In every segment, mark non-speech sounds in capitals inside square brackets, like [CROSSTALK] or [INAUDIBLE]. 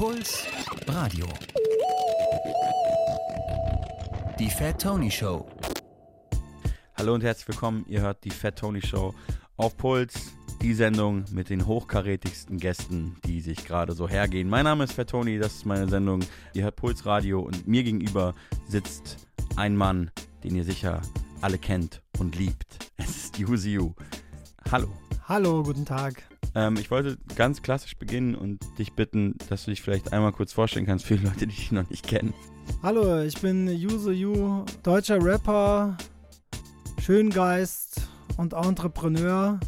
Puls Radio. Die Fat Tony Show. Hallo und herzlich willkommen. Ihr hört die Fat Tony Show auf Puls. Die Sendung mit den hochkarätigsten Gästen, die sich gerade so hergehen. Mein Name ist Fat Tony, das ist meine Sendung. Ihr hört Puls Radio und mir gegenüber sitzt ein Mann, den ihr sicher alle kennt und liebt. Es ist Yuzi Yu. Hallo. Hallo, guten Tag. Ähm, ich wollte ganz klassisch beginnen und dich bitten, dass du dich vielleicht einmal kurz vorstellen kannst für die Leute, die dich noch nicht kennen. Hallo, ich bin Yuzu Yu, deutscher Rapper, Schöngeist und Entrepreneur.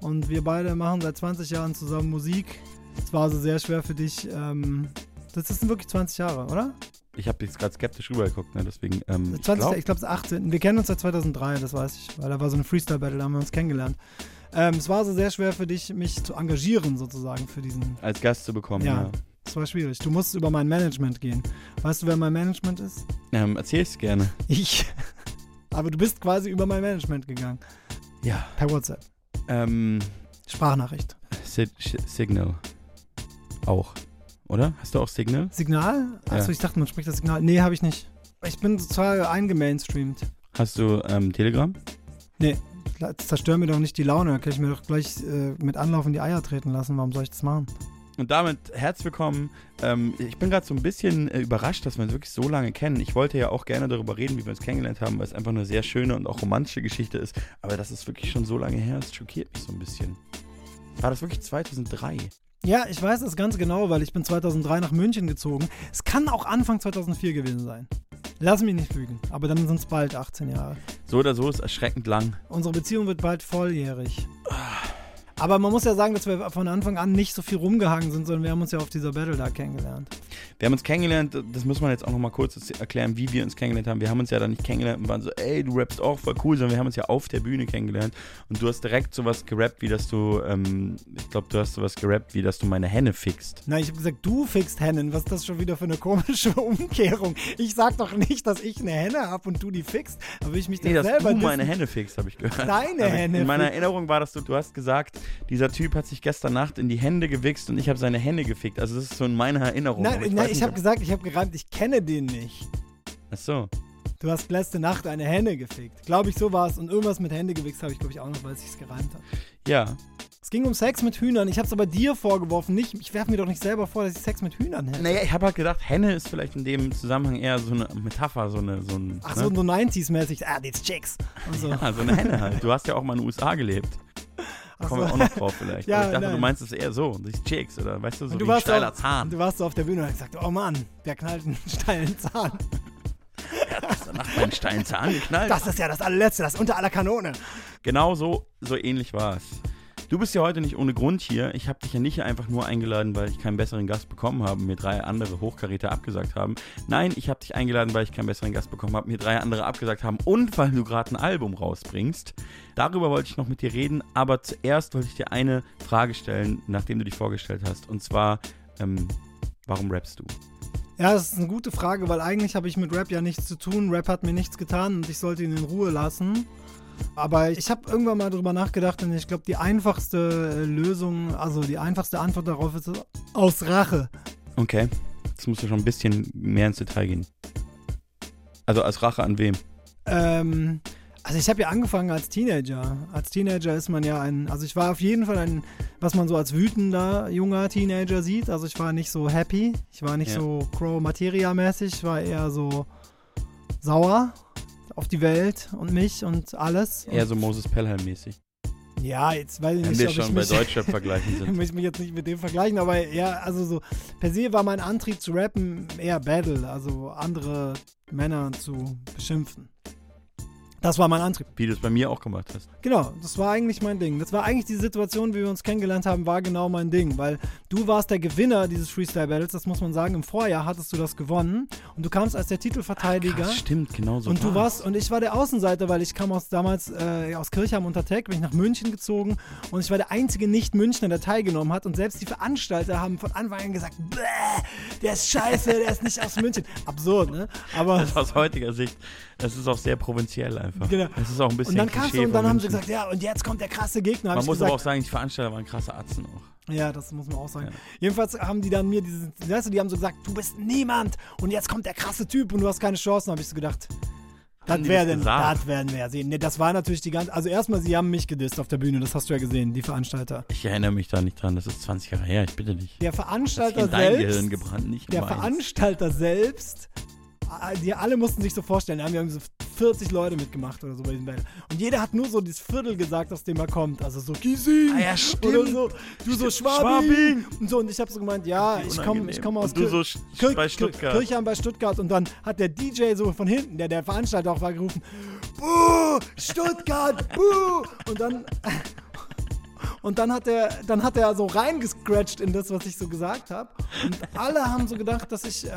Und wir beide machen seit 20 Jahren zusammen Musik. Es war also sehr schwer für dich. Ähm, das sind wirklich 20 Jahre, oder? Ich habe jetzt gerade skeptisch rübergeguckt, ne? deswegen. Ähm, 20, ich glaube, glaub, es ist 18. Wir kennen uns seit 2003, das weiß ich, weil da war so eine Freestyle-Battle, da haben wir uns kennengelernt. Ähm, es war also sehr schwer für dich, mich zu engagieren, sozusagen, für diesen. Als Gast zu bekommen, ja. ja. Das war schwierig. Du musst über mein Management gehen. Weißt du, wer mein Management ist? Ähm, erzähl's gerne. Ich. [LAUGHS] Aber du bist quasi über mein Management gegangen. Ja. Per WhatsApp. Ähm, Sprachnachricht. Si Signal. Auch. Oder? Hast du auch Signal? Signal? Achso, ja. ich dachte, man spricht das Signal. Nee, habe ich nicht. Ich bin total eingemainstreamt. Hast du ähm, Telegram? Nee, zerstör mir doch nicht die Laune. Da kann ich mir doch gleich äh, mit Anlauf in die Eier treten lassen. Warum soll ich das machen? Und damit herzlich willkommen. Ähm, ich bin gerade so ein bisschen äh, überrascht, dass wir uns wirklich so lange kennen. Ich wollte ja auch gerne darüber reden, wie wir uns kennengelernt haben, weil es einfach eine sehr schöne und auch romantische Geschichte ist. Aber dass es wirklich schon so lange her ist, schockiert mich so ein bisschen. War das wirklich 2003? Ja, ich weiß es ganz genau, weil ich bin 2003 nach München gezogen. Es kann auch Anfang 2004 gewesen sein. Lass mich nicht lügen, aber dann sind es bald 18 Jahre. So oder so ist erschreckend lang. Unsere Beziehung wird bald volljährig. Aber man muss ja sagen, dass wir von Anfang an nicht so viel rumgehangen sind, sondern wir haben uns ja auf dieser Battle da kennengelernt. Wir haben uns kennengelernt, das muss man jetzt auch nochmal kurz erklären, wie wir uns kennengelernt haben. Wir haben uns ja da nicht kennengelernt und waren so, ey, du rappst auch voll cool, sondern wir haben uns ja auf der Bühne kennengelernt und du hast direkt sowas gerappt, wie dass du, ähm, ich glaube, du hast sowas gerappt, wie dass du meine Henne fixst. Nein, ich habe gesagt, du fixst Hennen. Was ist das schon wieder für eine komische [LAUGHS] Umkehrung? Ich sag doch nicht, dass ich eine Henne habe und du die fixst, aber ich mich nee, dass selber du meine Henne fixst, habe ich gehört. Deine Henne. In meiner Erinnerung war das so, du hast gesagt, dieser Typ hat sich gestern Nacht in die Hände gewichst und ich habe seine Hände gefickt. Also das ist so in meiner Erinnerung. Nein, ich, nein, ich habe gesagt, ich habe gereimt, ich kenne den nicht. Ach so. Du hast letzte Nacht eine Henne gefickt. Glaube ich, so war es. Und irgendwas mit Hände gewichst habe ich, glaube ich, auch noch, weil es sich gereimt hat. Ja. Es ging um Sex mit Hühnern. Ich habe es aber dir vorgeworfen. Nicht, ich werfe mir doch nicht selber vor, dass ich Sex mit Hühnern hätte. Naja, ich habe halt gedacht, Henne ist vielleicht in dem Zusammenhang eher so eine Metapher, so eine. So ein, Ach so, ne? so 90s-mäßig. Ah, these chicks. Und so. Ja, so eine Henne halt. Du hast ja auch mal in den USA gelebt. Da kommen wir auch noch drauf vielleicht. [LAUGHS] ja, ich dachte, nein. du meinst es eher so, die Chicks oder weißt du, so du wie ein steiler auch, Zahn. Du warst so auf der Bühne und hast gesagt, oh Mann, der knallt einen [LAUGHS] steilen Zahn. Er hat gestern Nacht meinen steilen Zahn geknallt. Das ist ja das allerletzte, das unter aller Kanone. Genau so, so ähnlich war es. Du bist ja heute nicht ohne Grund hier. Ich habe dich ja nicht einfach nur eingeladen, weil ich keinen besseren Gast bekommen habe, mir drei andere Hochkaräter abgesagt haben. Nein, ich habe dich eingeladen, weil ich keinen besseren Gast bekommen habe, mir drei andere abgesagt haben und weil du gerade ein Album rausbringst. Darüber wollte ich noch mit dir reden, aber zuerst wollte ich dir eine Frage stellen, nachdem du dich vorgestellt hast. Und zwar, ähm, warum rappst du? Ja, das ist eine gute Frage, weil eigentlich habe ich mit Rap ja nichts zu tun. Rap hat mir nichts getan und ich sollte ihn in Ruhe lassen. Aber ich habe irgendwann mal drüber nachgedacht und ich glaube, die einfachste äh, Lösung, also die einfachste Antwort darauf ist aus Rache. Okay, jetzt musst du schon ein bisschen mehr ins Detail gehen. Also als Rache an wem? Ähm, also ich habe ja angefangen als Teenager. Als Teenager ist man ja ein, also ich war auf jeden Fall ein, was man so als wütender junger Teenager sieht. Also ich war nicht so happy, ich war nicht ja. so Crow-Materia-mäßig, ich war eher so sauer auf die Welt und mich und alles. Eher und so Moses Pelham-mäßig. Ja, jetzt weiß ich nicht, Wenn wir schon bei Deutschrap vergleichen [LAUGHS] sind. ich mich jetzt nicht mit dem vergleichen, aber ja, also so, per se war mein Antrieb zu rappen eher Battle, also andere Männer zu beschimpfen. Das war mein Antrieb. Wie du es bei mir auch gemacht hast. Genau, das war eigentlich mein Ding. Das war eigentlich die Situation, wie wir uns kennengelernt haben, war genau mein Ding. Weil du warst der Gewinner dieses Freestyle Battles, das muss man sagen. Im Vorjahr hattest du das gewonnen und du kamst als der Titelverteidiger. Ach, krass, stimmt, genau so. Und du warst, und ich war der Außenseiter, weil ich kam aus damals äh, aus Kirchheim unter Tech, bin ich nach München gezogen und ich war der einzige Nicht-Münchner, der teilgenommen hat. Und selbst die Veranstalter haben von Anfang an gesagt, der ist scheiße, der ist nicht aus München. Absurd, ne? Aber. Aus heutiger Sicht, das ist auch sehr provinziell einfach. Genau. Das ist auch ein bisschen Und dann kamst du und dann haben sie gesagt, ja, und jetzt kommt der krasse Gegner. Man muss gesagt, aber auch sagen, die Veranstalter waren krasse Atzen auch. Ja, das muss man auch sagen. Ja. Jedenfalls haben die dann mir diese, weißt du, die haben so gesagt, du bist niemand und jetzt kommt der krasse Typ und du hast keine Chancen. habe ich so gedacht, das wäre das werden wir ja sehen. Nee, das war natürlich die ganze, also erstmal, sie haben mich gedisst auf der Bühne, das hast du ja gesehen, die Veranstalter. Ich erinnere mich da nicht dran, das ist 20 Jahre her, ich bitte dich. Der Veranstalter selbst, gebrannt, der meins. Veranstalter selbst, die alle mussten sich so vorstellen, da haben wir so 40 Leute mitgemacht oder so bei diesem Battle. Und jeder hat nur so dieses Viertel gesagt, aus dem er kommt. Also so Giesing Ah ja, stimmt. oder so, du so Schwabing. Schwabing. Und so, und ich habe so gemeint, ja, ich komme ich komm aus Und du so Kir- bei Stuttgart. Kirchheim bei Stuttgart und dann hat der DJ so von hinten, der der Veranstalter auch war, gerufen, Buh, Stuttgart, buh. Und dann... [LAUGHS] Und dann hat er, dann hat er so reingescratcht in das, was ich so gesagt habe. Und alle haben so gedacht, dass ich, äh,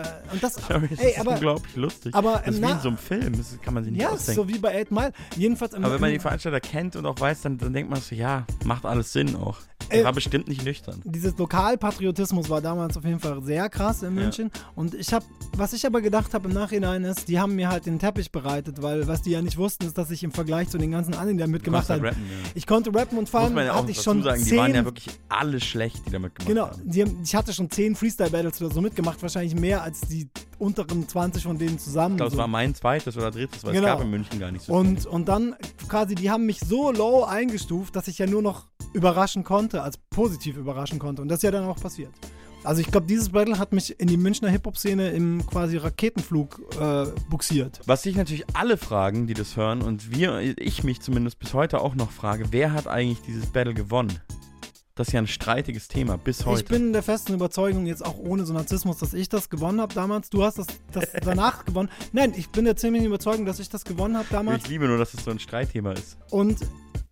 äh, und das, Sorry, das ey, ist aber, unglaublich lustig. aber das ist wie in so einem Film, das kann man sich nicht ja, ausdenken. so wie bei 8 Mile. Jedenfalls Aber wenn man die Veranstalter kennt und auch weiß, dann, dann denkt man so, ja, macht alles Sinn auch. Äh, Er war bestimmt nicht nüchtern. dieses Lokalpatriotismus war damals auf jeden Fall sehr krass in Ja. München. Und ich habe, was ich aber gedacht habe im Nachhinein ist, die haben mir halt den Teppich bereitet, weil was die ja nicht wussten, ist, dass ich im Vergleich zu den ganzen anderen, die da mitgemacht halt haben, ja. ich konnte rappen und vor allem ja hatte ich schon sagen, zehn, die waren ja wirklich alle schlecht, die damit gemacht genau, haben. haben, ich hatte schon zehn Freestyle-Battles oder so mitgemacht, wahrscheinlich mehr als die unteren 20 von denen zusammen. Ich glaube, es so. war mein zweites oder drittes, weil Genau. es gab in München gar nicht so Und, und dann quasi, die haben mich so low eingestuft, dass ich ja nur noch überraschen konnte, als positiv überraschen konnte. Und das ist ja dann auch passiert. Also ich glaube, dieses Battle hat mich in die Münchner Hip-Hop-Szene im quasi Raketenflug äh, buxiert. Was sich natürlich alle fragen, die das hören, und wir, ich mich zumindest bis heute auch noch frage, wer hat eigentlich dieses Battle gewonnen? Das ist ja ein streitiges Thema bis heute. Ich bin der festen Überzeugung, jetzt auch ohne so Narzissmus, dass ich das gewonnen habe damals. Du hast das, das [LAUGHS] danach gewonnen. Nein, ich bin der ziemlichen Überzeugung, dass ich das gewonnen habe damals. ich liebe nur, dass es so ein Streitthema ist. Und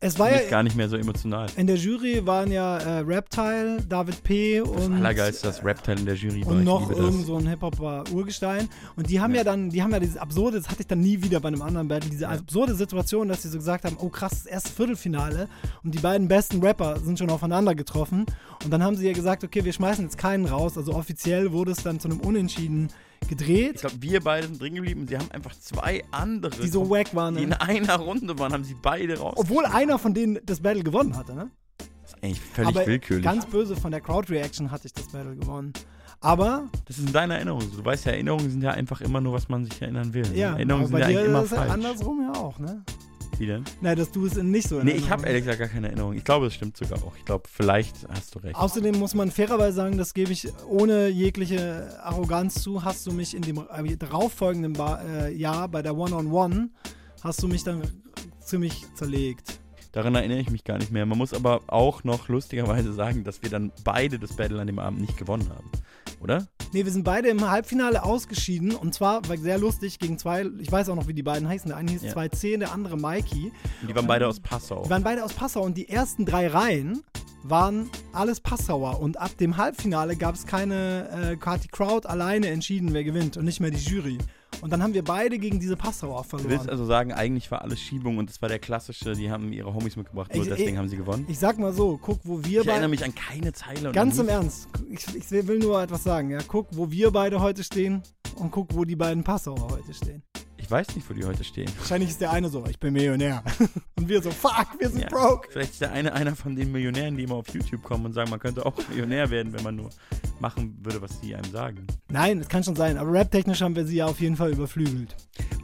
es war ja, gar nicht mehr so emotional. in der Jury waren ja äh, Reptile, David P. Das und Allergeilste, das Rap-Teil in der Jury war. Und noch irgend das. so ein Hip-Hop Urgestein. Und die haben ja. Ja. dann, die haben ja dieses absurde, das hatte ich dann nie wieder bei einem anderen Battle, diese absurde Situation, dass sie so gesagt haben, oh krass, das erste Viertelfinale und die beiden besten Rapper sind schon aufeinander getroffen. Und dann haben sie ja gesagt, okay, wir schmeißen jetzt keinen raus. Also offiziell wurde es dann zu einem Unentschieden gedreht, Ich glaube, wir beide sind drin geblieben. Sie haben einfach zwei andere, die so wack waren. die in Ne? einer Runde waren, haben sie beide raus. Obwohl einer von denen das Battle gewonnen hatte, ne? Das ist eigentlich völlig Aber willkürlich. ganz böse von der Crowd-Reaction hatte ich das Battle gewonnen. Aber, das ist in deiner Erinnerung. so. Du weißt ja, Erinnerungen sind ja einfach immer nur, was man sich erinnern will. ja, Erinnerungen aber sind bei ja dir eigentlich immer ist falsch. andersrum ja auch, ne? Denn? Nein, dass du es nicht so Nee, ich habe ehrlich gesagt gar keine Erinnerung. Ich glaube, es stimmt sogar auch. Ich glaube, vielleicht hast du recht. Außerdem muss man fairerweise sagen, das gebe ich ohne jegliche Arroganz zu, hast du mich in dem äh, darauffolgenden ba äh, Jahr bei der One-on-One, hast du mich dann ziemlich zerlegt. Daran erinnere ich mich gar nicht mehr. Man muss aber auch noch lustigerweise sagen, dass wir dann beide das Battle an dem Abend nicht gewonnen haben. Oder? Nee, wir sind beide im Halbfinale ausgeschieden und zwar war sehr lustig gegen zwei, ich weiß auch noch, wie die beiden heißen. Der eine hieß Ja. 2C, der andere Mikey. Und die waren beide aus Passau. Die waren beide aus Passau und die ersten drei Reihen waren alles Passauer und ab dem Halbfinale gab es keine, äh, hat die Crowd alleine entschieden, wer gewinnt und nicht mehr die Jury. Und dann haben wir beide gegen diese Passauer Du verloren. willst also sagen, eigentlich war alles Schiebung und das war der klassische, die haben ihre Homies mitgebracht, nur Ich- deswegen ich- haben sie gewonnen. Ich sag mal so, guck, wo wir Ich erinnere beide. mich an keine Zeile. Ganz an im. Ernst, ich, ich will nur etwas sagen, ja. Guck, wo wir beide heute stehen und guck, wo die beiden Passauer heute stehen. Ich weiß nicht, wo die heute stehen. Wahrscheinlich ist der eine so, ich bin Millionär. [LAUGHS] und wir so, fuck, wir sind Ja. broke. Vielleicht ist der eine einer von den Millionären, die immer auf YouTube kommen und sagen, man könnte auch Millionär werden, wenn man nur machen würde, was die einem sagen. Nein, das kann schon sein, aber rap-technisch haben wir sie ja auf jeden Fall überflügelt.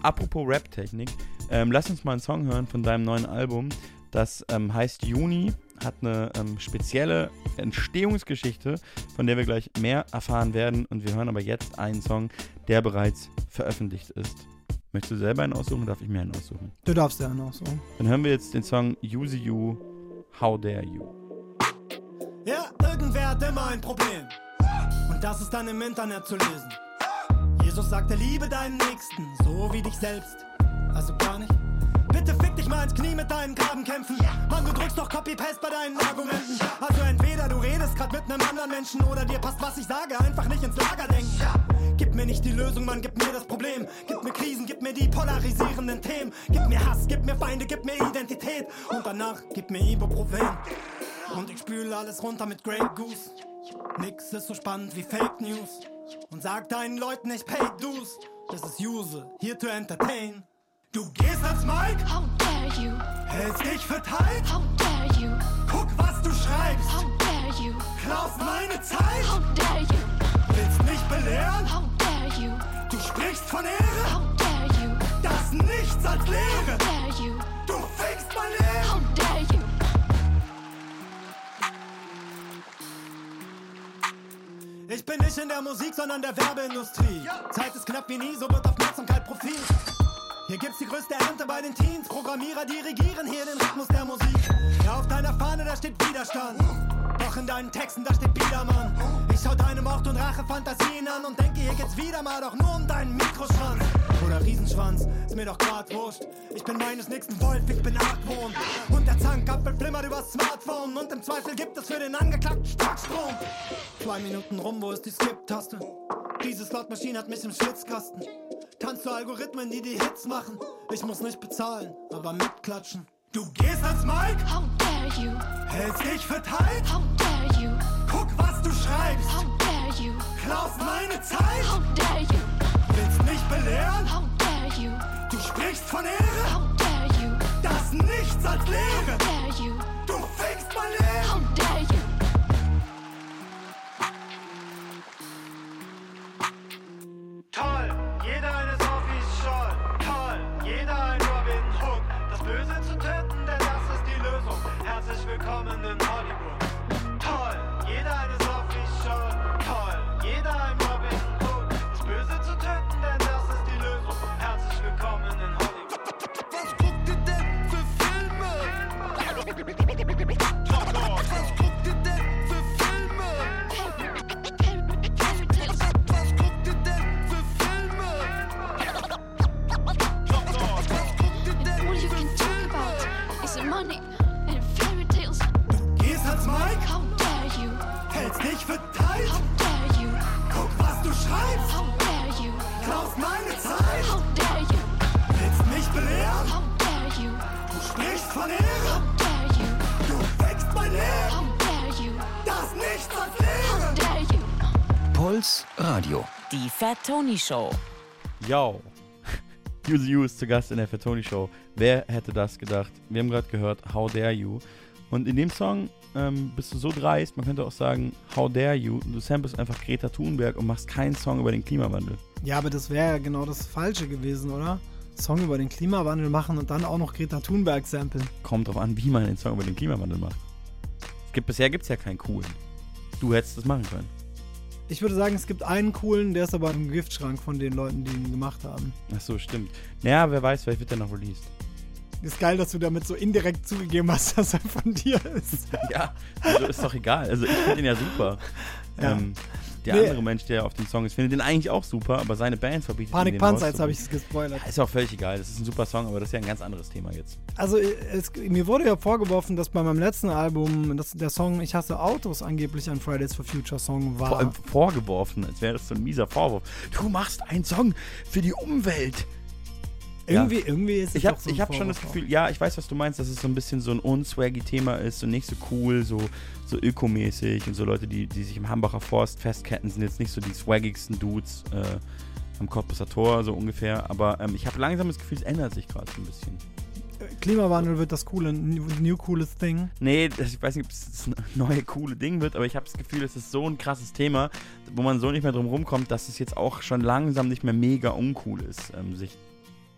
Apropos Rap-Technik, ähm, lass uns mal einen Song hören von deinem neuen Album. Das ähm, heißt Juni, hat eine ähm, spezielle Entstehungsgeschichte, von der wir gleich mehr erfahren werden. Und wir hören aber jetzt einen Song, der bereits veröffentlicht ist. Möchtest du selber einen aussuchen? Darf ich mir einen aussuchen? Du darfst ja noch so. Dann hören wir jetzt den Song Use You, How Dare You. Ja, irgendwer hat immer ein Problem. Und das ist dann im Internet zu lesen. Jesus sagte, liebe deinen Nächsten, so wie dich selbst. Also gar nicht. Bitte fick dich mal ins Knie mit deinen Grabenkämpfen. Mann, du drückst doch Copy-Paste bei deinen Argumenten. Also entweder du redest grad mit einem anderen Menschen oder dir passt, was ich sage, einfach nicht ins Lager denken. Gib mir nicht die Lösung, Mann, gib mir das Problem. Gib mir Krisen, gib mir die polarisierenden Themen. Gib mir Hass, gib mir Feinde, gib mir Identität. Und danach gib mir Ibuprofen. Und ich spüle alles runter mit Grey Goose. Nix ist so spannend wie Fake News. Und sag deinen Leuten, ich pay dues. Das ist Use, here to entertain. Du gehst ans Mike, How dare you? hältst dich für tight. How dare you? Guck, was du schreibst. How you? Klaust meine Zeit, How dare you? willst mich belehren? How dare you? Du sprichst von Ehre, How dare you? das nichts als Lehre. Dare you? Du fickst mein Leben. How dare you? Ich bin nicht in der Musik, sondern der Werbeindustrie. Zeit ist knapp wie nie, so wird Aufmerksamkeit Profit. Hier gibt's die größte Ernte bei den Teens. Programmierer dirigieren hier den Rhythmus der Musik. Ja, auf deiner Fahne, da steht Widerstand. Doch in deinen Texten, da steht Biedermann. Ich schau deine Mord- und Rache-Fantasien an und denke, hier geht's wieder mal doch nur um deinen Mikroschwanz. Oder Riesenschwanz, ist mir doch grad wurscht. Ich bin meines nächsten Wolf, ich bin Argwohn. Und der Zankapfel flimmert übers Smartphone. Und im Zweifel gibt es für den Angeklagten Starkstrom. Zwei Minuten rum, wo ist die Skip-Taste? Diese Slotmaschine hat mich im Schwitzkasten. Tanz zu Algorithmen, die die Hits machen. Ich muss nicht bezahlen, aber mitklatschen. Du gehst als Mike, How dare you? hältst dich für tight. How dare you? Guck, was du schreibst. How dare you? Klaust meine Zeit, How dare you? willst mich belehren. How dare you? Du sprichst von Ehre, How dare you? das nichts als Lehre. Dare you? Du fickst mein Leben. Puls Radio. Die Fat Tony Show. Yo. [LAUGHS] Use You ist zu Gast in der Fatoni Show. Wer hätte das gedacht? Wir haben gerade gehört How Dare You. Und in dem Song ähm, bist du so dreist, man könnte auch sagen How Dare You. Du samplest einfach Greta Thunberg und machst keinen Song über den Klimawandel. Ja, aber das wäre ja genau das Falsche gewesen, oder? Song über den Klimawandel machen und dann auch noch Greta Thunberg samplen. Kommt drauf an, wie man den Song über den Klimawandel macht. Es gibt, bisher gibt es ja keinen coolen. Du hättest das machen können. Ich würde sagen, es gibt einen coolen, der ist aber im Giftschrank von den Leuten, die ihn gemacht haben. Ach so, stimmt. Naja, wer weiß, vielleicht wird der noch released. Ist geil, dass du damit so indirekt zugegeben hast, [LAUGHS] dass er von dir ist. Ja, also ist doch egal. Also ich finde den ja super. Ja. Ähm, der Nee. andere Mensch, der auf dem Song ist, findet den eigentlich auch super, aber seine Band verbietet Panik den Panzer, jetzt habe ich es gespoilert. Ist auch völlig egal. Das ist ein super Song, aber das ist ja ein ganz anderes Thema jetzt. Also es, mir wurde ja vorgeworfen, dass bei meinem letzten Album dass der Song Ich hasse Autos angeblich ein Fridays for Future Song war. Vor allem vorgeworfen, als wäre das so ein mieser Vorwurf. Du machst einen Song für die Umwelt. Irgendwie, irgendwie ist es Ich habe so hab schon das Gefühl, ja, ich weiß, was du meinst, dass es so ein bisschen so ein unswaggy Thema ist, so nicht so cool, so, so ökomäßig und so Leute, die, die sich im Hambacher Forst festketten, sind jetzt nicht so die swaggigsten Dudes äh, am Cottbusser Tor, so ungefähr. Aber ähm, ich habe langsam das Gefühl, es ändert sich gerade so ein bisschen. Klimawandel wird das coole, new, new coolest Thing. Nee, das, ich weiß nicht, ob es das neue coole Ding wird, aber ich habe das Gefühl, es ist so ein krasses Thema, wo man so nicht mehr drum rumkommt, dass es jetzt auch schon langsam nicht mehr mega uncool ist, ähm, sich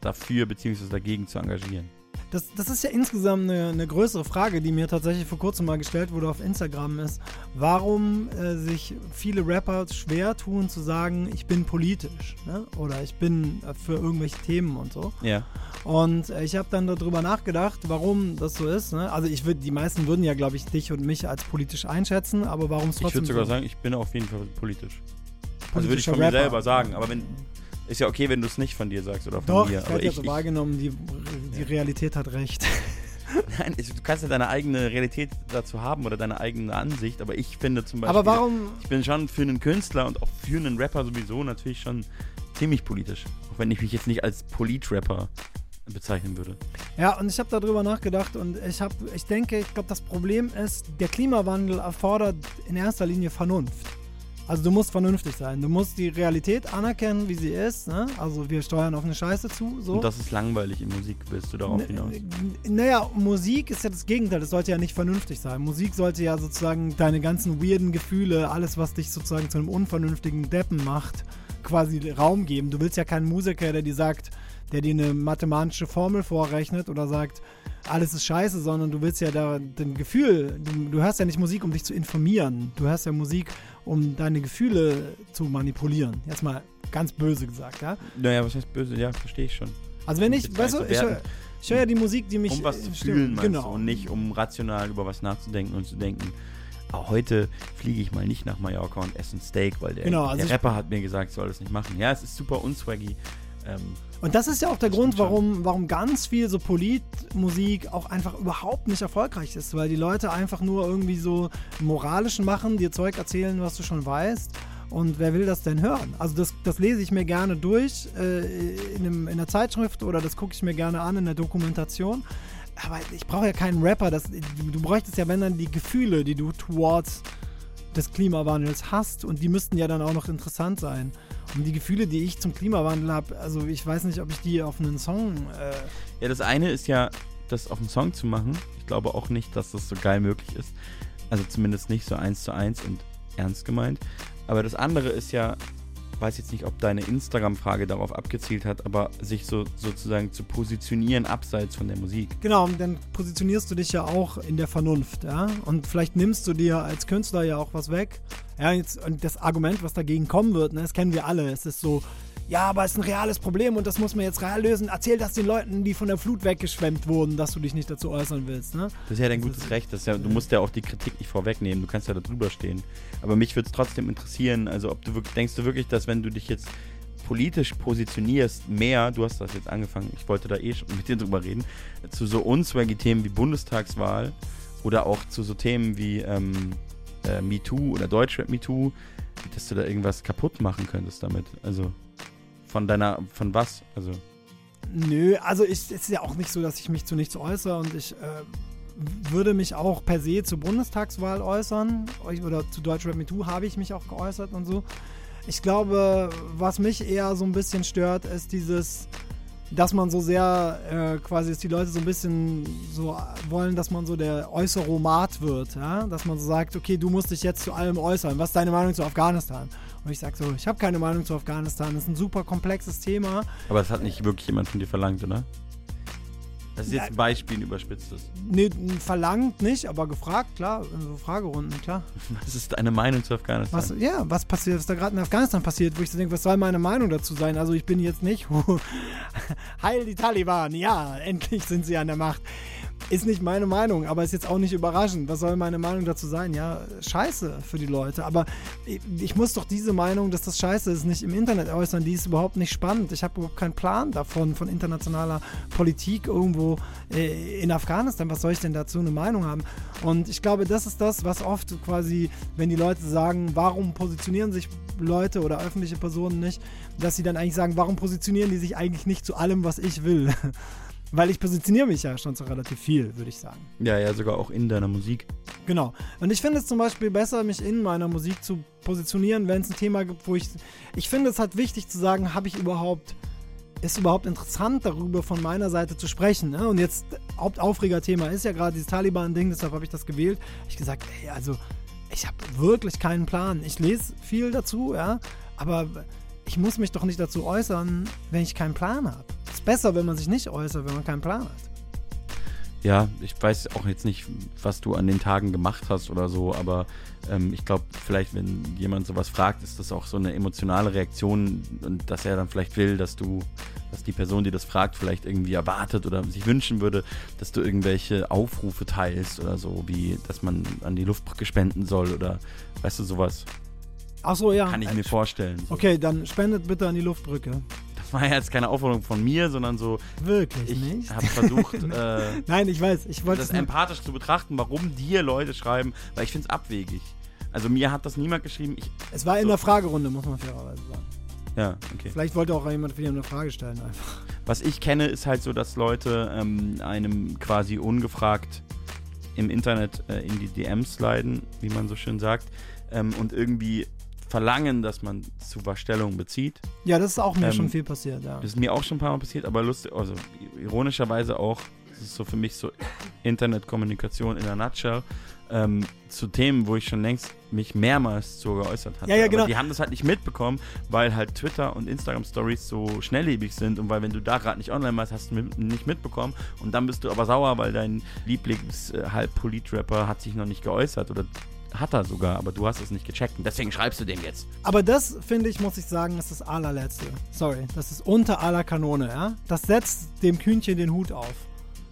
dafür bzw. dagegen zu engagieren. Das, das ist ja insgesamt eine, eine größere Frage, die mir tatsächlich vor kurzem mal gestellt wurde auf Instagram, ist, warum äh, sich viele Rapper schwer tun zu sagen, ich bin politisch ne? oder ich bin äh, für irgendwelche Themen und so. Ja. Und äh, ich habe dann darüber nachgedacht, warum das so ist. Ne? Also ich würde, die meisten würden ja, glaube ich, dich und mich als politisch einschätzen, aber warum es Ich trotzdem würde sogar so sagen, ich bin auf jeden Fall politisch. Also würde ich von mir Rapper- selber sagen, aber wenn ist ja okay, wenn du es nicht von dir sagst oder von Doch, mir. ich ja ich, so ich, wahrgenommen, die, die Ja. Realität hat recht. [LAUGHS] nein, es- du kannst ja deine eigene Realität dazu haben oder deine eigene Ansicht, aber ich finde zum Beispiel, Aber warum, ich bin schon für einen Künstler und auch für einen Rapper sowieso natürlich schon ziemlich politisch. Auch wenn ich mich jetzt nicht als Polit-Rapper bezeichnen würde. Ja, und ich habe darüber nachgedacht und ich habe, ich denke, ich glaube, das Problem ist, der Klimawandel erfordert in erster Linie Vernunft. Also du musst vernünftig sein. Du musst die Realität anerkennen, wie sie ist. Ne? Also wir steuern auf eine Scheiße zu. So. Und das ist langweilig in Musik, willst du darauf hinaus? N- n- Naja, Musik ist ja das Gegenteil. Das sollte ja nicht vernünftig sein. Musik sollte ja sozusagen deine ganzen weirden Gefühle, alles, was dich sozusagen zu einem unvernünftigen Deppen macht, quasi Raum geben. Du willst ja keinen Musiker, der dir sagt, der dir eine mathematische Formel vorrechnet oder sagt, alles ist scheiße, sondern du willst ja da ein Gefühl, du, du hörst ja nicht Musik, um dich zu informieren. Du hörst ja Musik, um deine Gefühle zu manipulieren. Jetzt mal ganz böse gesagt, ja. Naja, was heißt böse? Ja, verstehe ich schon. Also wenn Um ich, weißt du, ich höre hör ja die Musik, die mich... Um was zu äh, fühlen, meinst genau. du, und nicht um rational über was nachzudenken und zu denken, ah, heute fliege ich mal nicht nach Mallorca und esse ein Steak, weil der, Genau, also der Rapper hat mir gesagt, ich soll das nicht machen. Ja, es ist super unswaggy. Ähm, Und das ist ja auch der Grund, warum, warum ganz viel so Politmusik auch einfach überhaupt nicht erfolgreich ist, weil die Leute einfach nur irgendwie so moralischen machen, dir Zeug erzählen, was du schon weißt. Und wer will das denn hören? Also das, das lese ich mir gerne durch äh, in, einem, in einer Zeitschrift oder das gucke ich mir gerne an in der Dokumentation. Aber ich brauche ja keinen Rapper. Das, du, du bräuchtest ja, wenn dann, die Gefühle, die du towards des Klimawandels hast und die müssten ja dann auch noch interessant sein. Und die Gefühle, die ich zum Klimawandel habe, also ich weiß nicht, ob ich die auf einen Song. Äh, ja, das eine ist ja, das auf einen Song zu machen. Ich glaube auch nicht, dass das so geil möglich ist. Also zumindest nicht so eins zu eins und ernst gemeint. Aber das andere ist ja, weiß jetzt nicht, ob deine Instagram-Frage darauf abgezielt hat, aber sich so sozusagen zu positionieren abseits von der Musik. genau, und dann positionierst du dich ja auch in der Vernunft, ja. Und vielleicht nimmst du dir als Künstler ja auch was weg. Ja, jetzt, und das Argument, was dagegen kommen wird, ne, das kennen wir alle. Es ist so, ja, aber es ist ein reales Problem und das muss man jetzt real lösen. Erzähl das den Leuten, die von der Flut weggeschwemmt wurden, dass du dich nicht dazu äußern willst, ne? Das ist ja dein gutes Recht. Das ja, du musst ja auch die Kritik nicht vorwegnehmen. Du kannst ja da drüber stehen. Aber mich würde es trotzdem interessieren, also ob du wirklich, denkst du wirklich, dass wenn du dich jetzt politisch positionierst, mehr, du hast das jetzt angefangen, ich wollte da eh schon mit dir drüber reden, zu so unswaggy Themen wie Bundestagswahl oder auch zu so Themen wie ähm, äh, MeToo oder Deutschrap MeToo, dass du da irgendwas kaputt machen könntest damit. Also von deiner, von was? Also Nö, also ich, es ist ja auch nicht so, dass ich mich zu nichts äußere und ich äh, würde mich auch per se zur Bundestagswahl äußern oder zu Deutschrap MeToo habe ich mich auch geäußert und so. Ich glaube, was mich eher so ein bisschen stört, ist dieses, dass man so sehr äh, quasi, dass die Leute so ein bisschen so wollen, dass man so der Äußeromat wird, ja? dass man so sagt, okay, du musst dich jetzt zu allem äußern. Was ist deine Meinung zu Afghanistan? Und ich sage so, ich habe keine Meinung zu Afghanistan. Das ist ein super komplexes Thema. Aber das hat nicht wirklich jemand von dir verlangt, oder? Das ist jetzt ein Beispiel, ein überspitztes. Nee, verlangt nicht, aber gefragt, klar, in so Fragerunden, klar. [LAUGHS] Was ist deine Meinung zu Afghanistan? Was, ja, was passiert, was da gerade in Afghanistan passiert, wo ich so denke, was soll meine Meinung dazu sein? Also ich bin jetzt nicht, [LAUGHS] heil die Taliban, ja, endlich sind sie an der Macht. Ist nicht meine Meinung, aber ist jetzt auch nicht überraschend. Was soll meine Meinung dazu sein? Ja, scheiße für die Leute. Aber ich, muss doch diese Meinung, dass das scheiße ist, nicht im Internet äußern. Die ist überhaupt nicht spannend. Ich habe überhaupt keinen Plan davon, von internationaler Politik irgendwo äh, in Afghanistan. Was soll ich denn dazu eine Meinung haben? Und ich glaube, das ist das, was oft quasi, wenn die Leute sagen, warum positionieren sich Leute oder öffentliche Personen nicht, dass sie dann eigentlich sagen, warum positionieren die sich eigentlich nicht zu allem, was ich will? [LAUGHS] Weil ich positioniere mich ja schon zu relativ viel, würde ich sagen. Ja, ja, sogar auch in deiner Musik. Genau. Und ich finde es zum Beispiel besser, mich in meiner Musik zu positionieren, wenn es ein Thema gibt, wo ich. Ich finde es halt wichtig zu sagen, habe ich überhaupt. Ist überhaupt interessant, darüber von meiner Seite zu sprechen. Ne? Und jetzt, Hauptaufregerthema ist ja gerade dieses Taliban-Ding, deshalb habe ich das gewählt. Ich gesagt, ey, also, ich habe wirklich keinen Plan. Ich lese viel dazu, ja, aber ich muss mich doch nicht dazu äußern, wenn ich keinen Plan habe. Es ist besser, wenn man sich nicht äußert, wenn man keinen Plan hat. Ja, ich weiß auch jetzt nicht, was du an den Tagen gemacht hast oder so, aber ähm, ich glaube, vielleicht, wenn jemand sowas fragt, ist das auch so eine emotionale Reaktion und dass er dann vielleicht will, dass du, dass die Person, die das fragt, vielleicht irgendwie erwartet oder sich wünschen würde, dass du irgendwelche Aufrufe teilst oder so, wie, dass man an die Luftbrücke spenden soll oder, weißt du, sowas Ach so, ja. kann ich mir vorstellen. Okay, dann spendet bitte an die Luftbrücke. Das war ja jetzt keine Aufforderung von mir, sondern so, Wirklich ich nicht? habe versucht, [LAUGHS] äh, Nein, ich weiß, ich wollte das empathisch zu betrachten, warum dir Leute schreiben, weil ich finde es abwegig. Also mir hat das niemand geschrieben. Ich, Es war in so. der Fragerunde, muss man fairerweise sagen. ja, okay. Vielleicht wollte auch jemand wieder eine Frage stellen einfach. Was ich kenne, ist halt so, dass Leute ähm, einem quasi ungefragt im Internet äh, in die DMs sliden, wie man so schön sagt, ähm, und irgendwie verlangen, dass man zu was Stellung bezieht. Ja, das ist auch mir Ähm, schon viel passiert, ja. Das ist mir auch schon ein paar Mal passiert, aber lustig, also ironischerweise auch, das ist so für mich so Internetkommunikation in a nutshell, ähm, zu Themen, wo ich schon längst mich mehrmals so geäußert hatte. Ja, ja, genau. Aber die haben das halt nicht mitbekommen, weil halt Twitter und Instagram Stories so schnelllebig sind und weil wenn du da gerade nicht online warst, hast du mit, nicht mitbekommen und dann bist du aber sauer, weil dein Lieblings-Halb-Polit-Rapper hat sich noch nicht geäußert oder hat er sogar, aber du hast es nicht gecheckt und deswegen schreibst du dem jetzt. Aber das, finde ich, muss ich sagen, ist das allerletzte. Sorry, das ist unter aller Kanone, ja? Das setzt dem Kühnchen den Hut auf.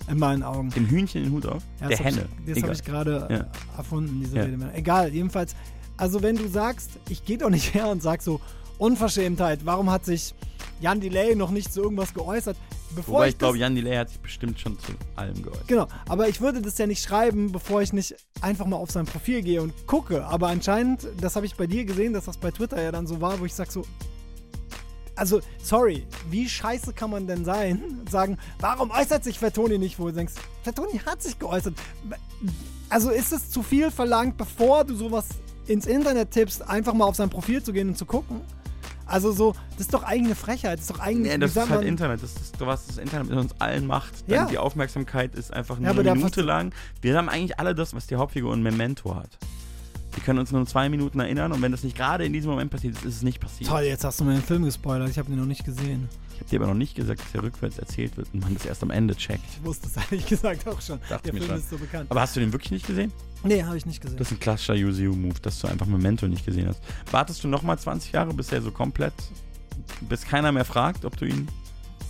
In meinen Augen. Dem Hühnchen den Hut auf? Ja, Der Henne. Ich, das habe ich gerade Ja. erfunden, diese Ja. Rede. Egal, jedenfalls. Also wenn du sagst, ich gehe doch nicht her und sag so, Unverschämtheit, warum hat sich Jan Delay noch nicht zu irgendwas geäußert? Bevor Wobei ich, ich glaube, Jan Delay hat sich bestimmt schon zu allem geäußert. Genau, aber ich würde das ja nicht schreiben, bevor ich nicht einfach mal auf sein Profil gehe und gucke. Aber anscheinend, das habe ich bei dir gesehen, dass das bei Twitter ja dann so war, wo ich sag so, also, sorry, wie scheiße kann man denn sein? [LAUGHS] Sagen, warum äußert sich Vertoni nicht, wo du denkst, Vertoni hat sich geäußert. Also ist es zu viel verlangt, bevor du sowas ins Internet tippst, einfach mal auf sein Profil zu gehen und zu gucken? Also so, das ist doch eigene Frechheit, das ist doch eigentlich, Nee, das ist halt Internet. Das ist was das Internet mit uns allen macht. Dann Ja. Die Aufmerksamkeit ist einfach Ja, eine da Minute lang. Wir haben eigentlich alle das, was die Hauptfigur in Memento hat. Wir können uns nur zwei Minuten erinnern und wenn das nicht gerade in diesem Moment passiert ist, ist es nicht passiert. Toll, jetzt hast du mir den Film gespoilert, ich habe ihn noch nicht gesehen. Ich habe dir aber noch nicht gesagt, dass er rückwärts erzählt wird und man das erst am Ende checkt. Ich wusste es [LAUGHS] ehrlich gesagt auch schon. Dachte Der Film schon. ist so bekannt. Aber hast du den wirklich nicht gesehen? nee, habe ich nicht gesehen. Das ist ein klassischer UCU-Move, dass du einfach Memento nicht gesehen hast. Wartest du nochmal 20 Jahre, bis er so komplett, bis keiner mehr fragt, ob du ihn,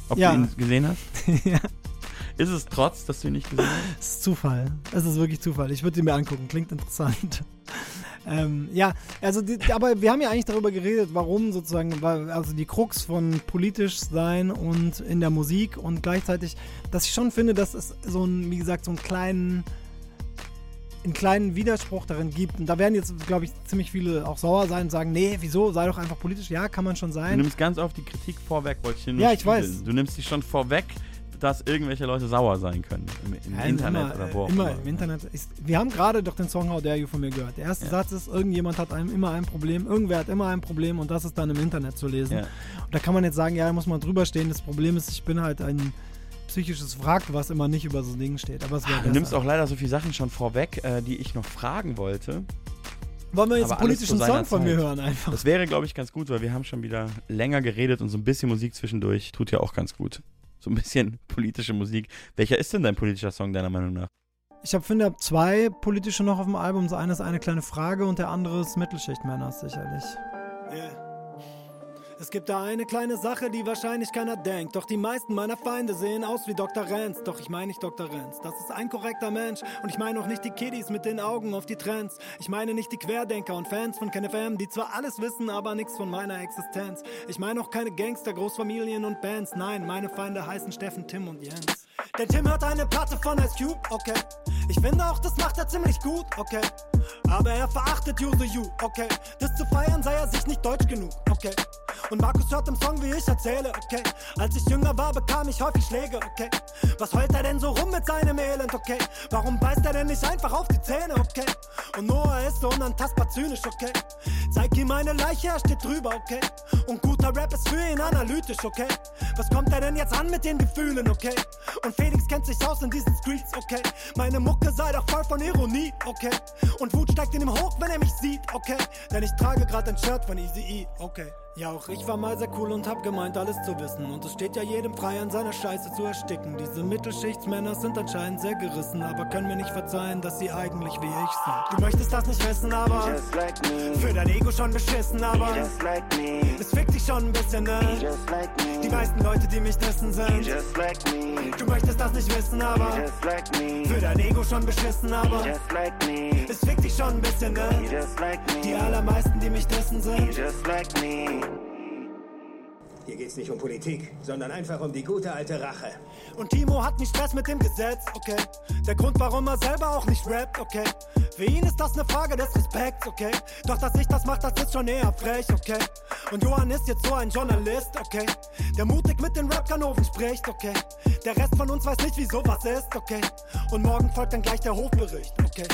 ob Ja. du ihn gesehen hast? [LAUGHS] ja, Ist es trotz, dass du ihn nicht gesehen hast? es ist Zufall. Es ist wirklich Zufall. Ich würde ihn mir angucken. Klingt interessant. [LAUGHS] ähm, ja, also, die, aber wir haben ja eigentlich darüber geredet, warum sozusagen, also die Krux von politisch sein und in der Musik und gleichzeitig, dass ich schon finde, dass es so ein, wie gesagt, so einen kleinen einen kleinen Widerspruch darin gibt. Und da werden jetzt, glaube ich, ziemlich viele auch sauer sein und sagen, nee, wieso, sei doch einfach politisch. Ja, kann man schon Du sein. nimmst ganz oft die Kritik vorweg, wollte ich dir nur Ja, ich spiegeln. weiß. Du nimmst die schon vorweg, dass irgendwelche Leute sauer sein können. Im, im Ja, Internet immer, oder wo auch immer immer. im Internet. Ist, wir haben gerade doch den Song How Dare You von mir gehört. Der erste Ja. Satz ist, irgendjemand hat einem immer ein Problem, irgendwer hat immer ein Problem und das ist dann im Internet zu lesen. Ja. Und da kann man jetzt sagen, ja, da muss man drüber stehen. Das Problem ist, ich bin halt ein psychisches Wrack, was immer nicht über so Dinge steht. Aber Du nimmst auch leider so viele Sachen schon vorweg, äh, die ich noch fragen wollte. Wollen wir jetzt aber einen politischen Song von mir Zeit. hören einfach? Das wäre, glaube ich, ganz gut, weil wir haben schon wieder länger geredet und so ein bisschen Musik zwischendurch tut ja auch ganz gut. So ein bisschen [LAUGHS] politische Musik. Welcher ist denn dein politischer Song deiner Meinung nach? Ich habe finde hab zwei politische noch auf dem Album. Das eine ist eine kleine Frage und der andere ist Mittelschichtmänner sicherlich. Yeah. Es gibt da eine kleine Sache, die wahrscheinlich keiner denkt. Doch die meisten meiner Feinde sehen aus wie Dr. Renz. Doch ich meine nicht Dr. Renz. Das ist ein korrekter Mensch. Und ich meine auch nicht die Kiddies mit den Augen auf die Trends. Ich meine nicht die Querdenker und Fans von KenFM, die zwar alles wissen, aber nichts von meiner Existenz. Ich meine auch keine Gangster, Großfamilien und Bands. Nein, meine Feinde heißen Steffen, Tim und Jens. Denn Tim hört eine Platte von Ice Cube, okay. Ich finde auch, das macht er ziemlich gut, okay. Aber er verachtet Use You, okay. Das zu feiern sei er sich nicht deutsch genug, okay. Und Markus hört im Song, wie ich erzähle, okay. Als ich jünger war, bekam ich häufig Schläge, okay. Was heult er denn so rum mit seinem Elend, okay? Warum beißt er denn nicht einfach auf die Zähne, okay? Und Noah ist so unantastbar zynisch, okay? Zeig ihm eine Leiche, er steht drüber, okay? Und guter Rap ist für ihn analytisch, okay? Was kommt er denn jetzt an mit den Gefühlen, okay? Und Felix kennt sich aus in diesen Streets, okay? Meine Mucke sei doch voll von Ironie, okay? Und Wut steigt in ihm hoch, wenn er mich sieht, okay? Denn ich trage gerade ein Shirt von Easy E, okay? Ja, auch ich war mal sehr cool und hab gemeint, alles zu wissen. Und es steht ja jedem frei, an seiner Scheiße zu ersticken. Diese Mittelschichtsmänner sind anscheinend sehr gerissen, aber können mir nicht verzeihen, dass sie eigentlich wie ich sind. Du möchtest das nicht wissen, aber like für dein Ego schon beschissen, aber just like me, es fickt dich schon ein bisschen, ne? like Die me, meisten Leute, die mich dissen sind. Du möchtest das nicht wissen, aber just like für dein Ego schon beschissen, aber just like me, es fickt dich schon ein bisschen, ne? just like Die me, allermeisten, die mich dissen sind. Hier geht's nicht um Politik, sondern einfach um die gute alte Rache. Und Timo hat nicht Stress mit dem Gesetz, okay? Der Grund, warum er selber auch nicht rappt, okay? Für ihn ist das eine Frage des Respekts, okay? Doch dass ich das mach, das ist schon eher frech, okay? Und Johann ist jetzt so ein Journalist, okay? Der mutig mit den Rap-Kanoven spricht, okay? Der Rest von uns weiß nicht, wie sowas ist, okay? Und morgen folgt dann gleich der Hofbericht, okay?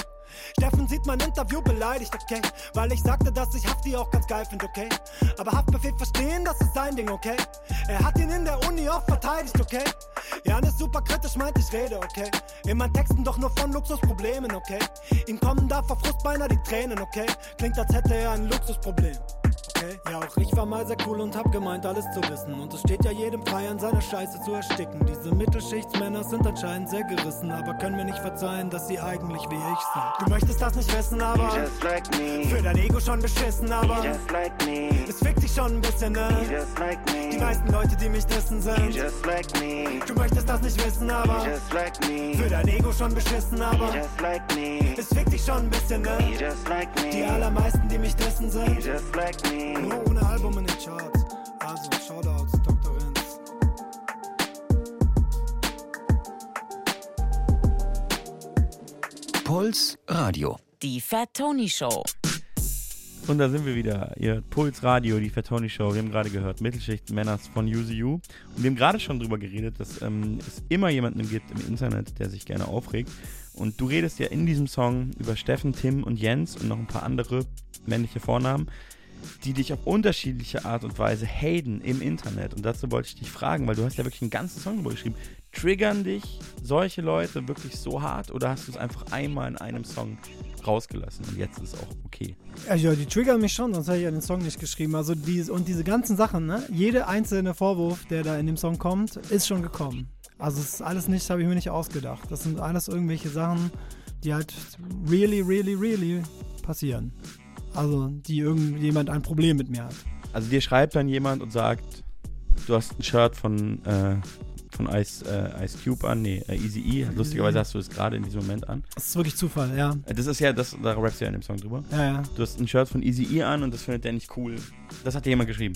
Steffen sieht mein Interview beleidigt, okay? Weil ich sagte, dass ich Hafti auch ganz geil finde, okay? Aber Haftbefehl verstehen, das ist sein Ding, okay? Er hat ihn in der Uni auch verteidigt, okay? Janis super kritisch meint, ich rede, okay? In meinen Texten doch nur von Luxusproblemen, okay? Ihm kommen da vor Frust beinahe die Tränen, okay? Klingt, als hätte er ein Luxusproblem. Okay. Ja, auch ich war mal sehr cool und hab gemeint, alles zu wissen. Und es steht ja jedem frei, an seiner Scheiße zu ersticken. Diese Mittelschichtsmänner sind anscheinend sehr gerissen, aber können mir nicht verzeihen, dass sie eigentlich wie ich sind. Du möchtest das nicht wissen, aber Just like me. für dein Ego schon beschissen, aber like es fickt dich schon ein bisschen, ne? Like Die me. meisten Leute, die mich dissen sind. Du möchtest das nicht wissen, aber für dein Ego schon beschissen, aber es fickt dich schon ein bisschen, ne? Die me. allermeisten, die mich dissen sind. Nur ohne Album in den Charts. Also, Shoutouts, Dr. Vince. Puls Radio. Die Fat Tony Show. Und da sind wir wieder. Ihr Puls Radio, die Fatoni Show. Wir haben gerade gehört, Mittelschicht Männers von UCU. Und wir haben gerade schon drüber geredet, dass ähm, es immer jemanden gibt im Internet, der sich gerne aufregt. Und du redest ja in diesem Song über Steffen, Tim und Jens und noch ein paar andere männliche Vornamen, die dich auf unterschiedliche Art und Weise haten im Internet. Und dazu wollte ich dich fragen, weil du hast ja wirklich einen ganzen Song darüber geschrieben. Triggern dich solche Leute wirklich so hart oder hast du es einfach einmal in einem Song rausgelassen und jetzt ist es auch okay? Ja, die triggern mich schon, sonst hätte ich ja den Song nicht geschrieben. Also die, und diese ganzen Sachen, ne? Jede einzelne Vorwurf, der da in dem Song kommt, ist schon gekommen. Also es ist alles nicht, habe ich mir nicht ausgedacht. Das sind alles irgendwelche Sachen, die halt really, really, really passieren. Also die irgendjemand ein Problem mit mir hat. Also dir schreibt dann jemand und sagt, du hast ein Shirt von, äh, von Ice, äh, Ice Cube an, nee, äh, Easy E. Lustigerweise hast du es gerade in diesem Moment an. Das ist wirklich Zufall, ja. Äh, Das ist ja, das, da rappst du ja in dem Song drüber. Ja, ja. Du hast ein Shirt von Easy E an und das findet der nicht cool. Das hat dir jemand geschrieben.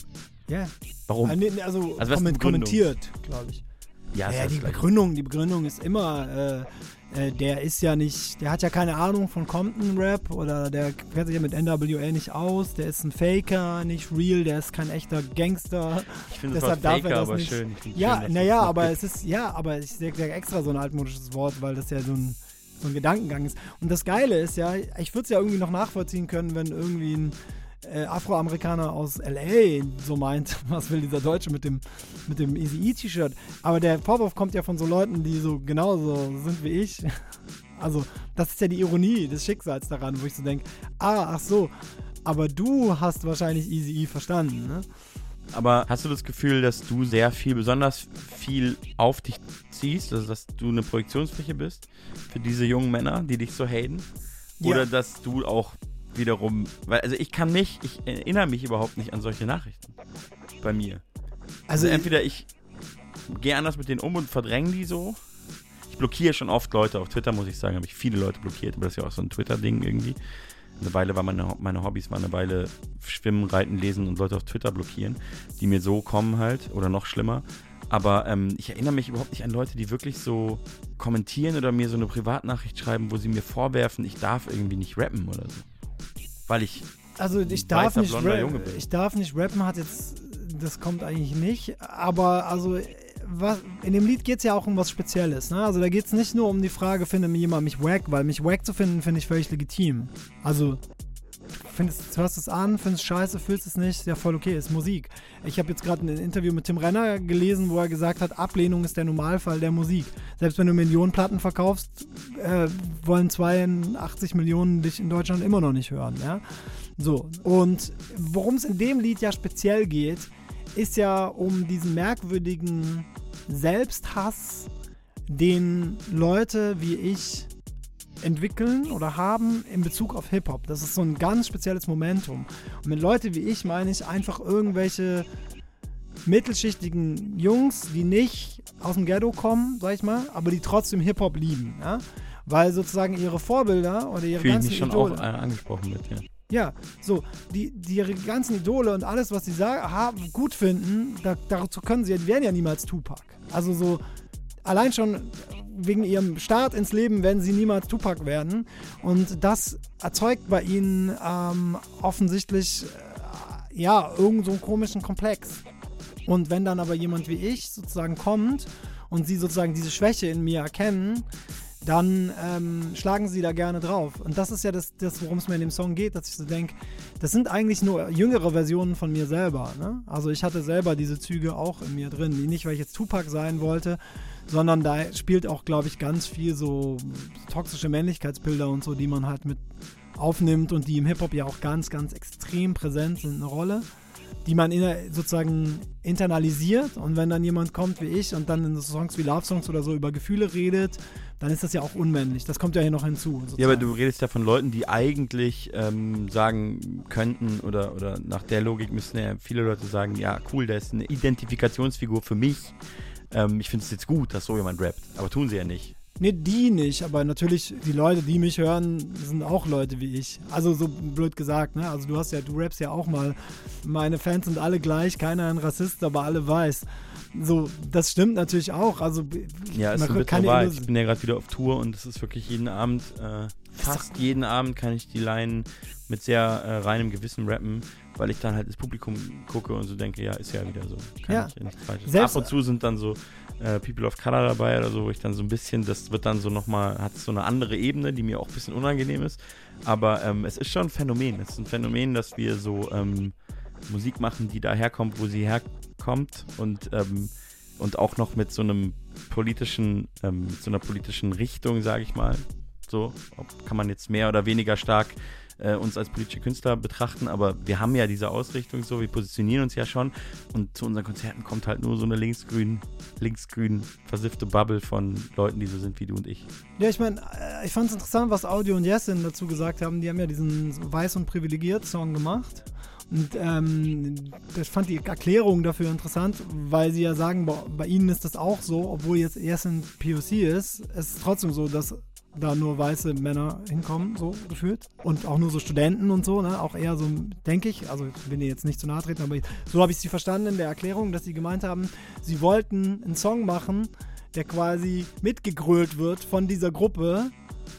Ja. Warum? Nee, nee, Also, Also kommentiert, glaube ich. Ja, Ja, ist die. Begründung, die Begründung ist immer, äh, der ist ja nicht, der hat ja keine Ahnung von Compton-Rap oder der kennt sich ja mit NWA nicht aus, der ist ein Faker, nicht real, der ist kein echter Gangster. Ich finde das Wort Deshalb darf er Faker das aber nicht. schön. Ja, naja, aber gibt. es ist, ja, aber ich sage extra so ein altmodisches Wort, weil das ja so ein, so ein Gedankengang ist. Und das Geile ist ja, ich würde es ja irgendwie noch nachvollziehen können, wenn irgendwie ein äh, Afroamerikaner aus L.A. so meint, [LAUGHS] was will dieser Deutsche mit dem, mit dem Easy-E-T-Shirt. Aber der Vorwurf kommt ja von so Leuten, die so genauso sind wie ich. [LAUGHS] Also, das ist ja die Ironie des Schicksals daran, wo ich so denke, ah, ach so, aber du hast wahrscheinlich Easy-E verstanden, ne? Aber hast du das Gefühl, dass du sehr viel, besonders viel auf dich ziehst, also dass du eine Projektionsfläche bist für diese jungen Männer, die dich so haten? Ja. Oder dass du auch wiederum, weil, also ich kann mich, ich erinnere mich überhaupt nicht an solche Nachrichten bei mir. Also entweder ich gehe anders mit denen um und verdränge die so. Ich blockiere schon oft Leute auf Twitter, muss ich sagen, habe ich viele Leute blockiert, aber das ist ja auch so ein Twitter-Ding irgendwie. Eine Weile war meine, meine Hobbys, war eine Weile Schwimmen, Reiten, Lesen und Leute auf Twitter blockieren, die mir so kommen halt oder noch schlimmer. Aber ähm, ich erinnere mich überhaupt nicht an Leute, die wirklich so kommentieren oder mir so eine Privatnachricht schreiben, wo sie mir vorwerfen, ich darf irgendwie nicht rappen oder so. Weil ich Also ich darf weißer, nicht blonder rappen. Junge bin. Ich darf nicht rappen, hat jetzt, das kommt eigentlich nicht. Aber also was, in dem Lied geht es ja auch um was Spezielles. Ne? Also da geht es nicht nur um die Frage, findet mir jemand mich wack, weil mich wack zu finden, finde ich völlig legitim. Also findest, hörst es an, findest es scheiße, fühlst es nicht, ja voll okay, ist Musik. Ich habe jetzt gerade ein Interview mit Tim Renner gelesen, wo er gesagt hat, Ablehnung ist der Normalfall der Musik. Selbst wenn du Millionen Platten verkaufst, äh, wollen 82 Millionen dich in Deutschland immer noch nicht hören. Ja? So, und worum es in dem Lied ja speziell geht, ist ja um diesen merkwürdigen Selbsthass, den Leute wie ich entwickeln oder haben in Bezug auf Hip-Hop. Das ist so ein ganz spezielles Momentum. Und mit Leute wie ich meine ich einfach irgendwelche mittelschichtigen Jungs, die nicht aus dem Ghetto kommen, sag ich mal, aber die trotzdem Hip-Hop lieben. Ja? Weil sozusagen ihre Vorbilder oder ihre fühle ganzen mich schon Idole, auch äh, angesprochen mit, ja. ja, so, die, die ihre ganzen Idole und alles, was sie sagen, haben, gut finden, da, dazu können sie, die werden ja niemals Tupac. Also so, allein schon wegen ihrem Start ins Leben werden sie niemals Tupac werden. Und das erzeugt bei ihnen ähm, offensichtlich, äh, ja, irgend so komischen Komplex. Und wenn dann aber jemand wie ich sozusagen kommt und sie sozusagen diese Schwäche in mir erkennen, dann ähm, schlagen sie da gerne drauf. Und das ist ja das, das worum es mir in dem Song geht, dass ich so denke, das sind eigentlich nur jüngere Versionen von mir selber. Ne? Also ich hatte selber diese Züge auch in mir drin. Nicht, weil ich jetzt Tupac sein wollte, sondern da spielt auch, glaube ich, ganz viel so toxische Männlichkeitsbilder und so, die man halt mit aufnimmt und die im Hip-Hop ja auch ganz, ganz extrem präsent sind, eine Rolle, die man inner, sozusagen internalisiert und wenn dann jemand kommt wie ich und dann in so Songs wie Love Songs oder so über Gefühle redet, dann ist das ja auch unmännlich. Das kommt ja hier noch hinzu. Sozusagen. Ja, aber du redest ja von Leuten, die eigentlich ähm, sagen könnten oder, oder nach der Logik müssen ja viele Leute sagen, ja cool, der ist eine Identifikationsfigur für mich. Ähm, ich finde es jetzt gut, dass so jemand rappt, aber tun sie ja nicht. Nee, die nicht, aber natürlich, die Leute, die mich hören, sind auch Leute wie ich. Also so blöd gesagt, ne? Also du hast ja, du rappst ja auch mal, meine Fans sind alle gleich, keiner ein Rassist, aber alle weiß. So, das stimmt natürlich auch. Also Ja, ist man eine kann bittere ja Wahrheit. nur- Ich bin ja gerade wieder auf Tour und es ist wirklich jeden Abend, äh, fast jeden Abend kann ich die Line mit sehr äh, reinem Gewissen rappen, weil ich dann halt ins Publikum gucke und so denke, ja, ist ja wieder so. Kann Ja. ich ja Ab und zu sind dann so äh, People of Color dabei oder so, wo ich dann so ein bisschen, das wird dann so nochmal, hat so eine andere Ebene, die mir auch ein bisschen unangenehm ist. Aber ähm, es ist schon ein Phänomen. Es ist ein Phänomen, dass wir so ähm, Musik machen, die daherkommt, wo sie herkommt und ähm, und auch noch mit so einem politischen, ähm, so einer politischen Richtung, sage ich mal. So, ob, kann man jetzt mehr oder weniger stark äh, uns als politische Künstler betrachten, aber wir haben ja diese Ausrichtung so, wir positionieren uns ja schon und zu unseren Konzerten kommt halt nur so eine linksgrün, linksgrün versiffte Bubble von Leuten, die so sind wie du und ich. Ja, ich meine, äh, ich fand es interessant, was Audio und Jessin dazu gesagt haben. Die haben ja diesen Weiß und Privilegiert Song gemacht. Und ähm, ich fand die Erklärung dafür interessant, weil sie ja sagen, bei, bei ihnen ist das auch so, obwohl jetzt Jessin POC ist, es ist trotzdem so, dass da nur weiße Männer hinkommen, so gefühlt. Und auch nur so Studenten und so, ne? Auch eher so, denke ich, also ich will dir jetzt nicht zu nahe treten, aber so habe ich sie verstanden in der Erklärung, dass sie gemeint haben, sie wollten einen Song machen, der quasi mitgegrölt wird von dieser Gruppe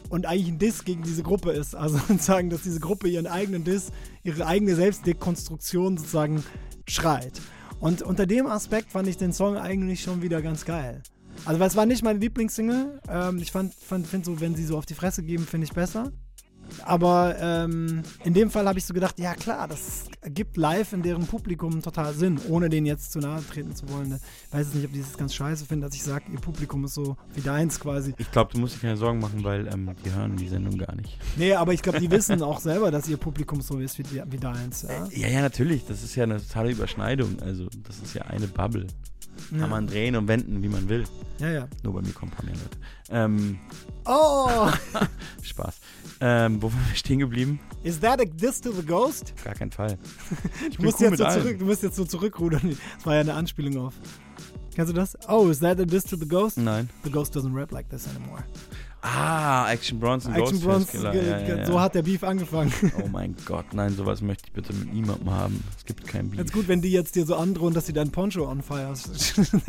und eigentlich ein Diss gegen diese Gruppe ist. Also [LAUGHS] sozusagen, dass diese Gruppe ihren eigenen Diss, ihre eigene Selbstdekonstruktion sozusagen schreit. Und unter dem Aspekt fand ich den Song eigentlich schon wieder ganz geil. Also, weil es war nicht meine Lieblingssingle. Ähm, ich fand, fand finde so, wenn sie so auf die Fresse geben, finde ich besser. Aber ähm, in dem Fall habe ich so gedacht, ja klar, das gibt live in deren Publikum total Sinn, ohne denen jetzt zu nahe treten zu wollen. Ich weiß jetzt nicht, ob die das ganz scheiße finden, dass ich sage, ihr Publikum ist so wie deins quasi. Ich glaube, du musst dir keine Sorgen machen, weil ähm, die hören die Sendung gar nicht. Nee, aber ich glaube, die [LAUGHS] wissen auch selber, dass ihr Publikum so ist wie, wie deins. Ja? Ja, ja, natürlich. Das ist ja eine totale Überschneidung. Also, das ist ja eine Bubble. Kann man drehen und wenden, wie man will. ja, ja. Nur bei mir kommen ein paar mehr Leute. Ähm, Oh, [LAUGHS] Spaß. Ähm, wo waren wir stehen geblieben? is that a diss to the ghost? Gar kein Fall. [LAUGHS] Ich Du musst, jetzt so zurück, du musst jetzt so zurückrudern. Das war ja eine Anspielung auf. Kennst du das? Oh, is that a diss to the ghost? Nein. The ghost doesn't rap like this anymore. Ah, Action Bronson Action ge- Ja, ja, ja. so hat der Beef angefangen. Oh mein Gott, nein, sowas möchte ich bitte mit niemandem haben. Es gibt kein Beef. Jetzt gut, wenn die jetzt dir so androhen, dass sie dein Poncho on fire setzen.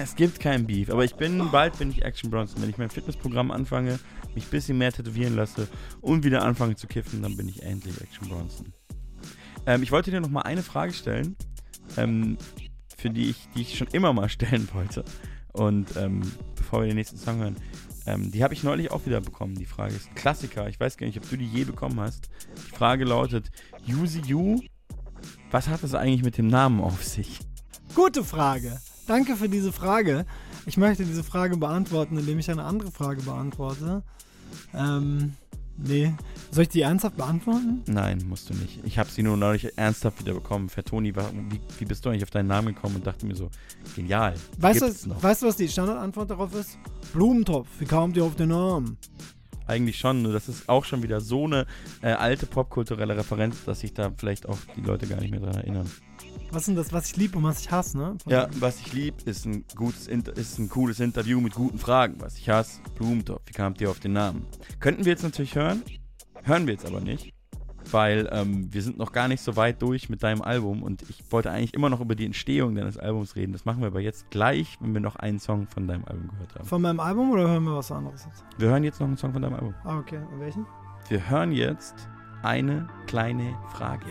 Es gibt kein Beef, aber ich bin, bald bin ich Action Bronson. Wenn ich mein Fitnessprogramm anfange, mich ein bisschen mehr tätowieren lasse und wieder anfange zu kiffen, dann bin ich endlich Action Bronson. Ähm, ich wollte dir noch mal eine Frage stellen, ähm, für die ich, die ich schon immer mal stellen wollte. Und ähm, bevor wir den nächsten Song hören, ähm, die habe ich neulich auch wieder bekommen. Die Frage ist ein Klassiker. Ich weiß gar nicht, ob du die je bekommen hast. Die Frage lautet: Yuzi Yu, was hat es eigentlich mit dem Namen auf sich? Gute Frage. Danke für diese Frage. Ich möchte diese Frage beantworten, indem ich eine andere Frage beantworte. Ähm, nee. Soll ich die ernsthaft beantworten? Nein, musst du nicht. Ich habe sie nur neulich ernsthaft wieder bekommen. Toni, war, wie, wie bist du eigentlich auf deinen Namen gekommen und dachte mir so, genial. Weißt du, weißt du, was die Standardantwort darauf ist? Blumentopf. Wie kamt ihr auf den Namen? Eigentlich schon. Nur das ist auch schon wieder so eine äh, alte popkulturelle Referenz, dass sich da vielleicht auch die Leute gar nicht mehr dran erinnern. Was ist denn das, was ich liebe und was ich hasse, ne? Von- Ja, was ich lieb, ist ein gutes, Inter ist ein cooles Interview mit guten Fragen. Was ich hasse, Blumentopf. Wie kamt ihr auf den Namen? Könnten wir jetzt natürlich hören, hören wir jetzt aber nicht, weil ähm, wir sind noch gar nicht so weit durch mit deinem Album und ich wollte eigentlich immer noch über die Entstehung deines Albums reden. Das machen wir aber jetzt gleich, wenn wir noch einen Song von deinem Album gehört haben. Von meinem Album oder hören wir was anderes jetzt? Wir hören jetzt noch einen Song von deinem Album. Ah, okay. Und welchen? Wir hören jetzt eine kleine Frage.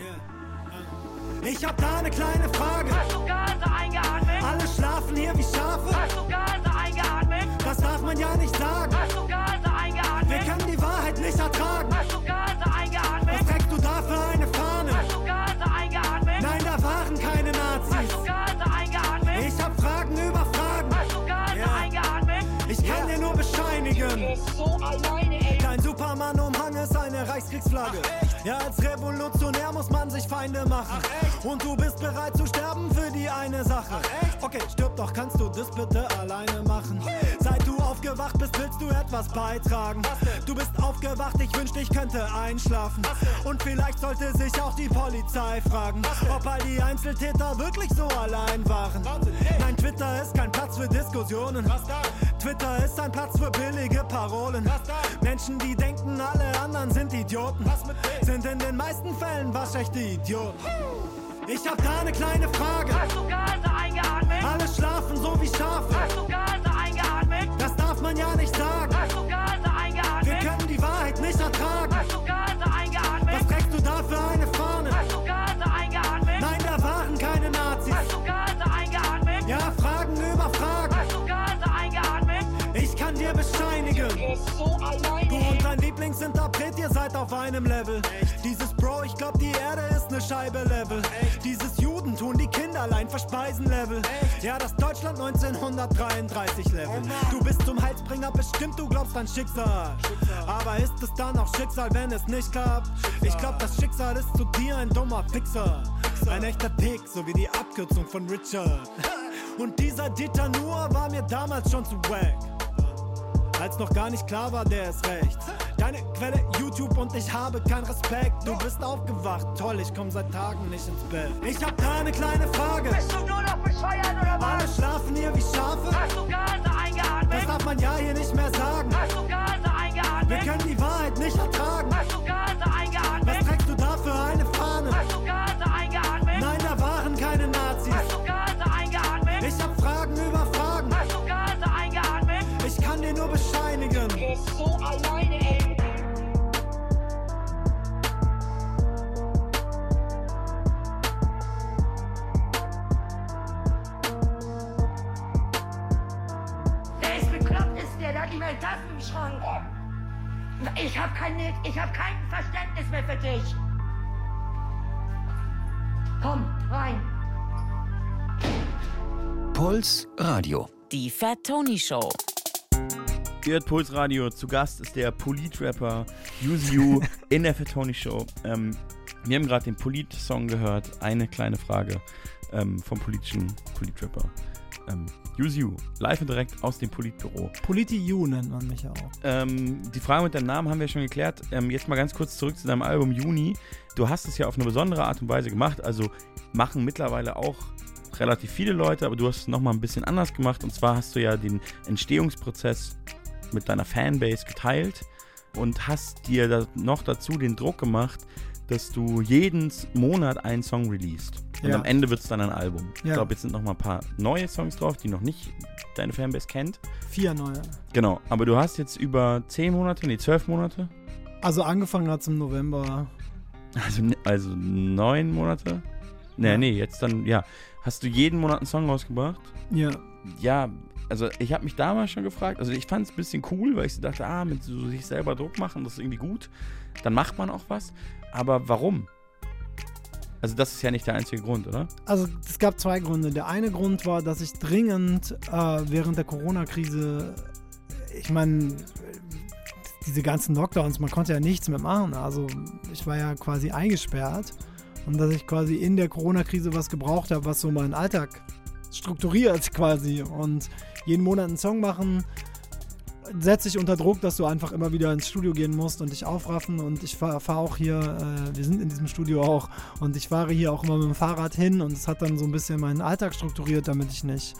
Ich hab da eine kleine Frage. Hast du Gase eingeatmet? Alle schlafen hier wie Schafe. Hast du Gase eingeatmet? Das darf man ja nicht sagen. Hast du Gase ertragen. Hast du Gase keine Hast du Nazis. Gase eingeatmet? Ich hab Fragen über Fragen. Hast du Gase Ja. eingeatmet? Ich kann dir nur bescheinigen. So alleine, ey. Dein Superman-Umhang ist eine Reichskriegsflagge. Ja, als Revolutionär muss man sich Feinde machen. Und du bist bereit zu sterben für die eine Sache. Okay, stirb doch, kannst du das bitte alleine du aufgewacht bist, willst du etwas beitragen. Du bist aufgewacht, ich wünschte, ich könnte einschlafen. Und vielleicht sollte sich auch die Polizei fragen, ob all die Einzeltäter wirklich so allein waren. Nein, Twitter ist kein Platz für Diskussionen. Twitter ist ein Platz für billige Parolen. Menschen, die denken, alle anderen sind Idioten, sind in den meisten Fällen waschechte Idioten. Ich hab da eine kleine Frage. Hast du Gase eingeatmet? Alle schlafen so wie Schafe. Man ja nicht sagen. Hast du Gase Wir eingeatmet? können die Wahrheit nicht ertragen. Hast du Gase eingeatmet? Was trägst du da für eine Fahne? Hast du Gase eingeatmet? Nein, da waren keine Nazis. Hast du Gase eingeatmet? Ja, Fragen über Fragen. Hast du Gase eingeatmet? Ich kann dir bescheinigen. So alleine, Du und dein Lieblingsinterpret, ihr seid auf einem Level. Dieses Bro, ich glaub, die Erde ist ne Scheibe Level. Dieses Judentum, die Kinderlein verspeisen Level. Ja, das Deutschland 1933 Level. Du bist zum Heilsbringer bestimmt, du glaubst an Schicksal. Aber ist es dann auch Schicksal, wenn es nicht klappt? Ich glaub, das Schicksal ist zu dir ein dummer Fixer. Ein echter Pick, so wie die Abkürzung von Richard. [LAUGHS] Und dieser Dieter Nuhr war mir damals schon zu wack. Als noch gar nicht klar war, der ist rechts. Deine Quelle YouTube und ich habe keinen Respekt. Du bist aufgewacht, toll, ich komm seit Tagen nicht ins Bett. Ich hab da eine kleine Frage. Bist du nur noch bescheuert oder Alle was? schlafen hier wie Schafe. Hast du Gase Das eingeatmet? darf man ja hier nicht mehr sagen. Hast du Gase Wir eingeatmet? können die Wahrheit nicht ertragen. Hast du Gase eingeatmet? Tassen im Schrank. Ich hab keine, ich hab kein Verständnis mehr für dich. Komm, rein. Puls Radio. Die Fat Tony Show. Ihr hört Puls Radio. Zu Gast ist der Polit-Rapper Use You [LAUGHS] in der Fatoni Show. Ähm, wir haben gerade den Polit-Song gehört. Eine kleine Frage ähm, vom politischen Polit-Rapper. Ähm, Use You, live und direkt aus dem Politbüro. Politi-U nennt man mich auch. Ähm, die Frage mit deinem Namen haben wir schon geklärt. Ähm, jetzt mal ganz kurz zurück zu deinem Album Juni. Du hast es ja auf eine besondere Art und Weise gemacht. Also machen mittlerweile auch relativ viele Leute, aber du hast es nochmal ein bisschen anders gemacht. Und zwar hast du ja den Entstehungsprozess mit deiner Fanbase geteilt und hast dir noch dazu den Druck gemacht, dass du jeden Monat einen Song released. Und Ja. am Ende wird es dann ein Album. Ich Ja. glaube, jetzt sind noch mal ein paar neue Songs drauf, die noch nicht deine Fanbase kennt. Vier neue. Genau, aber du hast jetzt über 10 Monate, nee, 12 Monate, Also angefangen hat es im November. also, also 9 Monate. Nee, Ja. nee, jetzt dann, ja. Hast du jeden Monat einen Song rausgebracht? Ja. Ja, also ich habe mich damals schon gefragt, also ich fand es ein bisschen cool, weil ich so dachte, ah, mit so sich selber Druck machen, das ist irgendwie gut. Dann macht man auch was. Aber warum? Also das ist ja nicht der einzige Grund, oder? Also es gab zwei Gründe. Der eine Grund war, dass ich dringend äh, während der Corona-Krise, ich meine, diese ganzen Lockdowns, man konnte ja nichts mehr machen. Also ich war ja quasi eingesperrt und dass ich quasi in der Corona-Krise was gebraucht habe, was so meinen Alltag strukturiert [LAUGHS] quasi und jeden Monat einen Song machen setzt dich unter Druck, dass du einfach immer wieder ins Studio gehen musst und dich aufraffen und ich fahre fahr auch hier, äh, wir sind in diesem Studio auch und ich fahre hier auch immer mit dem Fahrrad hin und es hat dann so ein bisschen meinen Alltag strukturiert, damit ich nicht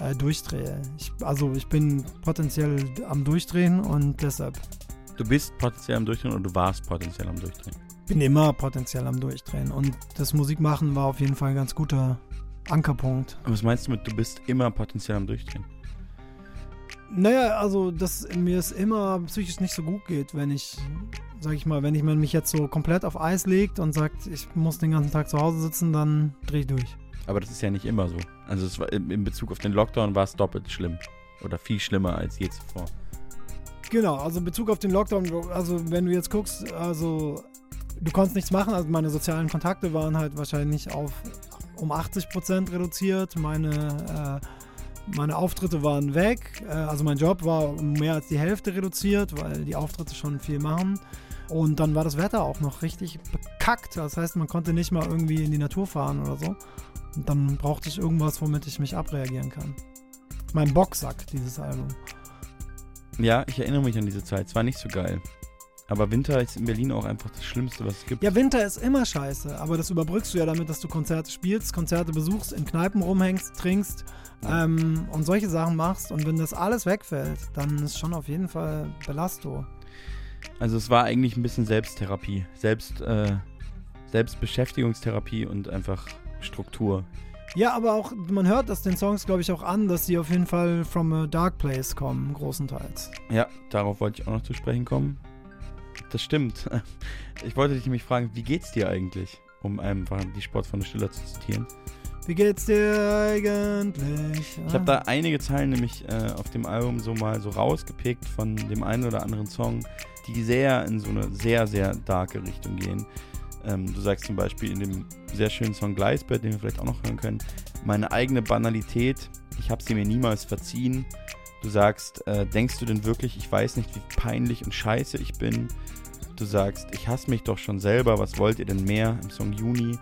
äh, durchdrehe. Ich, also ich bin potenziell am Durchdrehen und deshalb Du bist potenziell am Durchdrehen oder du warst potenziell am Durchdrehen. bin immer potenziell am Durchdrehen und das Musikmachen war auf jeden Fall ein ganz guter Ankerpunkt. Und was meinst du mit, du bist immer potenziell am Durchdrehen? Naja, also, dass mir es immer psychisch nicht so gut geht, wenn ich, sag ich mal, wenn ich man mich jetzt so komplett auf Eis legt und sagt, ich muss den ganzen Tag zu Hause sitzen, dann drehe ich durch. Aber das ist ja nicht immer so. Also es war, in Bezug auf den Lockdown war es doppelt schlimm. Oder viel schlimmer als je zuvor. Genau, also in Bezug auf den Lockdown, also wenn du jetzt guckst, also du konntest nichts machen, also meine sozialen Kontakte waren halt wahrscheinlich auf um 80% reduziert, meine, äh, meine Auftritte waren weg, äh, also mein Job war um mehr als die Hälfte reduziert, weil die Auftritte schon viel machen. Und dann war das Wetter auch noch richtig bekackt, das heißt, man konnte nicht mal irgendwie in die Natur fahren oder so. Und dann brauchte ich irgendwas, womit ich mich abreagieren kann. Mein Boxsack, dieses Album. Ja, ich erinnere mich an diese Zeit. Es war nicht so geil. Aber Winter ist in Berlin auch einfach das Schlimmste, was es gibt. Ja, Winter ist immer scheiße, aber das überbrückst du ja damit, dass du Konzerte spielst, Konzerte besuchst, in Kneipen rumhängst, trinkst ähm, und solche Sachen machst. Und wenn das alles wegfällt, dann ist schon auf jeden Fall Belastung. Also es war eigentlich ein bisschen Selbsttherapie. Selbst, äh, Selbstbeschäftigungstherapie und einfach Struktur. Ja, aber auch, man hört das den Songs, glaube ich, auch an, dass sie auf jeden Fall from a dark place kommen, großenteils. Ja, darauf wollte ich auch noch zu sprechen kommen. Das stimmt. [LAUGHS] Ich wollte dich nämlich fragen, wie geht's dir eigentlich? Um einfach die Sport von der Stiller zu zitieren. Wie geht's dir eigentlich? Ich habe da einige Zeilen nämlich äh, auf dem Album so mal so rausgepickt von dem einen oder anderen Song, die sehr in so eine sehr, sehr darke Richtung gehen. Ähm, du sagst zum Beispiel in dem sehr schönen Song Gleisbett, den wir vielleicht auch noch hören können, meine eigene Banalität, ich habe sie mir niemals verziehen. Du sagst, äh, denkst du denn wirklich, ich weiß nicht, wie peinlich und scheiße ich bin? Du sagst, ich hasse mich doch schon selber, was wollt ihr denn mehr? Im Song Juni.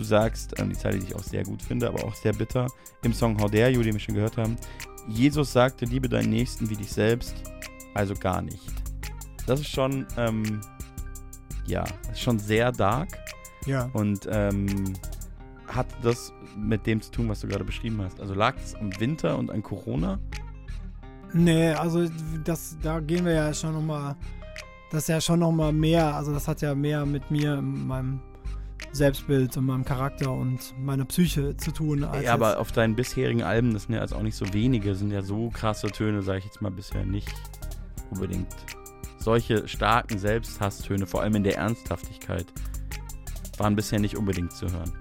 Du sagst, ähm, die Zeile, die ich auch sehr gut finde, aber auch sehr bitter, im Song How Dare You, den wir schon gehört haben, Jesus sagte, liebe deinen Nächsten wie dich selbst, also gar nicht. Das ist schon, ähm, ja, ist schon sehr dark Ja. und ähm, hat das mit dem zu tun, was du gerade beschrieben hast. Also lag es am Winter und an Corona? Nee, also das, da gehen wir ja schon nochmal, das ist ja schon nochmal mehr, also das hat ja mehr mit mir, meinem Selbstbild und meinem Charakter und meiner Psyche zu tun. Als Ja, aber jetzt- auf deinen bisherigen Alben, das sind ja also auch nicht so wenige, sind ja so krasse Töne, sage ich jetzt mal bisher nicht unbedingt. Solche starken Selbsthhasstöne, vor allem in der Ernsthaftigkeit, waren bisher nicht unbedingt zu hören.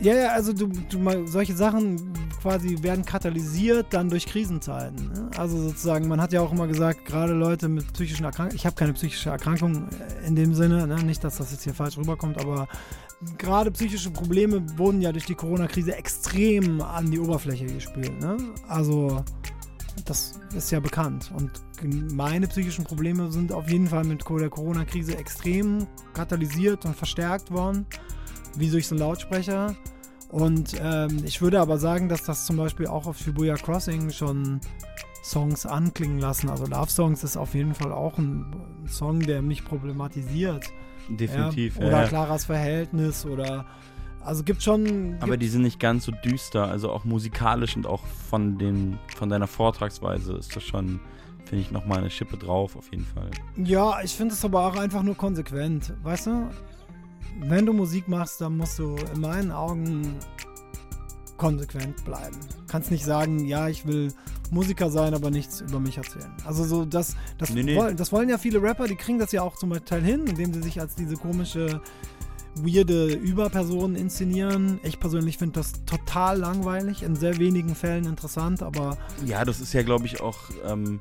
Ja, ja, also du, du solche Sachen quasi werden katalysiert dann durch Krisenzeiten. Ne? Also sozusagen, man hat ja auch immer gesagt, gerade Leute mit psychischen Erkrankungen, ich habe keine psychische Erkrankung in dem Sinne, ne? nicht, dass das jetzt hier falsch rüberkommt, aber gerade psychische Probleme wurden ja durch die Corona-Krise extrem an die Oberfläche gespült. Ne? Also das ist ja bekannt. Und meine psychischen Probleme sind auf jeden Fall mit der Corona-Krise extrem katalysiert und verstärkt worden wie durch so einen Lautsprecher. Und ähm, ich würde aber sagen, dass das zum Beispiel auch auf Shibuya Crossing schon Songs anklingen lassen. Also Love Songs ist auf jeden Fall auch ein, Song, der mich problematisiert. Definitiv. Ja? Oder ja. Claras Verhältnis oder also gibt schon. Aber gibt, die sind nicht ganz so düster, also auch musikalisch und auch von, den, von deiner Vortragsweise ist das schon, finde ich, nochmal eine Schippe drauf, auf jeden Fall. ja, ich finde es aber auch einfach nur konsequent. Weißt du? Wenn du Musik machst, dann musst du in meinen Augen konsequent bleiben. Kannst nicht sagen, ja, ich will Musiker sein, aber nichts über mich erzählen. Also so das, das, Nee, nee. Wollen, das wollen ja viele Rapper, die kriegen das ja auch zum Teil hin, indem sie sich als diese komische, weirde Überperson inszenieren. Ich persönlich finde das total langweilig, in sehr wenigen Fällen interessant, aber Ja, das ist ja, glaube ich, auch ähm,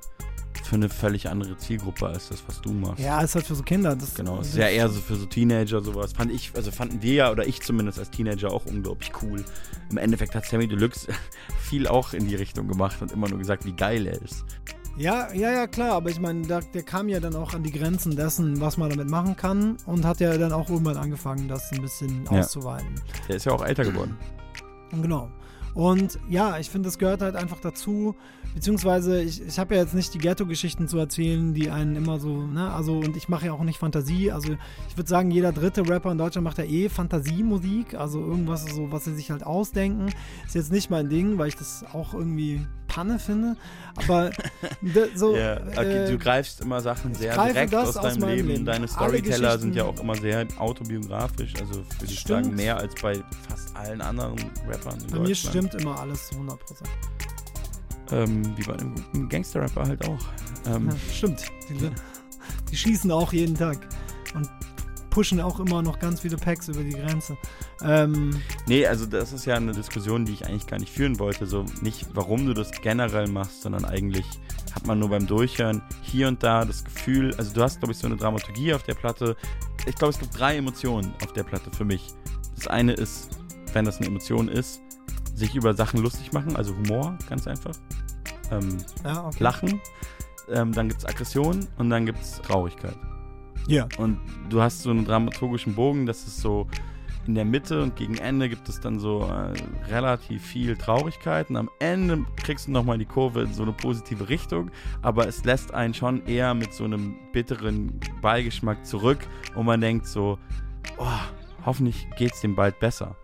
für eine völlig andere Zielgruppe als das, was du machst. ja, ist halt für so Kinder. Das, Genau, ist ja eher so für so Teenager sowas. Fand ich, also fanden wir ja, oder ich zumindest als Teenager auch unglaublich cool. Im Endeffekt hat Sammy Deluxe [LAUGHS] viel auch in die Richtung gemacht und immer nur gesagt, wie geil er ist. Ja, ja, ja, klar, aber ich meine, da, der kam ja dann auch an die Grenzen dessen, was man damit machen kann und hat ja dann auch irgendwann angefangen, das ein bisschen Ja. auszuweiten. Der ist ja auch älter geworden. Genau. Und ja, ich finde, das gehört halt einfach dazu. Beziehungsweise, ich, ich habe ja jetzt nicht die Ghetto-Geschichten zu erzählen, die einen immer so, ne, also, und ich mache ja auch nicht Fantasie. Also, ich würde sagen, jeder dritte Rapper in Deutschland macht ja eh Fantasiemusik. Also, irgendwas so, was sie sich halt ausdenken. Ist jetzt nicht mein Ding, weil ich das auch irgendwie Panne finde. Aber [LAUGHS] so. Ja, okay, äh, du greifst immer Sachen sehr direkt aus aus deinem meinem Leben. Leben. Deine Storyteller sind ja auch immer sehr autobiografisch, also würde ich sagen, mehr als bei fast allen anderen Rappern in bei mir stimmt immer alles zu 100%. Ähm, wie bei einem guten Gangster-Rapper halt auch. Ähm, Ja, stimmt. Die, die schießen auch jeden Tag und pushen auch immer noch ganz viele Packs über die Grenze. Ähm, Nee, also das ist ja eine Diskussion, die ich eigentlich gar nicht führen wollte. So nicht, warum du das generell machst, sondern eigentlich hat man nur beim Durchhören hier und da das Gefühl, also du hast, glaube ich, so eine Dramaturgie auf der Platte. Ich glaube, es gibt drei Emotionen auf der Platte für mich. Das eine ist, wenn das eine Emotion ist, sich über Sachen lustig machen, also Humor, ganz einfach. Ähm, Ja, okay. Lachen. Ähm, dann gibt es Aggression und dann gibt es Traurigkeit. Ja. Und du hast so einen dramaturgischen Bogen, das ist so in der Mitte und gegen Ende gibt es dann so äh, relativ viel Traurigkeit und am Ende kriegst du nochmal die Kurve in so eine positive Richtung, aber es lässt einen schon eher mit so einem bitteren Beigeschmack zurück und man denkt so, oh, hoffentlich geht's dem bald besser.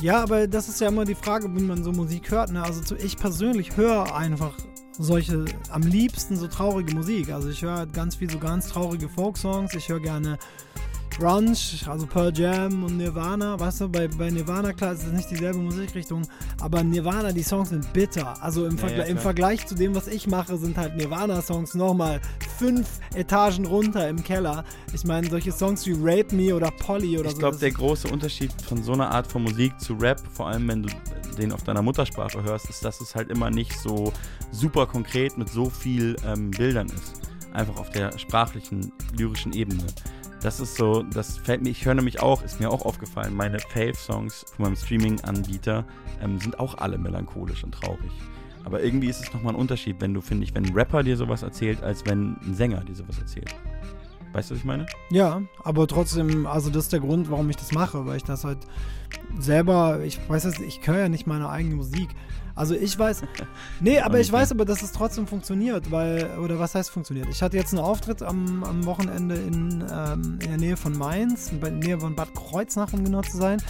Ja, aber das ist ja immer die Frage, wie man so Musik hört. Ne? Also ich persönlich höre einfach solche, am liebsten so traurige Musik. Also ich höre ganz viel so ganz traurige Folksongs. Ich höre gerne Grunge, also Pearl Jam und Nirvana. Weißt du, bei, bei Nirvana, klar, ist es nicht dieselbe Musikrichtung, aber Nirvana, die Songs sind bitter. Also im, Ja, Vergle ja, im. Vergleich zu dem, was ich mache, sind halt Nirvana-Songs nochmal fünf Etagen runter im Keller. Ich meine, solche Songs wie Rape Me oder Polly oder Ich so. glaube, das der große Unterschied von so einer Art von Musik zu Rap, vor allem wenn du den auf deiner Muttersprache hörst, ist, dass es halt immer nicht so super konkret mit so viel ähm, Bildern ist. Einfach auf der sprachlichen, lyrischen Ebene. Das ist so, das fällt mir, ich höre nämlich auch, ist mir auch aufgefallen, meine Fave-Songs von meinem Streaming-Anbieter ähm, sind auch alle melancholisch und traurig. Aber irgendwie ist es nochmal ein Unterschied, wenn du, finde ich, wenn ein Rapper dir sowas erzählt, als wenn ein Sänger dir sowas erzählt. Weißt du, was ich meine? Ja, aber trotzdem, also das ist der Grund, warum ich das mache, weil ich das halt selber, ich weiß es, ich höre ja nicht meine eigene Musik. Also ich weiß, nee, aber ich weiß aber, dass es trotzdem funktioniert, weil, oder was heißt funktioniert? Ich hatte jetzt einen Auftritt am, am Wochenende in, ähm, in der Nähe von Mainz, in der Nähe von Bad Kreuznach, um genau zu sein.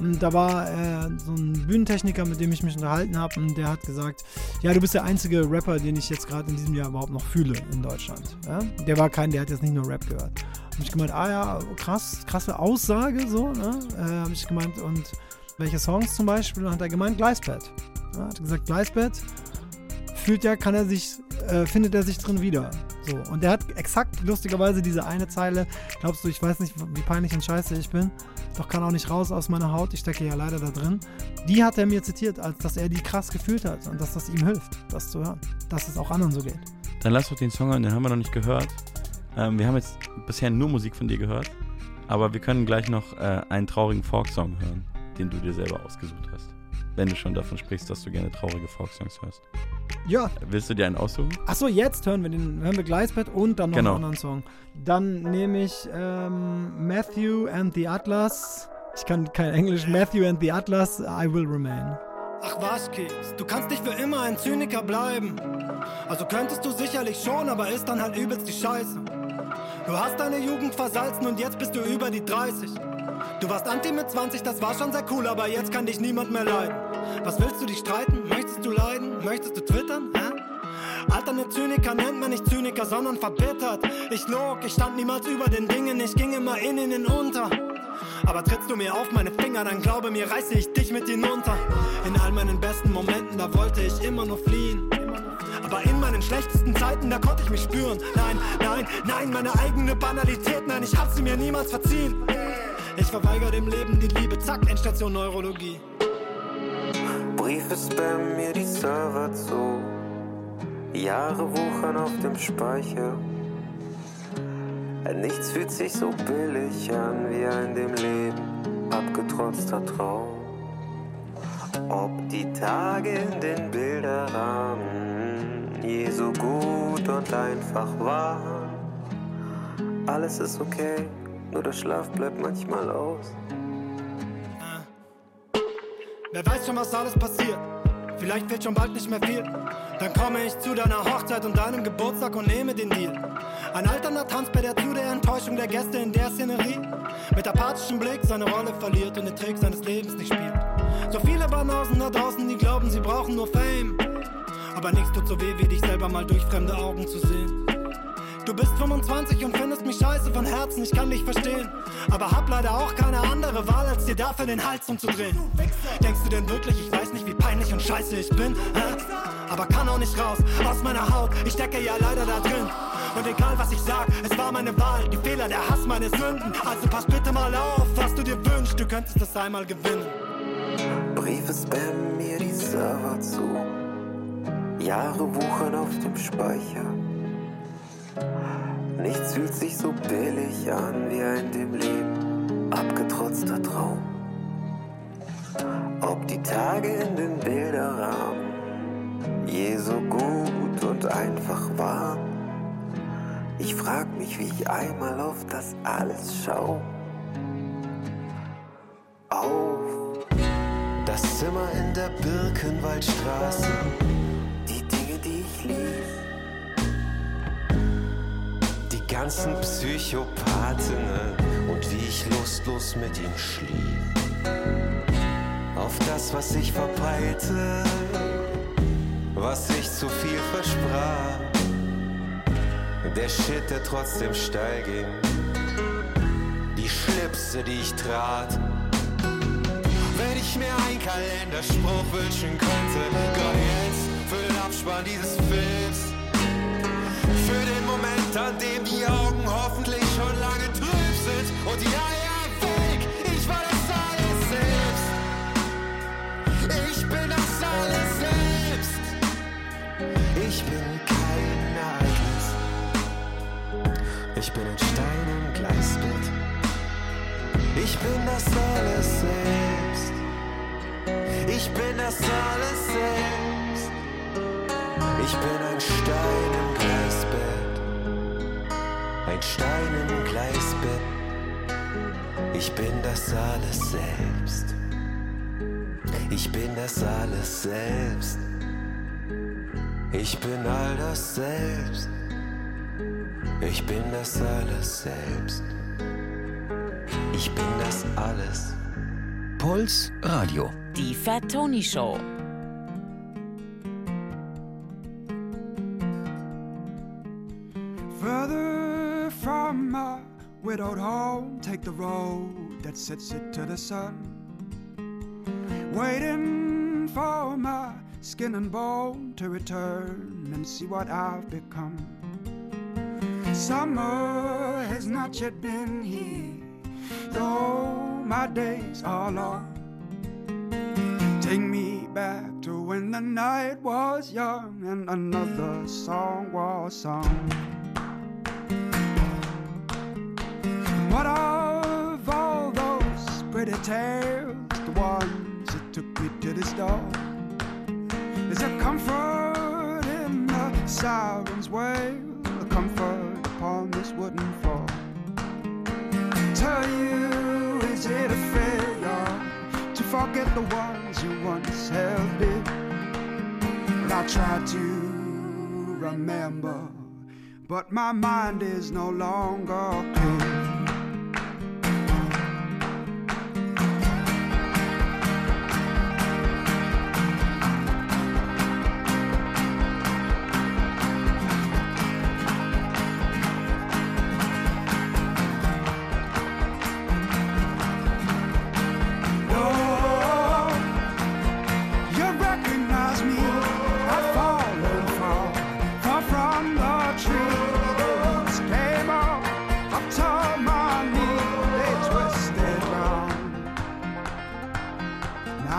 Und da war äh, so ein Bühnentechniker, mit dem ich mich unterhalten habe, und der hat gesagt, ja, du bist der einzige Rapper, den ich jetzt gerade in diesem Jahr überhaupt noch fühle in Deutschland. Ja? Der war kein, der hat jetzt nicht nur Rap gehört. Hab ich gemeint, ah ja, krass, krasse Aussage, so, ne? Äh, hab ich gemeint, und welche Songs zum Beispiel? Und hat er gemeint, Gleispad. Ja, hat gesagt, Gleispad fühlt ja, kann er sich, äh, findet er sich drin wieder. So. Und der hat exakt lustigerweise diese eine Zeile, glaubst du, ich weiß nicht, wie peinlich und scheiße ich bin, doch kann auch nicht raus aus meiner Haut, ich stecke ja leider da drin. Die hat er mir zitiert, als dass er die krass gefühlt hat und dass das ihm hilft, das zu hören. Dass es auch anderen so geht. Dann lass doch den Song hören, den haben wir noch nicht gehört. Ähm, wir haben jetzt bisher nur Musik von dir gehört, aber wir können gleich noch äh, einen traurigen Folk-Song hören, den du dir selber ausgesucht hast. Wenn du schon davon sprichst, dass du gerne traurige Folk-Songs hörst. Ja, Willst du dir einen aussuchen? Achso, jetzt hören wir den, hören wir Gleisbett und dann noch Genau. einen anderen Song. Dann nehme ich ähm, Matthew and the Atlas. Ich kann kein Englisch. Matthew and the Atlas, I Will Remain. Ach was, Keks, du kannst nicht für immer ein Zyniker bleiben. Also könntest du sicherlich schon, aber ist dann halt übelst die Scheiße. Du hast deine Jugend versalzen und jetzt bist du über die 30. Du warst Anti mit 20, das war schon sehr cool, aber jetzt kann dich niemand mehr leiden. Was willst du dich streiten? Möchtest du leiden? Möchtest du twittern? Hä? Alter, ne Zyniker nennt man nicht Zyniker, sondern verbittert. Ich log, ich stand niemals über den Dingen, ich ging immer in ihnen unter. Aber trittst du mir auf meine Finger, dann glaube mir, reiße ich dich mit hinunter. In all meinen besten Momenten, da wollte ich immer nur fliehen. Aber in meinen schlechtesten Zeiten, da konnte ich mich spüren. Nein, nein, nein, meine eigene Banalität, nein, ich hab sie mir niemals verziehen. Ich verweigere dem Leben die Liebe, zack, Endstation Neurologie. Briefe spammen mir die Server zu. Jahre wuchern auf dem Speicher. Nichts fühlt sich so billig an wie ein dem Leben abgetrotzter Traum. Ob die Tage in den Bilderrahmen je so gut und einfach waren. Alles ist okay, nur der Schlaf bleibt manchmal aus. Wer weiß schon, was alles passiert. Vielleicht fehlt schon bald nicht mehr viel. Dann komme ich zu deiner Hochzeit und deinem Geburtstag und nehme den Deal. Ein alternder Tanzbär, der zu der Enttäuschung der Gäste in der Szenerie mit apathischem Blick seine Rolle verliert und den Trick seines Lebens nicht spielt. So viele Banausen da draußen, die glauben, sie brauchen nur Fame. Aber nichts tut so weh, wie dich selber mal durch fremde Augen zu sehen. Du bist 25 und findest mich scheiße von Herzen, ich kann dich verstehen. Aber hab leider auch keine andere Wahl, als dir dafür den Hals umzudrehen. Denkst du denn wirklich, ich weiß nicht, wie peinlich und scheiße ich bin? Hä? Aber kann auch nicht raus aus meiner Haut, ich stecke ja leider da drin. Und egal was ich sag, es war meine Wahl, die Fehler, der Hass, meine Sünden. Also pass bitte mal auf, was du dir wünschst, du könntest das einmal gewinnen. Briefe spammen mir die Server zu. Jahre wuchern auf dem Speicher. Nichts fühlt sich so billig an wie ein dem Leben abgetrotzter Traum. Ob die Tage in den Bilderrahmen je so gut und einfach waren. Ich frag mich, wie ich einmal auf das alles schau. Auf das Zimmer in der Birkenwaldstraße, ganzen Psychopathinnen und wie ich lustlos mit ihm schlief. Auf das, was ich verpeilte, was ich zu viel versprach. Der Shit, der trotzdem steil ging. Die Schlipse, die ich trat. Wenn ich mir einen Kalenderspruch wünschen könnte, gerade jetzt für den Abspann dieses Films. An dem die Augen hoffentlich schon lange trüb sind und die Eier weg. Ich war das alles selbst. Ich bin das alles selbst. Ich bin kein Ereignis. Ich bin ein Stein im Gleisbett. Ich bin das alles selbst. Ich bin das alles selbst. Ich bin ein Stein im Gleisbett. Ein Stein im Gleisbett. Ich bin das alles selbst. Ich bin das alles selbst. Ich bin all das selbst. Ich bin das alles selbst. Ich bin das alles. Puls Radio. Die Fat Tony Show. Widowed home, take the road that sets it to the sun. Waiting for my skin and bone to return and see what I've become. Summer has not yet been here, though my days are long. Take me back to when the night was young and another song was sung. What of all those pretty tales, the ones that took me to the door? Is there comfort in the siren's wail, a comfort upon this wooden floor? Tell you, is it a failure to forget the ones you once held dear? Well, I try to remember, but my mind is no longer clear.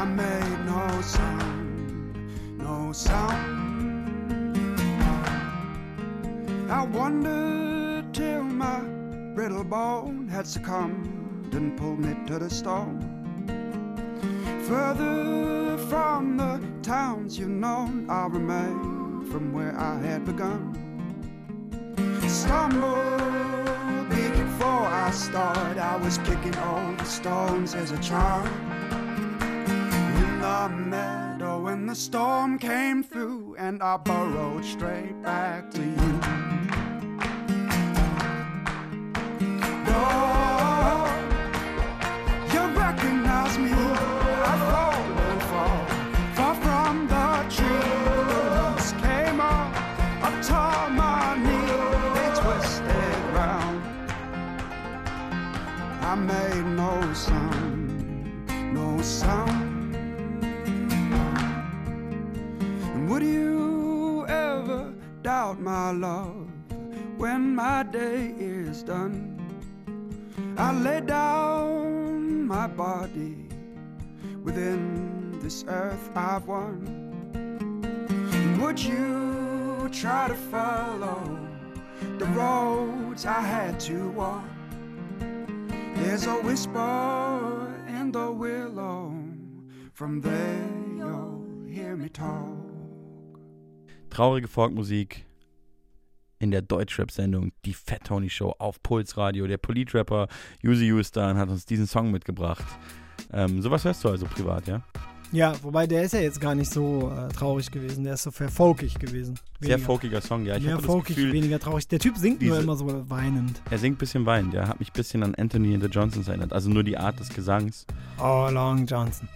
I made no sound, no sound. I wondered till my brittle bone had succumbed and pulled me to the stone. Further from the towns you've known, I'll remain from where I had begun. Stumbled before I started, I was kicking over stones as a child. The meadow, when the storm came through, and I burrowed straight back to you. You recognize me. Fallen far, from the tree. Roots came up, my. They twisted round. I made no sound, no sound. Would you ever doubt my love when my day is done? I lay down my body within this earth I've won. would you try to follow the roads I had to walk? There's a whisper in the willow. From there you'll hear me talk. Traurige Folkmusik in der Deutschrap-Sendung Die Fat Tony Show auf Puls Radio. Der Politrapper Yuzi Ustan hat uns diesen Song mitgebracht. Ähm, sowas hörst du also privat, ja? Ja, wobei der ist ja jetzt gar nicht so äh, traurig gewesen. Der ist so sehr folkig gewesen. Sehr Weniger- folkiger Song, ja. Ich Mehr folkig, Gefühl, weniger traurig. Der Typ singt nur diese- immer so weinend. er singt ein bisschen weinend. Der hat mich ein bisschen an Anthony and the Johnsons erinnert. Also nur die Art des Gesangs. Oh, Long Johnson.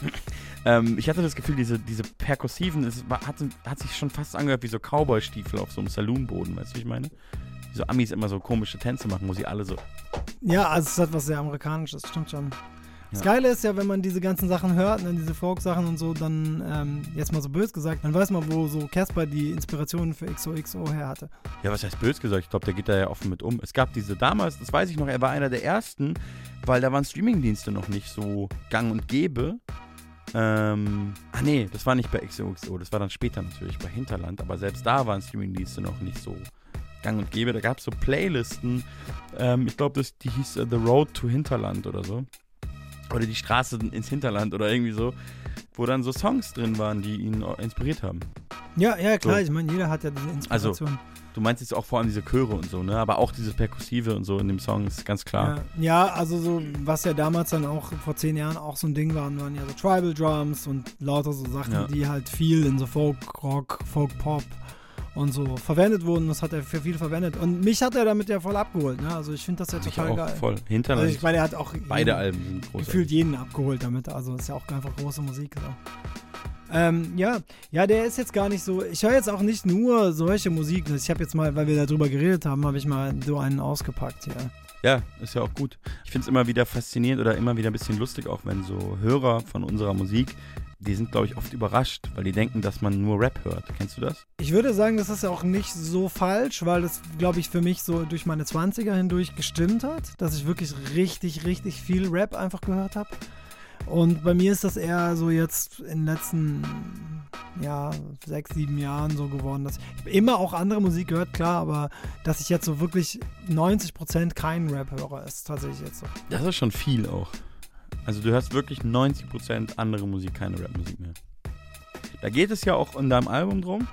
[LAUGHS] Ähm, ich hatte das Gefühl, diese, diese perkussiven, es war, hat, hat sich schon fast angehört wie so Cowboy-Stiefel auf so einem Saloonboden, weißt du, wie ich meine? Wie so Amis immer so komische Tänze machen, wo sie alle so. Ja, also es hat was sehr Amerikanisches, stimmt schon. Das Ja. Geile ist ja, wenn man diese ganzen Sachen hört, ne, diese Folk-Sachen und so, dann, ähm, jetzt mal so bös gesagt, dann weiß man, wo so Casper die Inspiration für XOXO her hatte. Ja, was heißt bös gesagt? Ich glaube, der geht da ja offen mit um. Es gab diese damals, das weiß ich noch, er war einer der ersten, weil da waren Streamingdienste noch nicht so gang und gäbe. Ähm, ah nee, das war nicht bei XOXO, das war dann später natürlich bei Hinterland, aber selbst da waren Streamingdienste noch nicht so gang und gäbe. Da gab es so Playlisten, ähm, ich glaube, die hieß äh, The Road to Hinterland oder so. Oder die Straße ins Hinterland oder irgendwie so, wo dann so Songs drin waren, die ihn äh, inspiriert haben. Ja, ja, klar, So. ich meine, jeder hat ja diese Also, Inspiration. Du meinst jetzt auch vor allem diese Chöre und so, ne? Aber auch dieses Perkussive und so in dem Song ist ganz klar. Ja, ja, also so, was ja damals dann auch vor zehn Jahren auch so ein Ding waren, waren ja so Tribal Drums und lauter so Sachen, Ja. die halt viel in so Folk, Rock, Folk, Pop und so verwendet wurden. Das hat er für viel verwendet. Und mich hat er damit ja voll abgeholt, ne? Also ich finde das ja Ich total auch geil. voll. Hinterland. Also ich meine, er hat auch Beide jeden- Alben sind großartig. gefühlt jeden abgeholt damit. Also ist ja auch einfach große Musik. So. Ähm, ja, ja, der ist jetzt gar nicht so. Ich höre jetzt auch nicht nur solche Musik. Ich habe jetzt mal, weil wir darüber geredet haben, habe ich mal so einen ausgepackt hier. Ja, ist ja auch gut. Ich finde es immer wieder faszinierend oder immer wieder ein bisschen lustig, auch wenn so Hörer von unserer Musik, die sind, glaube ich, oft überrascht, weil die denken, dass man nur Rap hört. Kennst du das? Ich würde sagen, das ist ja auch nicht so falsch, weil das, glaube ich, für mich so durch meine 20er hindurch gestimmt hat, dass ich wirklich richtig, richtig viel Rap einfach gehört habe. Und bei mir ist das eher so jetzt in den letzten ja, sechs, sieben Jahren so geworden, dass ich immer auch andere Musik gehört, klar, aber dass ich jetzt so wirklich 90% keinen Rap höre, ist tatsächlich jetzt so. Das ist schon viel auch. Also du hörst wirklich 90% andere Musik, keine Rapmusik mehr. Da geht es ja auch in deinem Album drum.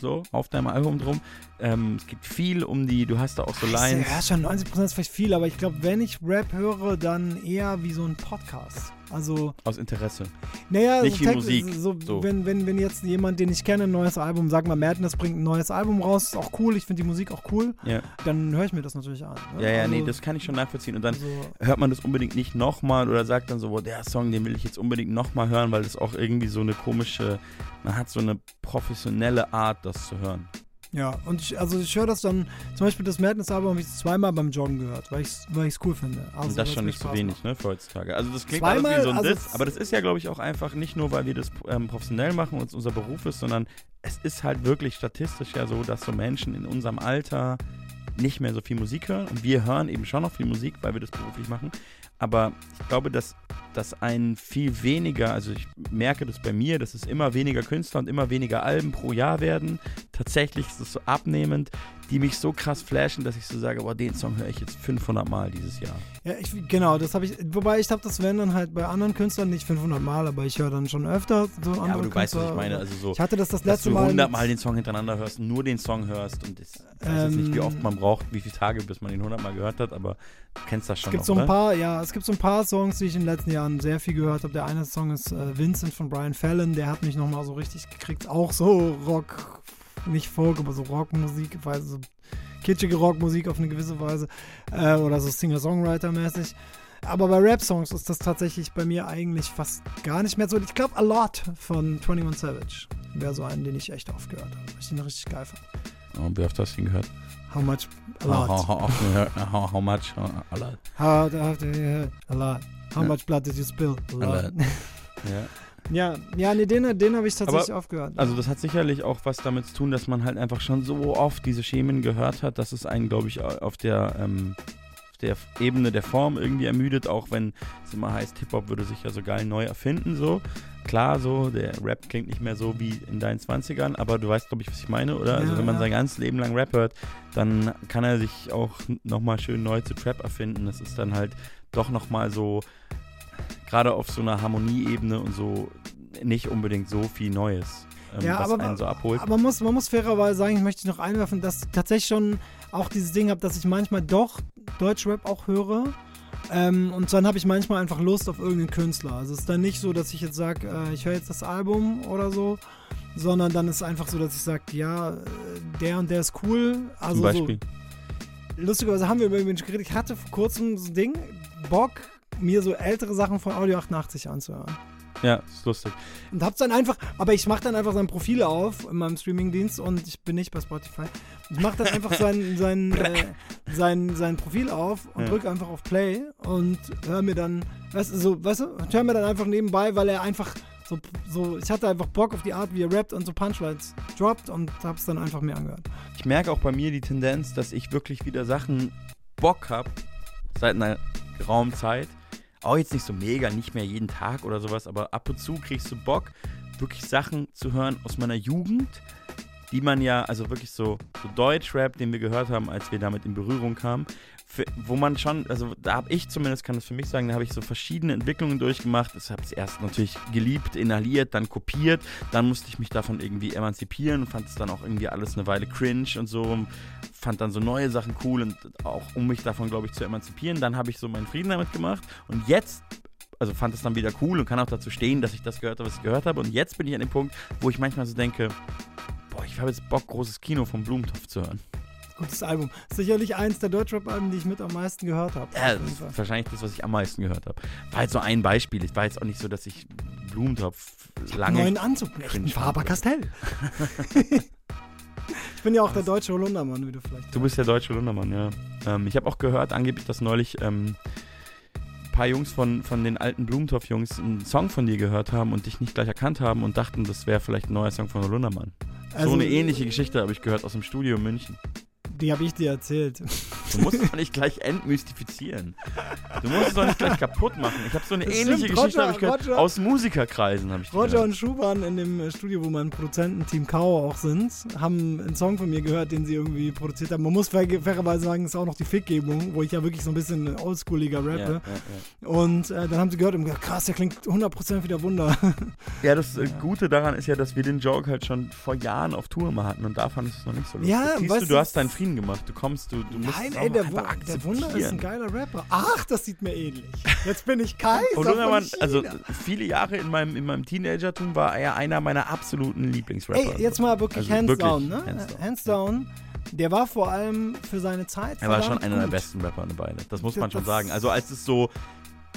So, auf deinem Album drum. Ähm, es geht viel um die, du hast da auch so Lines. Ja, schon 90% ist vielleicht viel, aber ich glaube, wenn ich Rap höre, dann eher wie so ein Podcast. Also, Aus Interesse. naja, Nicht so wie Musik, So, so. Wenn, wenn, wenn jetzt jemand, den ich kenne, ein neues Album, sag mal, Madness bringt ein neues Album raus, ist auch cool, ich finde die Musik auch cool, Ja. dann höre ich mir das natürlich an. ne? Ja, ja, nee, Also, das kann ich schon nachvollziehen. Und dann also, hört man das unbedingt nicht nochmal oder sagt dann so, boah, der Song, den will ich jetzt unbedingt nochmal hören, weil das auch irgendwie so eine komische, man hat so eine professionelle Art, das zu hören. Ja, und ich, also ich höre das dann, zum Beispiel das Madness-Album habe ich zweimal beim Joggen gehört, weil ich es weil ich's cool finde. Also, Und das weil's schon nicht so Spaß wenig, macht. ne, für heutzutage. Also das klingt Zweimal, alles wie so ein also Diss, aber das ist ja, glaube ich, auch einfach nicht nur, weil wir das ähm, professionell machen und es unser Beruf ist, sondern es ist halt wirklich statistisch ja so, dass so Menschen in unserem Alter nicht mehr so viel Musik hören und wir hören eben schon noch viel Musik, weil wir das beruflich machen. Aber ich glaube, dass, dass ein viel weniger, also ich merke das bei mir, dass es immer weniger Künstler und immer weniger Alben pro Jahr werden. Tatsächlich ist es so abnehmend, die mich so krass flashen, dass ich so sage, boah, den Song höre ich jetzt 500 Mal dieses Jahr. Ja, ich, genau, das habe ich, wobei ich habe das, wenn dann halt bei anderen Künstlern nicht 500 Mal, aber ich höre dann schon öfter so andere Ja, aber du weißt, was ich Künstler. meine. Also so, ich hatte das das dass letzte du Mal. 100 mit- Mal den Song hintereinander hörst, nur den Song hörst und das, ich weiß jetzt nicht, wie Ähm, oft man braucht, wie viele Tage, bis man den 100 Mal gehört hat, aber du kennst das Es schon gibt noch, so ein oder? paar, ja, es gibt so ein paar Songs, die ich den letzten Jahren sehr viel gehört habe. Der eine Song ist äh, Vincent von Brian Fallon, der hat mich nochmal so richtig gekriegt. Auch so Rock, nicht Folk, aber so Rockmusik, weil so kitschige Rockmusik auf eine gewisse Weise. Äh, oder so Singer-Songwriter-mäßig. Aber bei Rap-Songs ist das tatsächlich bei mir eigentlich fast gar nicht mehr so. Ich glaube, A Lot von 21 Savage wäre so ein, den ich echt oft gehört habe. weil Ich den richtig geil fand. Oh, wie oft hast du ihn gehört? How much? A lot. how, how, how, how much? A lot. How, how, a lot. How Ja. much blood did you spill? [LAUGHS] Ja. Ja, ja, nee, den, den habe ich tatsächlich Aber, aufgehört. Also das hat sicherlich auch was damit zu tun, dass man halt einfach schon so oft diese Schemen gehört hat, dass es einen, glaube ich, auf der, ähm, auf der Ebene der Form irgendwie ermüdet, auch wenn es immer heißt, Hip-Hop würde sich ja so geil neu erfinden, so. Klar so, der Rap klingt nicht mehr so wie in deinen 20ern, aber du weißt, glaube ich, was ich meine, oder? also Ja, wenn man sein ganzes Leben lang Rap hört, dann kann er sich auch nochmal schön neu zu Trap erfinden. Das ist dann halt doch nochmal so, gerade auf so einer Harmonieebene und so, nicht unbedingt so viel Neues, ähm, Ja, was aber- einen so abholt. Aber man muss, man muss fairerweise sagen, ich möchte noch einwerfen, dass ich tatsächlich schon auch dieses Ding habe, dass ich manchmal doch Deutschrap auch höre. Ähm, und dann habe ich manchmal einfach Lust auf irgendeinen Künstler. Also es ist dann nicht so, dass ich jetzt sage, äh, ich höre jetzt das Album oder so, sondern dann ist es einfach so, dass ich sage, ja, äh, der und der ist cool. Also Zum Beispiel. So, lustigerweise haben wir über den geredet. Ich hatte vor kurzem so ein Ding, Bock, mir so ältere Sachen von Audio 88 anzuhören. Ja, ist lustig. Und hab's dann einfach, aber ich mach dann einfach sein Profil auf in meinem Streamingdienst und ich bin nicht bei Spotify. Ich mach dann einfach sein, [LAUGHS] sein, äh, sein, sein Profil auf und Ja. drücke einfach auf Play und hör mir dann, weißt du, so, weißt du, hör mir dann einfach nebenbei, weil er einfach so, so, ich hatte einfach Bock auf die Art, wie er rappt und so Punchlines droppt und hab's dann einfach mir angehört. Ich merke auch bei mir die Tendenz, dass ich wirklich wieder Sachen Bock habe, seit einer geraumen Zeit. Auch jetzt nicht so mega, nicht mehr jeden Tag oder sowas, aber ab und zu kriegst du Bock, wirklich Sachen zu hören aus meiner Jugend, die man ja, also wirklich so, so Deutschrap, den wir gehört haben, als wir damit in Berührung kamen, für, wo man schon, also da habe ich zumindest, kann das für mich sagen, da habe ich so verschiedene Entwicklungen durchgemacht. Ich habe es erst natürlich geliebt, inhaliert, dann kopiert, dann musste ich mich davon irgendwie emanzipieren und fand es dann auch irgendwie alles eine Weile cringe und so, fand dann so neue Sachen cool und auch um mich davon, glaube ich, zu emanzipieren. Dann habe ich so meinen Frieden damit gemacht und jetzt also fand es dann wieder cool und kann auch dazu stehen, dass ich das gehört habe, was ich gehört habe. Und jetzt bin ich an dem Punkt, wo ich manchmal so denke, boah, ich habe jetzt Bock, großes Kino vom Blumentopf zu hören. Gutes Album. Sicherlich eins der Deutschrap-Alben, die ich mit am meisten gehört habe. Ja, das ist wahrscheinlich das, was ich am meisten gehört habe. War jetzt so ein Beispiel. Es war jetzt auch nicht so, dass ich Blumentopf lange. Neuen Anzug, echten fand. Faber-Castell. [LAUGHS] ich bin ja auch der deutsche Holundermann, wie du vielleicht Du bist der deutsche Lundermann, ja. Ähm, ich habe auch gehört, angeblich, dass neulich ähm, ein paar Jungs von, von den alten Blumentopf-Jungs einen Song von dir gehört haben und dich nicht gleich erkannt haben und dachten, das wäre vielleicht ein neuer Song von Lundermann. Also- so eine ähnliche Geschichte habe ich gehört aus dem Studio in München. Die habe ich dir erzählt. Du musst es doch nicht gleich entmystifizieren. Du musst es doch nicht gleich kaputt machen. Ich habe so eine Das ähnliche stimmt, Geschichte Roger- ich gehört. Roger- aus Musikerkreisen habe ich Roger gehört. und Schuh waren in dem äh, Studio, wo mein Produzententeam Kao auch sind, haben einen Song von mir gehört, den sie irgendwie produziert haben. Man muss fair, fairerweise sagen, es ist auch noch die Fickgebung, wo ich ja wirklich so ein bisschen oldschooliger Ja, rappe. ja, ja. Und äh, dann haben sie gehört und gesagt, krass, der klingt 100% wieder Wunder. [LAUGHS] Ja, das äh, Gute daran ist ja, dass wir den Joke halt schon vor Jahren auf Tour mal hatten und da fandest du es noch nicht so lustig. Ja, Siehst weißt du, du hast deinen Frieden gemacht. Du kommst, du, du musst Nein, ey, der, einfach Wu- der Wunder ist ein geiler Rapper. Ach, das sieht mir ähnlich. Jetzt bin ich Kaiser Und China. also viele Jahre in meinem, in meinem Teenagertum war er einer meiner absoluten Lieblingsrapper. Ey, jetzt mal wirklich Also hands wirklich down, ne? hands down. Hands down. Der war vor allem für seine Zeit. Er war schon einer der gut. besten Rapper eine Weile. Das muss man Das- schon sagen. Also als es so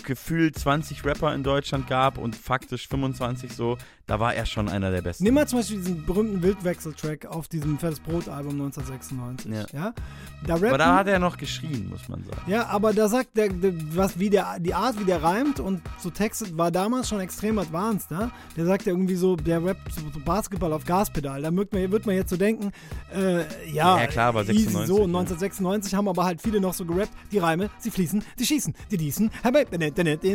gefühlt 20 Rapper in Deutschland gab und faktisch 25 so, da war er schon einer der besten. Nimm mal zum Beispiel diesen berühmten Wildwechsel-Track auf diesem Fettes Brot-Album 1996. Ja. Ja. Da rappen, Aber da hat er noch geschrien, muss man sagen. ja, aber da sagt der, der was wie der die Art, wie der reimt und so textet, war damals schon extrem advanced, ne? Der sagt ja irgendwie so, der rappt so, so Basketball auf Gaspedal. Da wird man, wird man jetzt so denken, äh, ja, Ja, klar, easy 96, so. ja. 1996 haben aber halt viele noch so gerappt, die Reime, sie fließen, sie schießen, die diesen,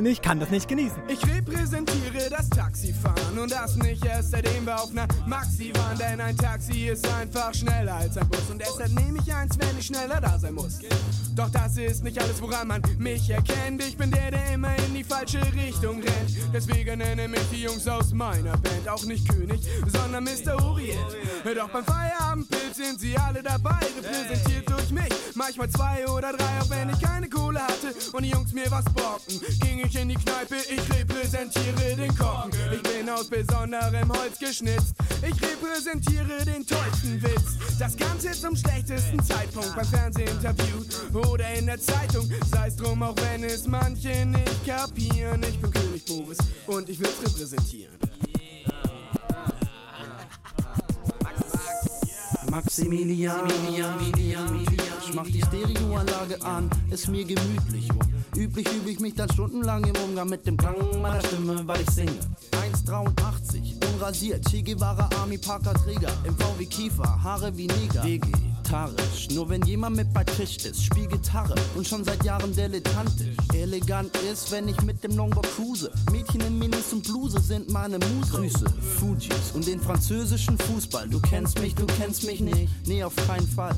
ich kann das nicht genießen. Ich repräsentiere das Taxifahren und das nicht erst seitdem wir auf ner Maxi waren, denn ein Taxi ist einfach schneller als ein Bus und deshalb nehme ich eins, wenn ich schneller da sein muss. Doch das ist nicht alles, woran man mich erkennt. Ich bin der, der immer in die falsche Richtung rennt. Deswegen nenne mich die Jungs aus meiner Band auch nicht König, sondern Mr. Orient. Doch beim Feierabendbild sind sie alle dabei, repräsentiert durch mich. Manchmal zwei oder drei, auch wenn ich keine Kohle hatte und die Jungs mir was bocken. Ging ich in die Kneipe, ich repräsentiere den Korken. Ich bin aus besonderem Holz geschnitzt. Ich repräsentiere den tollsten Witz. Das Ganze zum schlechtesten Zeitpunkt beim Fernsehinterview oder in der Zeitung. Sei's drum, auch wenn es manche nicht kapieren. Ich bin König Boris und ich will's repräsentieren. Maximilian, ich mach die Stereoanlage an, ist mir gemütlich. Üblich übe ich mich dann stundenlang im Umgang mit dem Klang meiner Stimme, weil ich singe. 1,83, unrasiert, Che Guevara, Army Parker Träger, im VW Kiefer, Haare wie Neger. WG, vegetarisch. Nur wenn jemand mit bei Tisch ist, spiel Gitarre und schon seit Jahren dilettantisch. Elegant ist, wenn ich mit dem Longboard cruise. Mädchen in Minis und Bluse sind meine Muse. Grüße, Fujis und den französischen Fußball. Du kennst mich, du kennst mich nicht. Nee, auf keinen Fall.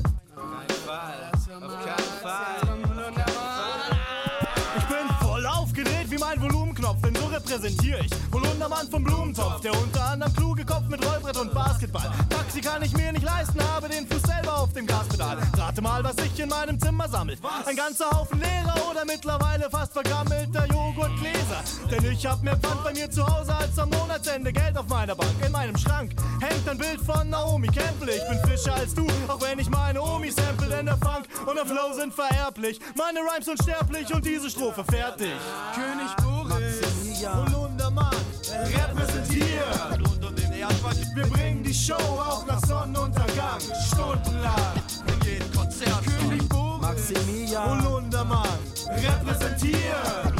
Ich bin voll aufgedreht wie mein Volumenknopf, denn so repräsentiere ich. Holundermann vom Blumentopf, der unter anderem kluge mit Rollbrett und Basketball. Taxi kann ich mir nicht leisten, habe den Fuß selber auf dem Gaspedal. Rate mal, was sich in meinem Zimmer sammelt. Ein ganzer Haufen leerer oder mittlerweile fast vergammelter Joghurtgläser. Denn ich hab mehr Pfand bei mir zu Hause als am Monatsende Geld auf meiner Bank. In meinem Schrank hängt ein Bild von Naomi Campbell. Ich bin fischer als du, auch wenn ich meine Omi sample, denn der Funk und der Flow sind vererblich. Meine Rhymes unsterblich und diese Strophe fertig. König Boris, Holundermann, repräsentiert. Wir bringen die Show auch nach Sonnenuntergang, stundenlang. In jedem Konzert. König Boris, Maximilian. Holundermann, repräsentiert.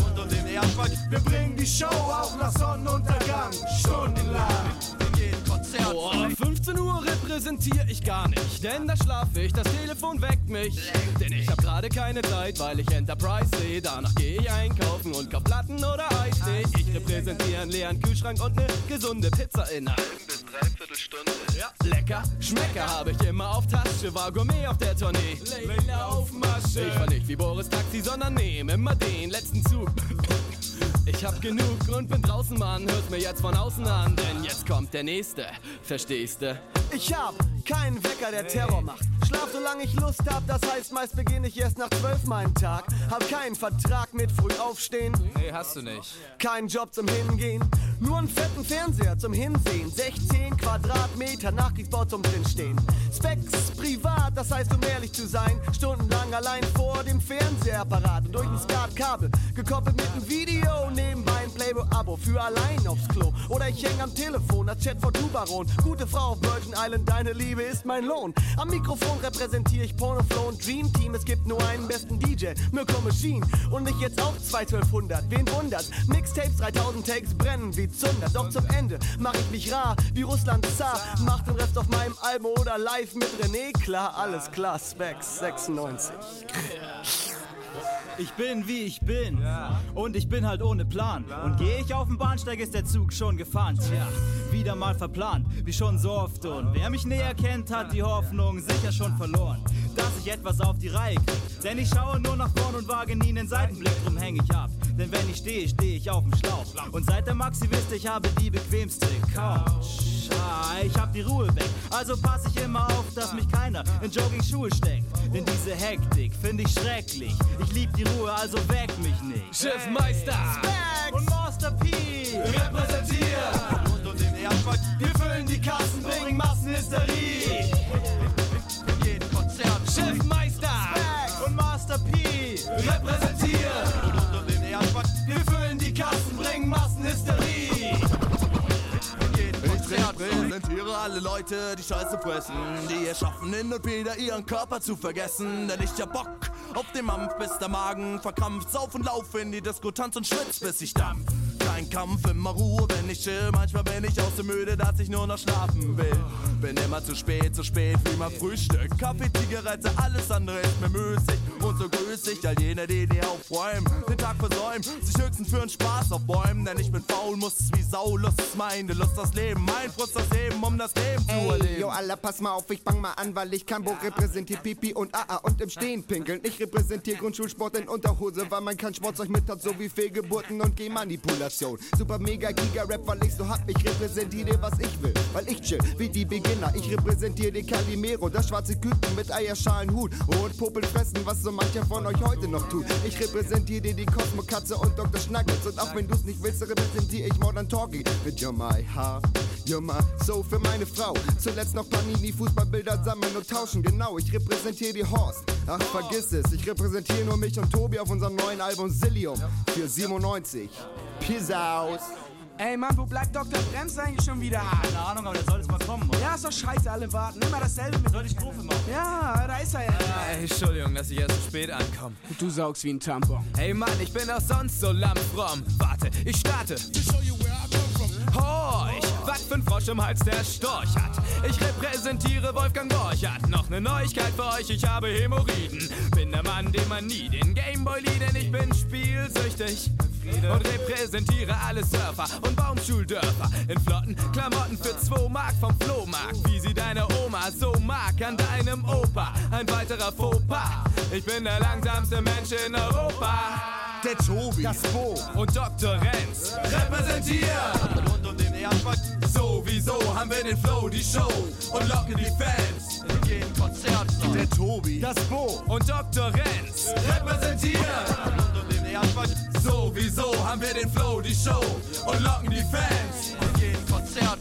Wir bringen die Show auch nach Sonnenuntergang, stundenlang. Boah, 15 Uhr repräsentiere ich gar nicht, denn da schlafe ich, das Telefon weckt mich. Denn ich hab gerade keine Zeit, weil ich Enterprise sehe. Danach gehe ich einkaufen und kauf Platten oder Eistee. Ich repräsentiere einen leeren Kühlschrank und ne gesunde Pizza in einer halben bis dreiviertel Stunde. Ja, lecker, Schmecker habe ich immer auf Tasche, war Gourmet auf der Tournee. auf Masche. Ich fahr nicht wie Boris Taxi, sondern nehme immer den letzten Zug. Ich hab genug und bin draußen, Mann. Hört mir jetzt von außen an, denn jetzt kommt der nächste. Verstehste? Ich hab keinen Wecker, der Terror macht. Schlaf, solange ich Lust hab, das heißt, meist beginne ich erst nach zwölf meinen Tag. Hab keinen Vertrag mit früh aufstehen. Nee, hast du nicht. Keinen Job zum Hingehen. Nur einen fetten Fernseher zum Hinsehen. 16 Quadratmeter Nachkriegsbau zum Drinstehen. Specs privat, das heißt, um ehrlich zu sein, stundenlang allein vor dem Fernsehapparat. Und durch ein Skatkabel, gekoppelt mit einem Video. Nebenbei ein Playboy-Abo für allein aufs Klo. Oder ich häng am Telefon, als Chat vor Tubaron. Gute Frau auf Virgin Island, deine Liebe ist mein Lohn. Am Mikrofon repräsentiere ich Pornoflow und Dream Team. Es gibt nur einen besten DJ, Mirko Machine. Und ich jetzt auch 2200, wen wundert? Mixtapes, 3000 Takes brennen wie Zunder. Doch zum Ende mach ich mich rar, wie Russland Zar. Mach den Rest auf meinem Album oder live mit René. Klar, alles klar, Specs 96. Ich bin wie ich bin. Und ich bin halt ohne Plan. Und gehe ich auf den Bahnsteig, ist der Zug schon gefahren. Tja, wieder mal verplant, wie schon so oft. Und wer mich näher kennt, hat die Hoffnung sicher schon verloren. Dass ich etwas auf die Reihe krieg. Denn ich schaue nur nach vorn und wage nie einen Seitenblick, drum häng ich ab. Denn wenn ich stehe, stehe ich auf dem Schlauch. Und seit der Maxi wisst, ich habe die bequemste Couch. Ah, ich hab die Ruhe weg. Also pass ich immer auf, dass mich keiner in Jogging-Schuhe steckt. Denn diese Hektik finde ich schrecklich. Ich lieb die Ruhe, also weck mich nicht. Schiffmeister. Specs alle Leute, die Scheiße fressen, die es schaffen, hin und wieder ihren Körper zu vergessen. Denn ich hab Bock auf den Mampf, bis der Magen verkrampft. Sauf und lauf in die Diskotanz und schwitz, bis ich dampf. Kein Kampf, immer Ruhe, wenn ich chill. Manchmal bin ich auch so müde, dass ich nur noch schlafen will. Bin immer zu spät, zu spät wie mein Frühstück. Kaffee, Zigarette, alles andere ist mir müßig. Und so grüß ich all jene, die die aufräumen. Den Tag versäumen, sich höchstens für einen Spaß aufbäumen. Denn ich bin faul, muss es wie Sau, Lust ist meine Lust das Leben. Mein Frust das Leben, um das Leben zu erleben. yo, Allah, pass mal auf, ich bang mal an, weil ich Kambo repräsentiere Pipi und AA und im Stehen pinkeln. Ich repräsentiere Grundschulsport in Unterhose, weil man kein Sportzeug mit hat, so wie Fehlgeburten und Gehmanipulation. Super mega Giga Rap, weil ich so hab, ich repräsentiere was ich will, weil ich chill, wie die Beginner. Ich repräsentiere den Calimero, das schwarze Küken mit Eierschalen Hut und Popel was so mancher von euch heute noch tut. Ich repräsentiere die Cosmo Katze und Dr. Schnackels und auch wenn du's nicht willst, repräsentiere ich Modern Talking mit You're My Heart, You're My für meine Frau. Zuletzt noch Panini, Fußballbilder sammeln und tauschen, genau, ich repräsentiere die Horst. Ach, vergiss es, ich repräsentiere nur mich und Tobi auf unserem neuen Album Zillium für 97. Peace out. Ey Mann, wo bleibt Dr. Brems eigentlich schon wieder? Keine Ahnung, aber der soll jetzt mal kommen, oder? Ja, ist doch scheiße, alle warten. Immer dasselbe mit. Soll ich Profi machen? Ja, da ist er ja. Äh, Entschuldigung, dass ich erst zu spät ankomme. Du saugst wie ein Tampon. Hey Mann, ich bin auch sonst so lammfromm. Warte, ich starte. Horch, was tiefen Frosch im Hals, der Storch hat. Ich repräsentiere Wolfgang Borchardt. Noch eine Neuigkeit für euch, ich habe Hämorrhoiden. Bin der Mann, den man nie den Gameboy liebt, denn ich bin spielsüchtig. Und repräsentiere alle Surfer und Baumschuldörfer. In flotten Klamotten für 2 Mark vom Flohmarkt. Wie sie deine Oma so mag an deinem Opa. Ein weiterer Fauxpas. Ich bin der langsamste Mensch in Europa. Der Tobi, das Bo und Dr. Renz repräsentieren. Rund um den Erdball. Sowieso haben wir den Flow, die Show und locken die Fans. In jedem Konzert. Der Tobi, das Bo und Dr. Renz repräsentieren. Sowieso haben wir den Flow, die Show und locken die Fans. In jedem Konzert.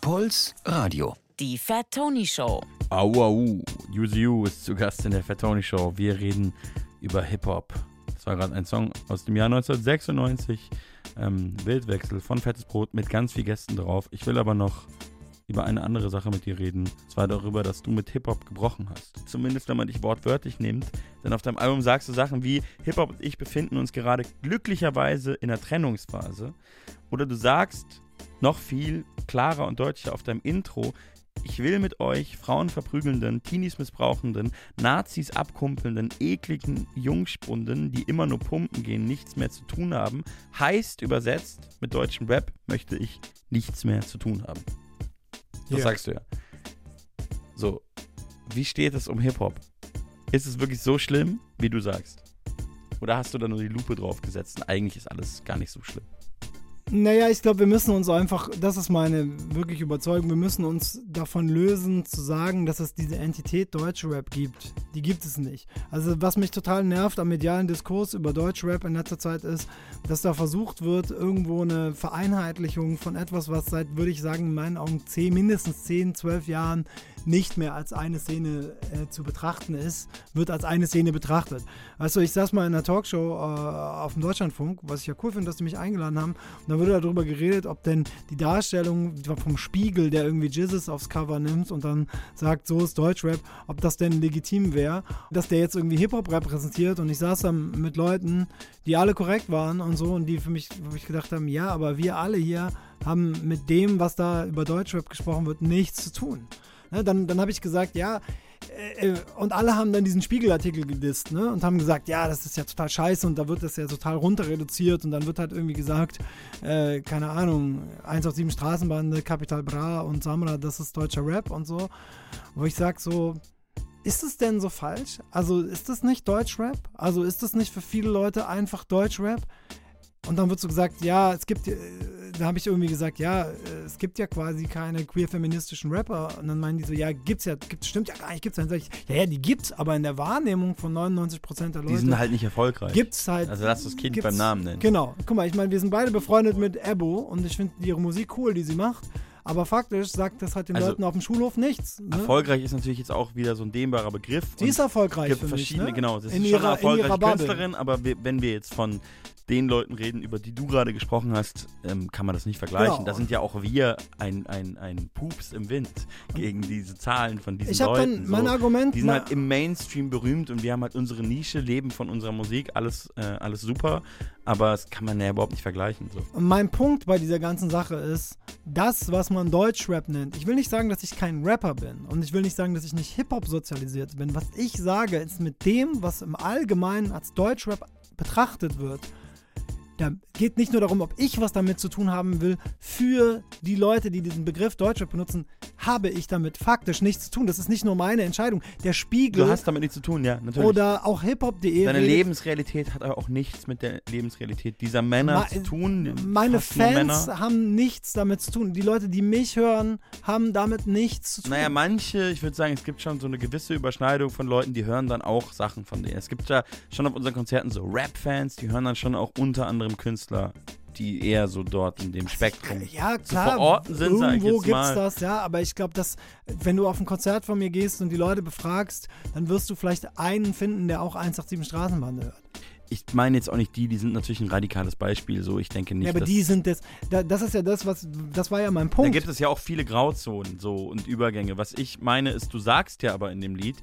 Puls Radio. Die Fat Tony Show. Au, au. Yuzi Yu ist zu Gast in der Fat Tony Show. Wir reden über Hip-Hop. Das war gerade ein Song aus dem Jahr 1996. Ähm, Wildwechsel von Fettes Brot mit ganz vielen Gästen drauf. Ich will aber noch über eine andere Sache mit dir reden. Und zwar darüber, dass du mit Hip-Hop gebrochen hast. Zumindest, wenn man dich wortwörtlich nimmt. Denn auf deinem Album sagst du Sachen wie, Hip-Hop und ich befinden uns gerade glücklicherweise in der Trennungsphase. Oder du sagst noch viel klarer und deutlicher auf deinem Intro, ich will mit euch Frauen verprügelnden, Teenies missbrauchenden, Nazis abkumpelnden, ekligen Jungspunden, die immer nur pumpen gehen, nichts mehr zu tun haben. Heißt übersetzt, mit deutschem Rap möchte ich nichts mehr zu tun haben. Das Ja. sagst du ja. So, wie steht es um Hip-Hop? Ist es wirklich so schlimm, wie du sagst? Oder hast du da nur die Lupe drauf gesetzt und eigentlich ist alles gar nicht so schlimm? Naja, ich glaube, wir müssen uns einfach, das ist meine wirklich Überzeugung, wir müssen uns davon lösen, zu sagen, dass es diese Entität Deutschrap gibt. Die gibt es nicht. Also, was mich total nervt am medialen Diskurs über Deutschrap in letzter Zeit ist, dass da versucht wird, irgendwo eine Vereinheitlichung von etwas, was seit, würde ich sagen, in meinen Augen 10, mindestens 10, 12 Jahren nicht mehr als eine Szene äh, zu betrachten ist, wird als eine Szene betrachtet. Weißt du, ich saß mal in einer Talkshow äh, auf dem Deutschlandfunk, was ich ja cool finde, dass die mich eingeladen haben, und da wurde darüber geredet, ob denn die Darstellung vom Spiegel, der irgendwie Jizzes aufs Cover nimmt und dann sagt, so ist Deutschrap, ob das denn legitim wäre, dass der jetzt irgendwie Hip-Hop repräsentiert und ich saß dann mit Leuten, die alle korrekt waren und so und die für mich, wo ich gedacht haben, ja, aber wir alle hier haben mit dem, was da über Deutschrap gesprochen wird, nichts zu tun. Ne, dann dann habe ich gesagt, ja, äh, äh, und alle haben dann diesen Spiegelartikel gedisst, ne? Und haben gesagt, ja, das ist ja total scheiße und da wird das ja total runter reduziert und dann wird halt irgendwie gesagt, äh, keine Ahnung, 187 Straßenbande, Capital Bra und Samra, das ist deutscher Rap und so. Wo ich sag so, ist es denn so falsch? Also ist das nicht Deutschrap? Also ist das nicht für viele Leute einfach Deutschrap? Und dann wird so gesagt, ja, es gibt, äh, da habe ich irgendwie gesagt, ja, äh, es gibt ja quasi keine queer-feministischen Rapper. Und dann meinen die so, ja, gibt's ja, gibt, stimmt ja gar nicht, gibt's ja. Dann sag ich, ja, ja, die gibt's, aber in der Wahrnehmung von 99% der Leute. Die sind halt nicht erfolgreich. Gibt's halt. Also lass das Kind gibt's- beim Namen nennen. Genau. Guck mal, ich meine, wir sind beide befreundet mit Ebo und ich finde ihre Musik cool, die sie macht. Aber faktisch sagt das halt den Also, Leuten auf dem Schulhof nichts. Ne? Erfolgreich ist natürlich jetzt auch wieder so ein dehnbarer Begriff. Sie ist erfolgreich gibt für mich, verschiedene, ne? genau. In ist ihrer- schon eine in ihrer erfolgreiche Bubble. Künstlerin, aber wir, wenn wir jetzt von den Leuten reden, über die du gerade gesprochen hast, ähm, kann man das nicht vergleichen. Genau. Da sind ja auch wir ein, ein, ein Pups im Wind gegen diese Zahlen von diesen Ich hab dann Leuten. mein Argument Die sind halt im Mainstream berühmt und wir haben halt unsere Nische, leben von unserer Musik, alles, äh, alles super, aber das kann man ja überhaupt nicht vergleichen. So. Mein Punkt bei dieser ganzen Sache ist, das, was man Deutschrap nennt. Ich will nicht sagen, dass ich kein Rapper bin und ich will nicht sagen, dass ich nicht Hip-Hop sozialisiert bin. Was ich sage, ist mit dem, was im Allgemeinen als Deutschrap betrachtet wird, da geht nicht nur darum, ob ich was damit zu tun haben will. Für die Leute, die diesen Begriff Deutschrap benutzen, habe ich damit faktisch nichts zu tun. Das ist nicht nur meine Entscheidung. Der Spiegel Du hast damit nichts zu tun, ja, natürlich. oder auch hiphop.de Deine Lebensrealität hat aber auch nichts mit der Lebensrealität dieser Männer Ma- zu tun. Meine Fans haben nichts damit zu tun. Die Leute, die mich hören, haben damit nichts zu tun. Naja, manche, ich würde sagen, es gibt schon so eine gewisse Überschneidung von Leuten, die hören dann auch Sachen von denen. Es gibt ja schon auf unseren Konzerten so Rap-Fans, die hören dann schon auch unter anderem Künstler, die eher so dort in dem Spektrum ja, zu klar, verorten sind, irgendwo gibt's mal. das, ja, aber ich glaube, dass wenn du auf ein Konzert von mir gehst und die Leute befragst, dann wirst du vielleicht einen finden, der auch 187 Straßenbande hört. Ich meine jetzt auch nicht die, die sind natürlich ein radikales Beispiel, so ich denke nicht, ja, aber die sind das, da, das ist ja das, was, das war ja mein Da Punkt. gibt es ja auch viele Grauzonen so und Übergänge. Was ich meine ist, du sagst ja aber in dem Lied,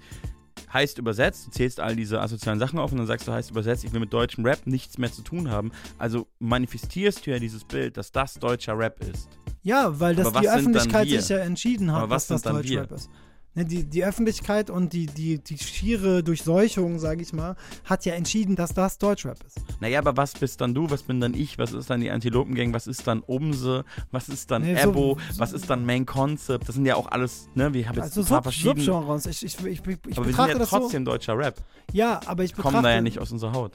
heißt übersetzt, du zählst all diese asozialen Sachen auf und dann sagst du, heißt übersetzt, ich will mit deutschem Rap nichts mehr zu tun haben. Also manifestierst du ja dieses Bild, dass das deutscher Rap ist. Ja, weil das die Öffentlichkeit sich ja entschieden hat, was dass das? Deutschrap ist. Ne, die, die Öffentlichkeit und die, die, die schiere Durchseuchung, sage ich mal, hat ja entschieden, dass das Deutschrap ist. Naja, aber was bist dann du? Was bin dann ich? Was ist dann die Antilopengang? Was ist dann Umse? Was ist dann Nee, so- Ebo? was ist dann Main Concept? Das sind ja auch alles, ne? Wir haben jetzt Also ein paar Sub, verschiedene. Subgenres. Ich, ich, ich, ich, aber wir sind ja trotzdem so. deutscher Rap. Ja, aber ich Wir betrachte. kommen da ja nicht aus unserer Haut.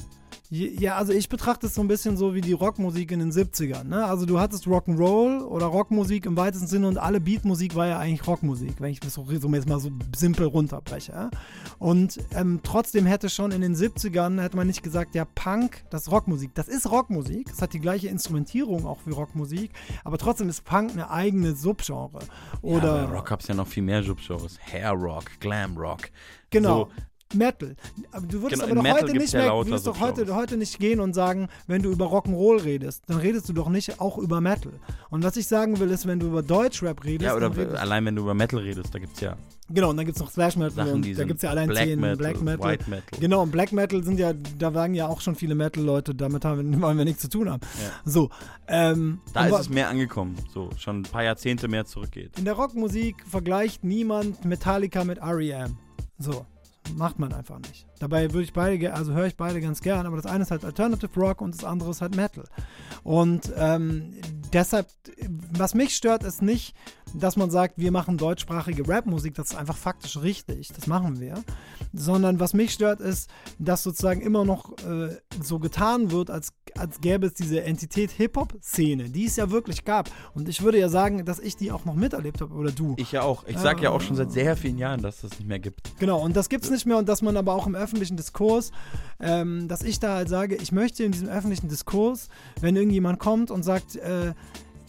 Ja, also ich betrachte es so ein bisschen so wie die Rockmusik in den 70ern. Ne? Also du hattest Rock'n'Roll oder Rockmusik im weitesten Sinne und alle Beatmusik war ja eigentlich Rockmusik, wenn ich das so, so jetzt mal so simpel runterbreche. Ja? Und ähm, trotzdem hätte schon in den 70ern, hätte man nicht gesagt, ja Punk, das ist Rockmusik. Das ist Rockmusik, es hat die gleiche Instrumentierung auch wie Rockmusik, aber trotzdem ist Punk eine eigene Subgenre. Oder ja, Rock gab's ja noch viel mehr Subgenres. Hair Rock, Glam Rock. Genau. So, Metal. Du würdest Genau, aber doch heute gibt's nicht ja mehr, würdest doch heute, heute nicht gehen und sagen, wenn du über Rock'n'Roll redest, dann redest du doch nicht auch über Metal. Und was ich sagen will, ist, wenn du über Deutschrap redest, ja, oder allein wenn du über Metal redest, da gibt's ja. genau, und dann gibt es noch Thrash Metal Sachen, und da sind gibt es ja allein Black zehn Metal, Black Metal. White Metal. Genau, und Black Metal sind ja, da sagen ja auch schon viele Metal-Leute, damit haben wir, [LAUGHS] wollen wir nichts zu tun haben. Ja. So, ähm, Da ist es mehr angekommen, so schon ein paar Jahrzehnte mehr zurückgeht. in der Rockmusik vergleicht niemand Metallica mit R.E.M. So, macht man einfach nicht. Dabei würde ich beide, also höre ich beide ganz gern, aber das eine ist halt Alternative Rock und das andere ist halt Metal. Und ähm, deshalb, was mich stört, ist nicht, dass man sagt, wir machen deutschsprachige Rapmusik, das ist einfach faktisch richtig, das machen wir. Sondern was mich stört, ist, dass sozusagen immer noch äh, so getan wird, als, als gäbe es diese Entität Hip-Hop-Szene, die es ja wirklich gab. Und ich würde ja sagen, dass ich die auch noch miterlebt habe, oder du. Ich ja auch. Ich sag ja auch schon seit sehr vielen Jahren, dass das nicht mehr gibt. Genau, und das gibt's nicht mehr und dass man aber auch im öffentlichen Diskurs, ähm, dass ich da halt sage, ich möchte in diesem öffentlichen Diskurs, wenn irgendjemand kommt und sagt, äh,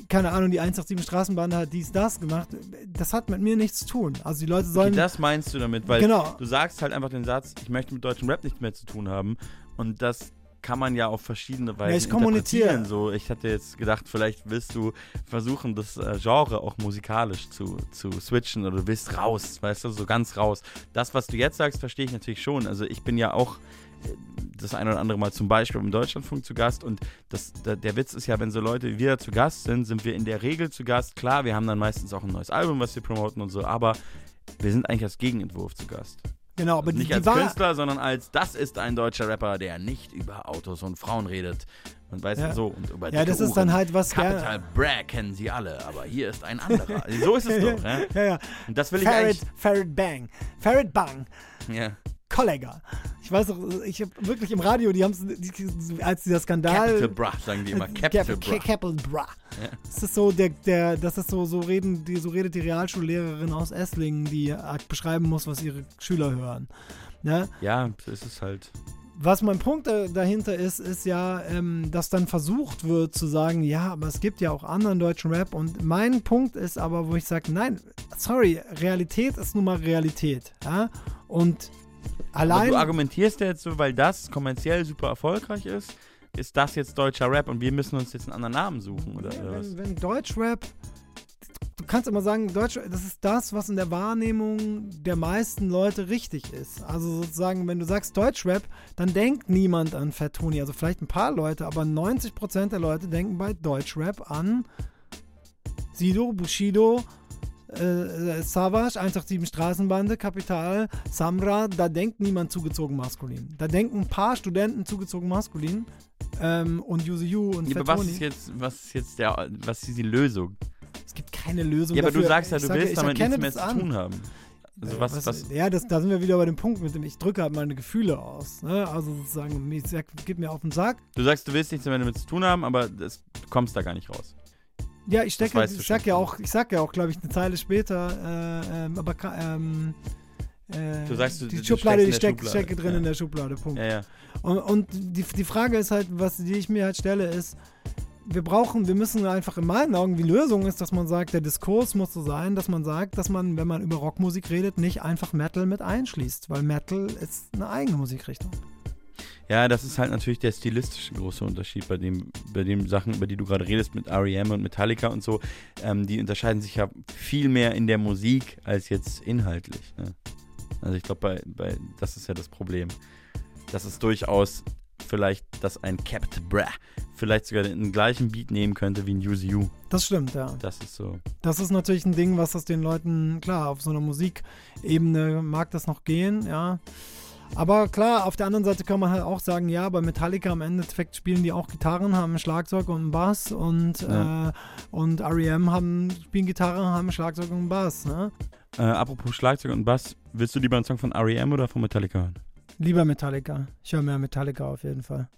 keine Ahnung, die 187 Straßenbahn hat dies, das gemacht, das hat mit mir nichts zu tun. Also die Leute Okay, sollen. das meinst du damit, weil Genau. du sagst halt einfach den Satz, ich möchte mit deutschem Rap nichts mehr zu tun haben. Und das kann man ja auf verschiedene Weisen ich kommuniziere. interpretieren. So, ich hatte jetzt gedacht, vielleicht willst du versuchen, das äh, Genre auch musikalisch zu, zu switchen oder du willst raus, weißt du, so ganz raus. Das, was du jetzt sagst, verstehe ich natürlich schon. Also ich bin ja auch äh, das ein oder andere Mal zum Beispiel im Deutschlandfunk zu Gast und das, der, der Witz ist ja, wenn so Leute wie wir zu Gast sind, sind wir in der Regel zu Gast. Klar, wir haben dann meistens auch ein neues Album, was wir promoten und so, aber wir sind eigentlich als Gegenentwurf zu Gast. Genau, aber die, nicht die als war, Künstler, sondern als das ist ein deutscher Rapper, der nicht über Autos und Frauen redet. Und weißt Ja. so und über Ja, das ist Uhren. dann halt was Capital Bra kennen sie alle, aber hier ist ein anderer. [LAUGHS] so ist es doch, ne? ja, ja. Und das will ich Farrad, eigentlich. Farrad Bang. Farrad Bang. Ja. Kollega. Ich weiß doch, ich habe wirklich im Radio, die haben als dieser Skandal. Capital Bra, sagen die immer. Capital Bra. Capital Bra. Ja. Das ist so der, der, das ist so, so reden, die, so redet die Realschullehrerin aus Esslingen, die äh, beschreiben muss, was ihre Schüler hören. Ne? Ja, so ist es halt. Was mein Punkt da, dahinter ist, ist ja, ähm, dass dann versucht wird zu sagen, ja, aber es gibt ja auch anderen deutschen Rap. Und mein Punkt ist aber, wo ich sage, nein, sorry, Realität ist nun mal Realität. Ja? Und Aber allein. du argumentierst ja jetzt so, weil das kommerziell super erfolgreich ist, ist das jetzt deutscher Rap und wir müssen uns jetzt einen anderen Namen suchen, oder, oder was? wenn, wenn Deutschrap, du kannst immer sagen, Deutsch, das ist das, was in der Wahrnehmung der meisten Leute richtig ist. Also sozusagen, wenn du sagst Deutschrap, dann denkt niemand an Fat Tony. Also vielleicht ein paar Leute, aber 90% der Leute denken bei Deutschrap an Sido, Bushido, äh, Savage, 187 Straßenbande, Kapital, Samra, da denkt niemand zugezogen maskulin. Da denken ein paar Studenten zugezogen maskulin ähm, und Yuzu Yu und Ja, Fat aber was ist jetzt, was ist jetzt der, was ist die Lösung? Es gibt keine Lösung Ja, aber du dafür. sagst ja, Ich du sage, willst ich damit nichts mehr zu tun haben. Also Äh, was, was, Ja, das, da sind wir wieder bei dem Punkt mit dem, ich drücke halt meine Gefühle aus. Ne? Also sozusagen, mir sag- geht mir auf den Sack. du sagst, du willst nichts mehr damit zu tun haben, aber das, du kommst da gar nicht raus. Ja, ich du ich sag ja auch, ich sag ja auch, glaube ich, eine Zeile später, äh, ähm, aber ähm, äh, Du sagst, du- die du Schublade, die steck, Schublade. stecke drin Ja. in der Schublade, Punkt. Ja, ja. Und, und die, die Frage ist halt, was die ich mir halt stelle, ist, wir brauchen, wir müssen einfach in meinen Augen, die Lösung ist, dass man sagt, der Diskurs muss so sein, dass man sagt, dass man, wenn man über Rockmusik redet, nicht einfach Metal mit einschließt, weil Metal ist eine eigene Musikrichtung. Ja, das ist halt natürlich der stilistische große Unterschied bei dem, bei den Sachen, über die du gerade redest, mit R.E.M. und Metallica und so. Ähm, die unterscheiden sich ja viel mehr in der Musik als jetzt inhaltlich. Ne? Also ich glaube, bei, bei, das ist ja das Problem. Dass es durchaus vielleicht, dass ein Capt Bra vielleicht sogar den gleichen Beat nehmen könnte wie ein Use You. Das stimmt, ja. Das ist so. Das ist natürlich ein Ding, was das den Leuten, klar, auf so einer Musikebene mag das noch gehen, ja. Aber klar, auf der anderen Seite kann man halt auch sagen, ja, bei Metallica im Endeffekt spielen die auch Gitarren, haben Schlagzeug und einen Bass und, Ja. äh, und R.E.M. haben, spielen Gitarre, haben Schlagzeug und einen Bass, ne? Äh, apropos Schlagzeug und Bass, willst du lieber einen Song von R.E.M. oder von Metallica hören? Lieber Metallica. Ich höre mehr Metallica auf jeden Fall.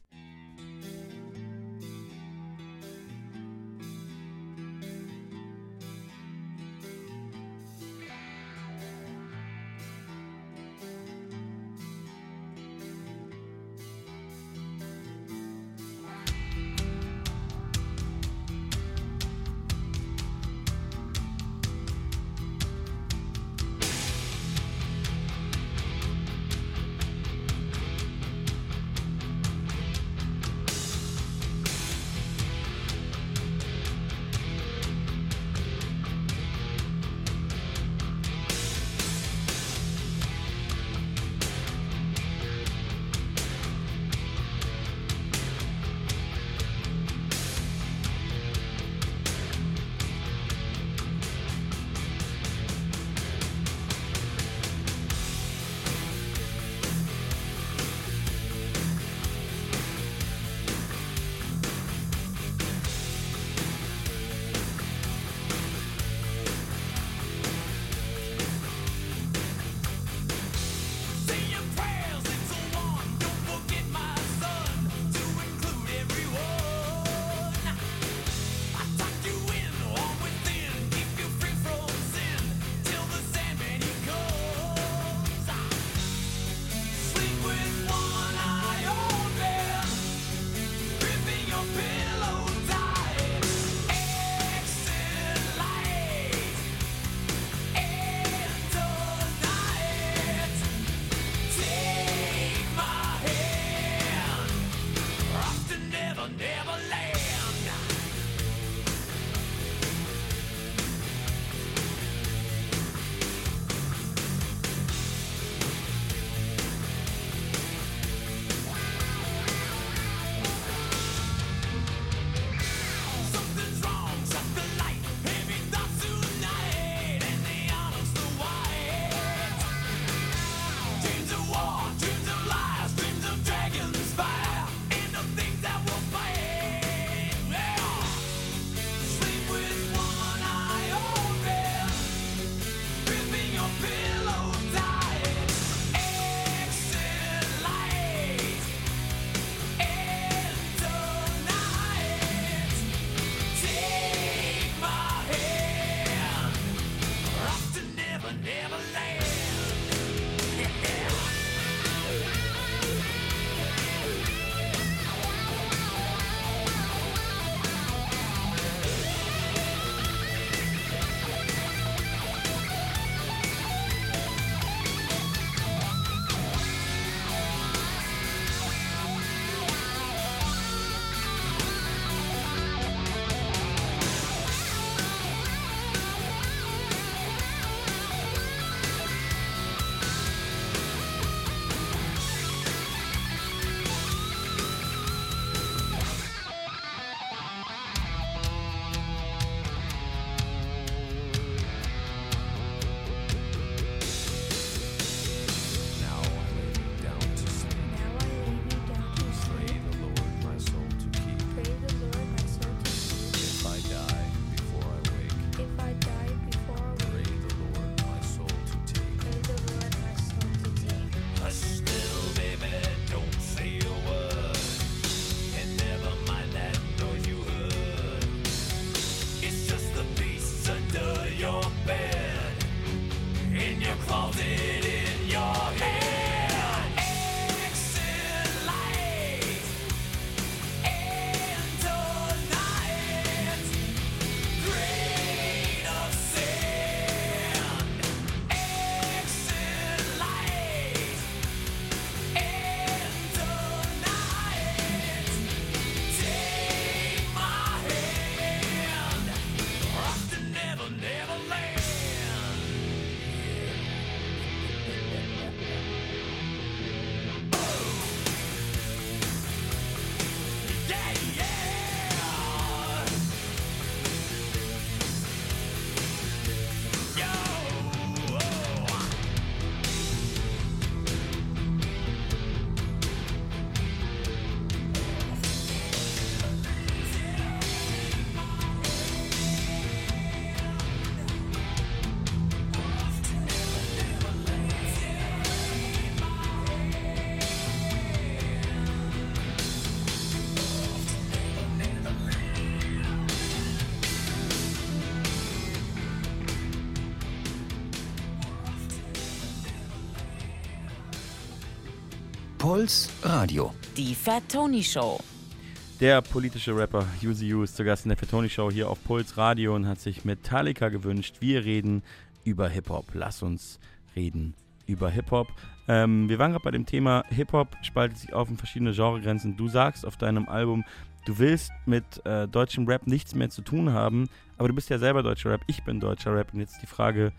Puls Radio. Die Fat Tony Show. Der politische Rapper Yuzi Yu ist zu Gast in der Fatoni Show hier auf Puls Radio und hat sich Metallica gewünscht. Wir reden über Hip-Hop. Lass uns reden über Hip-Hop. Ähm, wir waren gerade bei dem Thema Hip-Hop spaltet sich auf in verschiedene Genregrenzen. Du sagst auf deinem Album, du willst mit äh, deutschem Rap nichts mehr zu tun haben, aber du bist ja selber deutscher Rap, ich bin deutscher Rap und jetzt die Frage,